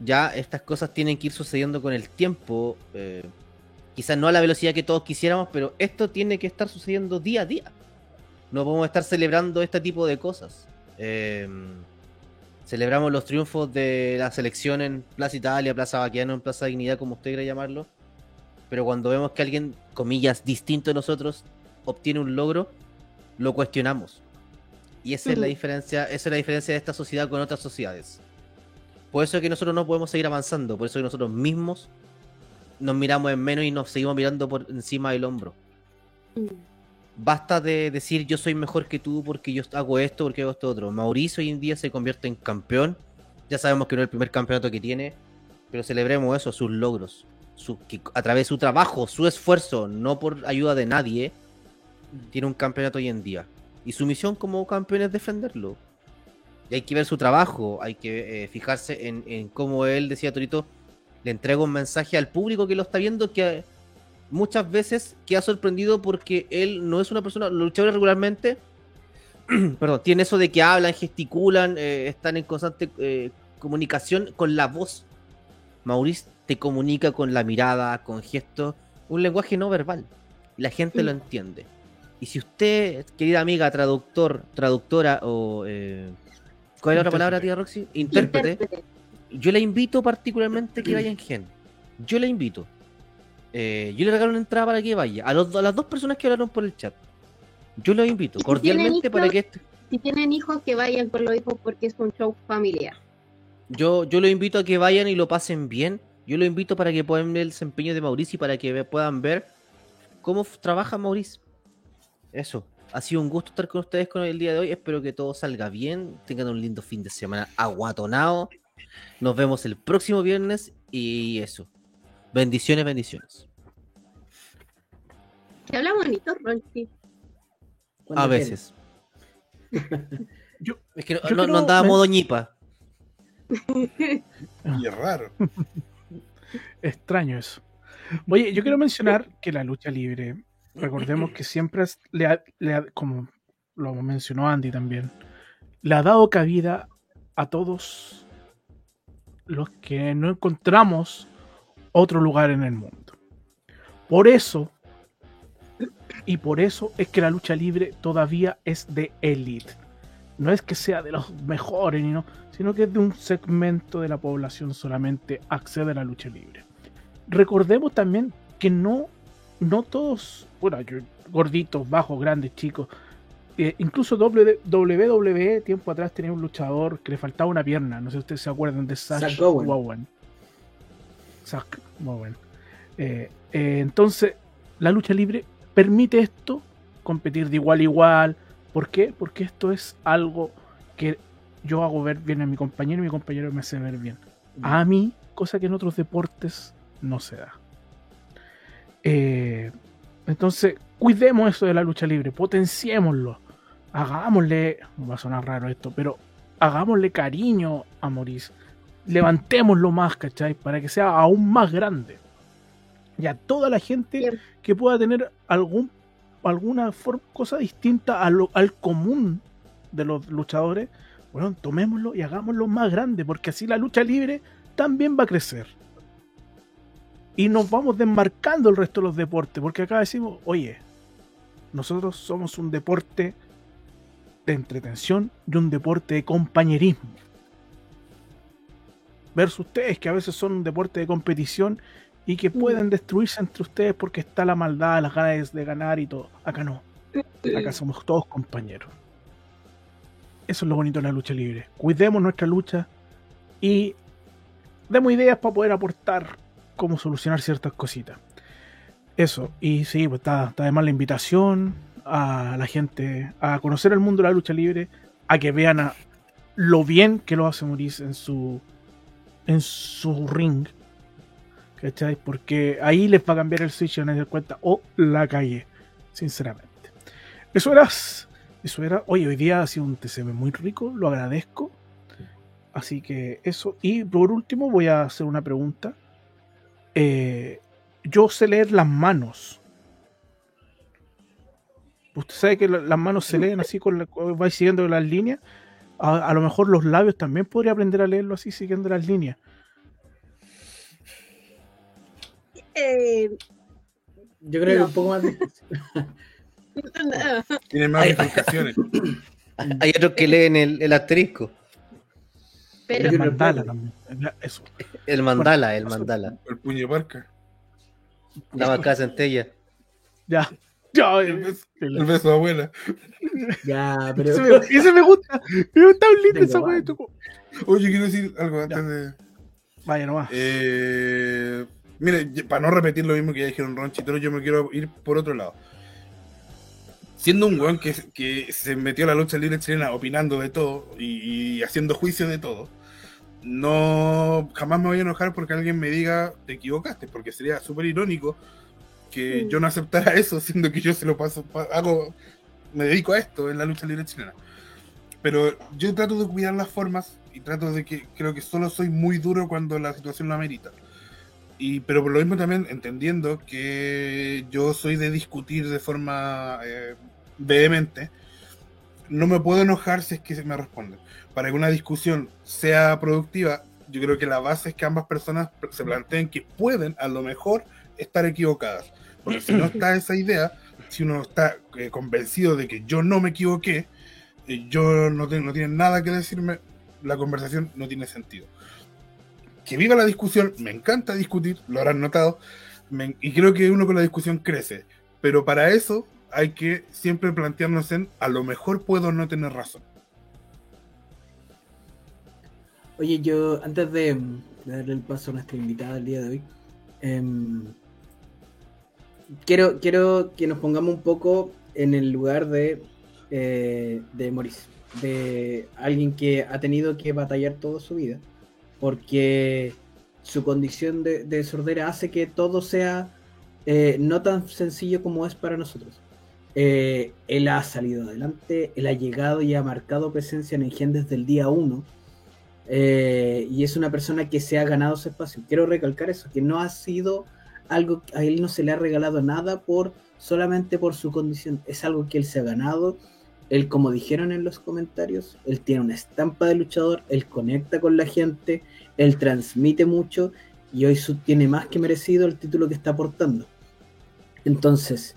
S3: ya estas cosas tienen que ir sucediendo con el tiempo. eh, quizás no a la velocidad que todos quisiéramos, pero esto tiene que estar sucediendo día a día. No podemos estar celebrando este tipo de cosas. Eh, celebramos los triunfos de la selección en Plaza Italia, Plaza Baquiano, en Plaza Dignidad, como usted quiera llamarlo. Pero cuando vemos que alguien, comillas, distinto de nosotros, obtiene un logro, lo cuestionamos. Y esa es la diferencia, esa es la diferencia de esta sociedad con otras sociedades. Por eso es que nosotros no podemos seguir avanzando, por eso es que nosotros mismos nos miramos en menos y nos seguimos mirando por encima del hombro.
S5: Mm.
S3: Basta de decir yo soy mejor que tú porque yo hago esto, porque hago esto otro. Mauricio hoy en día se convierte en campeón. Ya sabemos que no es el primer campeonato que tiene, pero celebremos eso, sus logros. Su, que a través de su trabajo, su esfuerzo, no por ayuda de nadie, tiene un campeonato hoy en día. Y su misión como campeón es defenderlo. Y hay que ver su trabajo, hay que eh, fijarse en, en cómo él, decía Torito, le entrega un mensaje al público que lo está viendo que muchas veces queda sorprendido porque él no es una persona, los luchadores regularmente, (clears throat) perdón, tiene eso de que hablan, gesticulan, eh, están en constante eh, comunicación con la voz. Maurice te comunica con la mirada, con gestos, un lenguaje no verbal. La gente lo entiende. Y si usted, querida amiga, traductor, traductora o... eh, ¿Cuál es la otra palabra, tía Roxy? Intérprete.
S5: Intérprete.
S3: Yo le invito particularmente que vaya en Gen. Yo le invito. Eh, yo le regalo una entrada para que vaya. A, los, a las dos personas que hablaron por el chat. Yo los invito
S5: si
S3: cordialmente para que este-
S5: Si tienen hijos, que vayan con los hijos porque es un show familiar.
S3: yo, yo los invito a que vayan y lo pasen bien. Yo los invito para que puedan ver el desempeño de Mauricio y para que puedan ver cómo trabaja Mauricio. Eso. Ha sido un gusto estar con ustedes con el día de hoy. Espero que todo salga bien. Tengan un lindo fin de semana aguatonado. Nos vemos el próximo viernes y eso. Bendiciones, bendiciones.
S5: Que habla bonito, Ronchi.
S3: A veces. (laughs)
S2: Yo-
S3: es que no, no- andaba modo ñipa. (laughs)
S4: Y es raro.
S2: Extraño eso. Oye, yo quiero mencionar que la lucha libre, recordemos que siempre es- le como lo mencionó Andy también, le ha dado cabida a todos los que no encontramos otro lugar en el mundo. Por eso, y por eso es que la lucha libre todavía es de élite. No es que sea de los mejores, no, sino que es de un segmento de la población solamente accede a la lucha libre. Recordemos también que no, no todos, bueno, yo- gorditos, bajos, grandes, chicos, eh, incluso WWE tiempo atrás tenía un luchador que le faltaba una pierna, no sé si ustedes se acuerdan de Sash
S1: Zack Owen.
S2: Owen. Eh, eh, entonces, la lucha libre permite esto, competir de igual a igual. ¿Por qué? Porque esto es algo que yo hago ver bien a mi compañero y mi compañero me hace ver bien. A mí, cosa que en otros deportes no se da. Eh, entonces, cuidemos eso de la lucha libre, potenciémoslo, hagámosle, va a sonar raro esto, pero hagámosle cariño a Maurice, levantémoslo más, ¿cachai? Para que sea aún más grande. Y a toda la gente que pueda tener algún, alguna cosa distinta a lo- al común de los luchadores, bueno, tomémoslo y hagámoslo más grande, porque así la lucha libre también va a crecer. Y nos vamos desmarcando el resto de los deportes, porque acá decimos, oye, nosotros somos un deporte de entretención y un deporte de compañerismo. Versus ustedes, que a veces son un deporte de competición y que pueden destruirse entre ustedes porque está la maldad, las ganas de ganar y todo. Acá no. Acá somos todos compañeros. Eso es lo bonito de la lucha libre. Cuidemos nuestra lucha y demos ideas para poder aportar cómo solucionar ciertas cositas. Eso, y sí, pues está, además la invitación a la gente a conocer el mundo de la lucha libre, a que vean a lo bien que lo hace Maurice en su en su ring. ¿Cachai? Porque ahí les va a cambiar el switch a dar cuenta, oh, la calle, sinceramente. Eso era, eso era, oye, hoy día ha sido un TCM muy rico, lo agradezco. Así que eso. Y por último voy a hacer una pregunta eh, yo sé leer las manos. Usted sabe que las manos se leen así, con la, vais siguiendo las líneas. A, lo mejor los labios también podría aprender a leerlo así, siguiendo las líneas.
S5: Eh,
S1: yo creo
S5: no.
S1: que un poco más (laughs)
S4: Tienen más Hay,
S3: hay otros que leen el, el asterisco
S5: pero
S2: El mandala también. Eso.
S3: El mandala, el mandala.
S4: El puño de parca.
S3: La vaca centella.
S2: Ya. Ya,
S4: El beso, el beso abuela.
S1: Ya, pero.
S2: ese, me, ese me gusta. Me gusta un lindo esa wea.
S4: Oye, quiero decir algo antes
S2: Ya.
S4: de.
S2: Vaya nomás.
S4: Eh, mire, para no repetir lo mismo que ya dijeron Ron Chitoro, yo me quiero ir por otro lado. Siendo un weón que, que se metió a la lucha libre chilena opinando de todo y, y haciendo juicio de todo, no jamás me voy a enojar porque alguien me diga te equivocaste, porque sería súper irónico que
S5: Mm.
S4: yo no aceptara (laughs) eso, siendo que yo se lo paso, pa- hago, me dedico a esto en la lucha libre chilena. Pero yo trato de cuidar las formas y trato de que creo que solo soy muy duro cuando la situación lo amerita. Y, pero por lo mismo también entendiendo que yo soy de discutir de forma eh, vehemente, no me puedo enojar si es que se me responden. Para que una discusión sea productiva, yo creo que la base es que ambas personas se planteen que pueden a lo mejor estar equivocadas. Porque si no (clears throat) está esa idea, si uno está eh, convencido de que yo no me equivoqué, eh, yo no, tengo, no tienen nada que decirme, la conversación no tiene sentido. Que viva la discusión, me encanta discutir, lo habrán notado, me- y creo que uno con la discusión crece. Pero para eso hay que siempre plantearnos en, a lo mejor puedo no tener razón.
S1: Oye, yo antes de, de darle el paso a nuestra invitada del día de hoy, em, quiero, quiero que nos pongamos un poco en el lugar de, eh, de Maurice, de alguien que ha tenido que batallar toda su vida, porque su condición de, de sordera hace que todo sea eh, no tan sencillo como es para nosotros. Eh, él ha salido adelante, él ha llegado y ha marcado presencia en Engen desde el día 1. Eh, y es una persona que se ha ganado su espacio. Quiero recalcar eso, que no ha sido algo, a él no se le ha regalado nada por solamente por su condición, es algo que él se ha ganado. Él, como dijeron en los comentarios, él tiene una estampa de luchador, él conecta con la gente, él transmite mucho y hoy tiene más que merecido el título que está aportando. Entonces,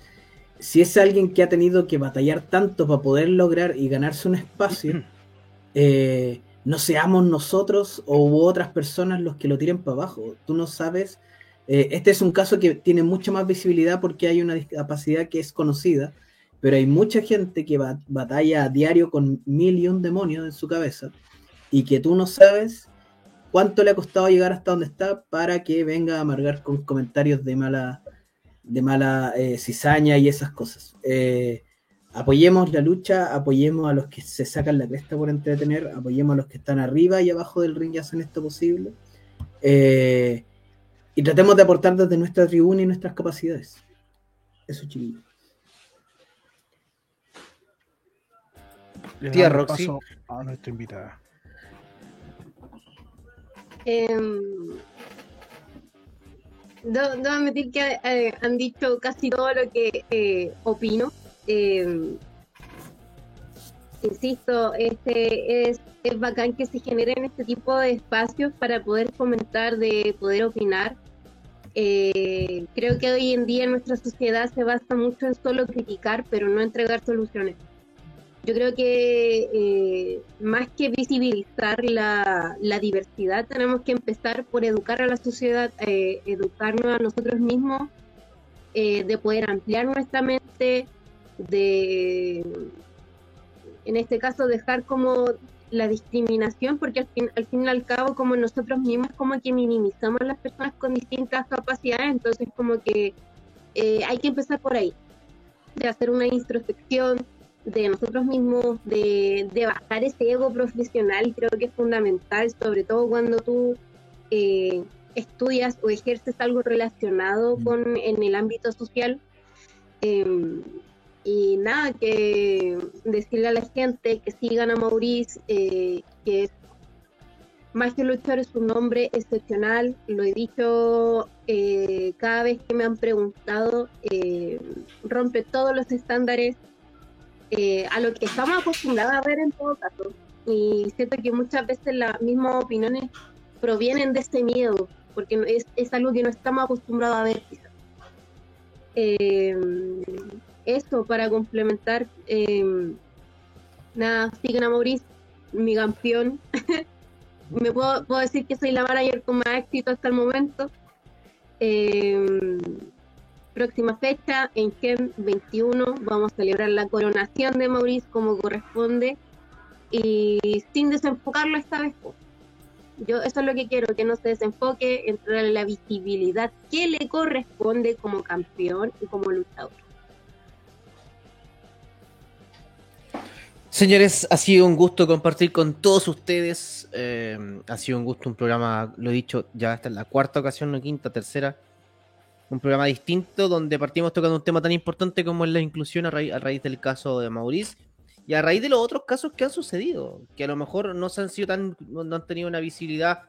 S1: si es alguien que ha tenido que batallar tanto para poder lograr y ganarse un espacio, (clears throat) eh, no seamos nosotros o u otras personas los que lo tiren para abajo. Tú no sabes. eh, este es un caso que tiene mucha más visibilidad porque hay una discapacidad que es conocida, pero hay mucha gente que ba- batalla a diario con mil y un demonios en su cabeza y que tú no sabes cuánto le ha costado llegar hasta donde está para que venga a amargar con comentarios de mala, de mala eh, cizaña y esas cosas. Eh, apoyemos la lucha, apoyemos a los que se sacan la cresta por entretener, apoyemos a los que están arriba y abajo del ring y hacen esto posible. Eh, y tratemos de aportar desde nuestra tribuna y nuestras capacidades. Eso, chiquillos.
S3: Tía Roxy.
S2: paso A nuestra invitada.
S5: Em, debo, debo admitir que eh, han dicho casi todo lo que eh, opino. Em, insisto, este es, es bacán que se generen este tipo de espacios para poder comentar, de poder opinar. Eh, creo que hoy en día nuestra sociedad se basa mucho en solo criticar, pero no entregar soluciones. Yo creo que eh, más que visibilizar la, la diversidad, tenemos que empezar por educar a la sociedad, eh, educarnos a nosotros mismos, eh, de poder ampliar nuestra mente, de, en este caso, dejar como la discriminación, porque al fin, al fin y al cabo, como nosotros mismos, como que minimizamos a las personas con distintas capacidades, entonces como que eh, hay que empezar por ahí, de hacer una introspección, de nosotros mismos, de, de bajar ese ego profesional, creo que es fundamental, sobre todo cuando tú eh, estudias o ejerces algo relacionado con en el ámbito social. Eh, y nada, que decirle a la gente que sigan a Maurice, eh, que más que luchar es un nombre excepcional, lo he dicho eh, cada vez que me han preguntado, eh, rompe todos los estándares a lo que estamos acostumbrados a ver en todo caso. Y siento que muchas veces las mismas opiniones provienen de ese miedo, porque es, es algo que no estamos acostumbrados a ver quizás. Eso para complementar, eh, nada, sigan a Maurice, mi campeón. (laughs) Me puedo, puedo decir que soy la manager con más éxito hasta el momento. Eh, próxima fecha, en Gen 21, vamos a celebrar la coronación de Maurice como corresponde y sin desenfocarlo esta vez. Yo eso es lo que quiero, que no se desenfoque, entrar en la visibilidad que le corresponde como campeón y como luchador.
S3: Señores, ha sido un gusto compartir con todos ustedes. eh, ha sido un gusto, un programa, lo he dicho, ya esta es la cuarta ocasión, no quinta, tercera. Un programa distinto donde partimos tocando un tema tan importante como es la inclusión a, raíz- del caso de Maurice y a raíz de los otros casos que han sucedido, que a lo mejor no se han sido tan, no han tenido una visibilidad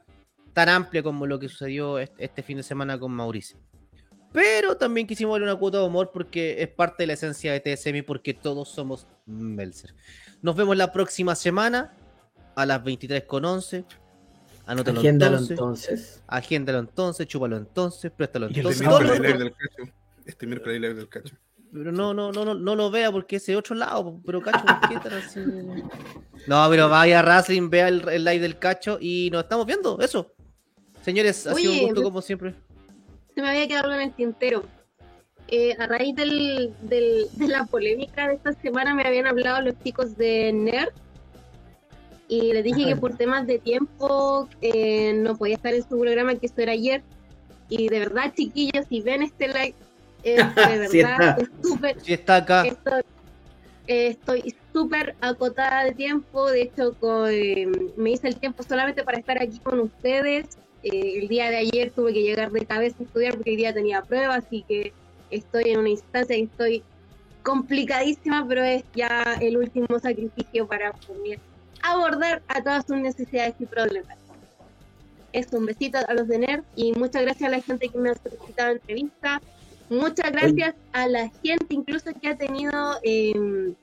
S3: tan amplia como lo que sucedió este, fin de semana con Maurice. Pero también quisimos darle una cuota de humor porque es parte de la esencia de TSM porque todos somos Melzer. Nos vemos la próxima semana a las 23.11. Anótalo
S1: Agéndalo
S3: entonces.
S1: entonces.
S3: Agéndalo entonces, chúpalo entonces, préstalo entonces.
S4: Este miércoles live del cacho. Este miércoles live del cacho.
S3: Pero no, no, no, no, no lo vea porque es de otro lado. Pero cacho, ¿por qué así? No, pero vaya Wrestling, vea el, el live del cacho y nos estamos viendo. Eso. Señores, ha sido un gusto como siempre.
S5: Se me había quedado algo en el tintero. Eh, a raíz del, del- de la polémica de esta semana me habían hablado los chicos de NERD y les dije que por temas de tiempo eh, no podía estar en su programa que eso era ayer y de verdad chiquillos si ven este live es de (laughs)
S1: Sí
S5: verdad
S1: está.
S5: es súper
S3: Si está acá,
S5: Estoy eh, estoy súper acotada de tiempo, de hecho eh, me hice el tiempo solamente para estar aquí con ustedes. Eh, el día de ayer tuve que llegar de cabeza a estudiar porque el día tenía pruebas, así que estoy en una instancia que estoy complicadísima, pero es ya el último sacrificio para poder abordar a todas sus necesidades y problemas. Eso, un besito a los de NERD y muchas gracias a la gente que me ha solicitado entrevista. Muchas gracias a la gente incluso que ha tenido, eh,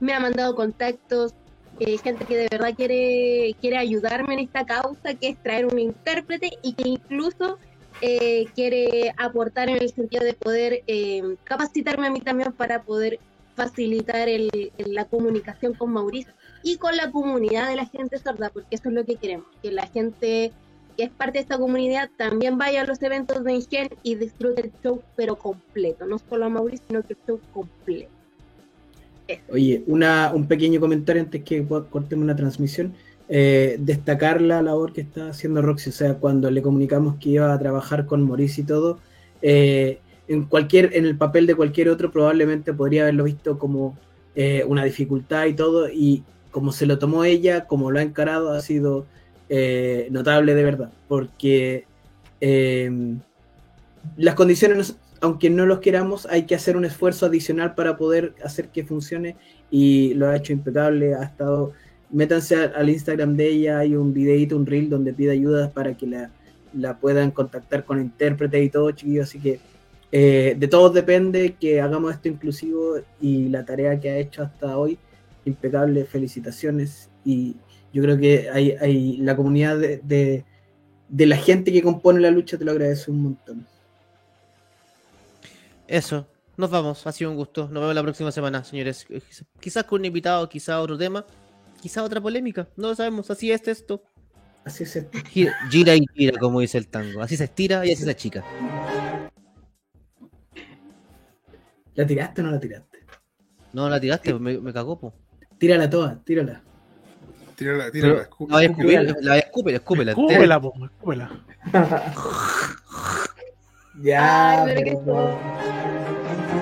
S5: me ha mandado contactos, eh, gente que de verdad quiere, quiere ayudarme en esta causa, que es traer un intérprete y que incluso eh, quiere aportar en el sentido de poder eh, capacitarme a mí también para poder facilitar el, la comunicación con Mauricio y con la comunidad de la gente sorda, porque eso es lo que queremos, que la gente que es parte de esta comunidad también vaya a los eventos de Ingen y disfrute el show, pero completo, no solo a Mauricio, sino que el show completo.
S1: Oye, una, un pequeño comentario antes que cortemos la transmisión. Eh, destacar la labor que está haciendo Roxy. O sea, cuando le comunicamos que iba a trabajar con Maurice y todo, eh, en cualquier, en el papel de cualquier otro, probablemente podría haberlo visto como eh, una dificultad y todo. Y como se lo tomó ella, como lo ha encarado, ha sido notable de verdad. Porque las condiciones, aunque no los queramos, hay que hacer un esfuerzo adicional para poder hacer que funcione y lo ha hecho impecable, ha estado, métanse al Instagram de ella, hay un videito, un reel donde pide ayuda para que la, la puedan contactar con intérprete y todo, chiquillos, así que eh, de todos depende que hagamos esto inclusivo y la tarea que ha hecho hasta hoy, impecable, felicitaciones y yo creo que hay, hay la comunidad de, de, de la gente que compone la lucha te lo agradece un montón.
S3: Eso. Nos vamos. Ha sido un gusto. Nos vemos la próxima semana, señores. Eh, Quizás con un invitado, quizás otro tema, quizás otra polémica. No lo sabemos. Así es esto.
S1: Así es esto.
S3: Gira, gira y gira, como dice el tango. Así se estira y así se achica.
S1: ¿La tiraste o no la tiraste?
S3: No, la tiraste, me, me cagó, po.
S1: Tírala toda, tírala.
S4: Tírala, tírala. Escu-
S3: La voy a escupir, la voy a escupir, escúpela.
S2: Escúpela, po, escúpela. (laughs)
S1: Yeah.
S5: Ay, pero que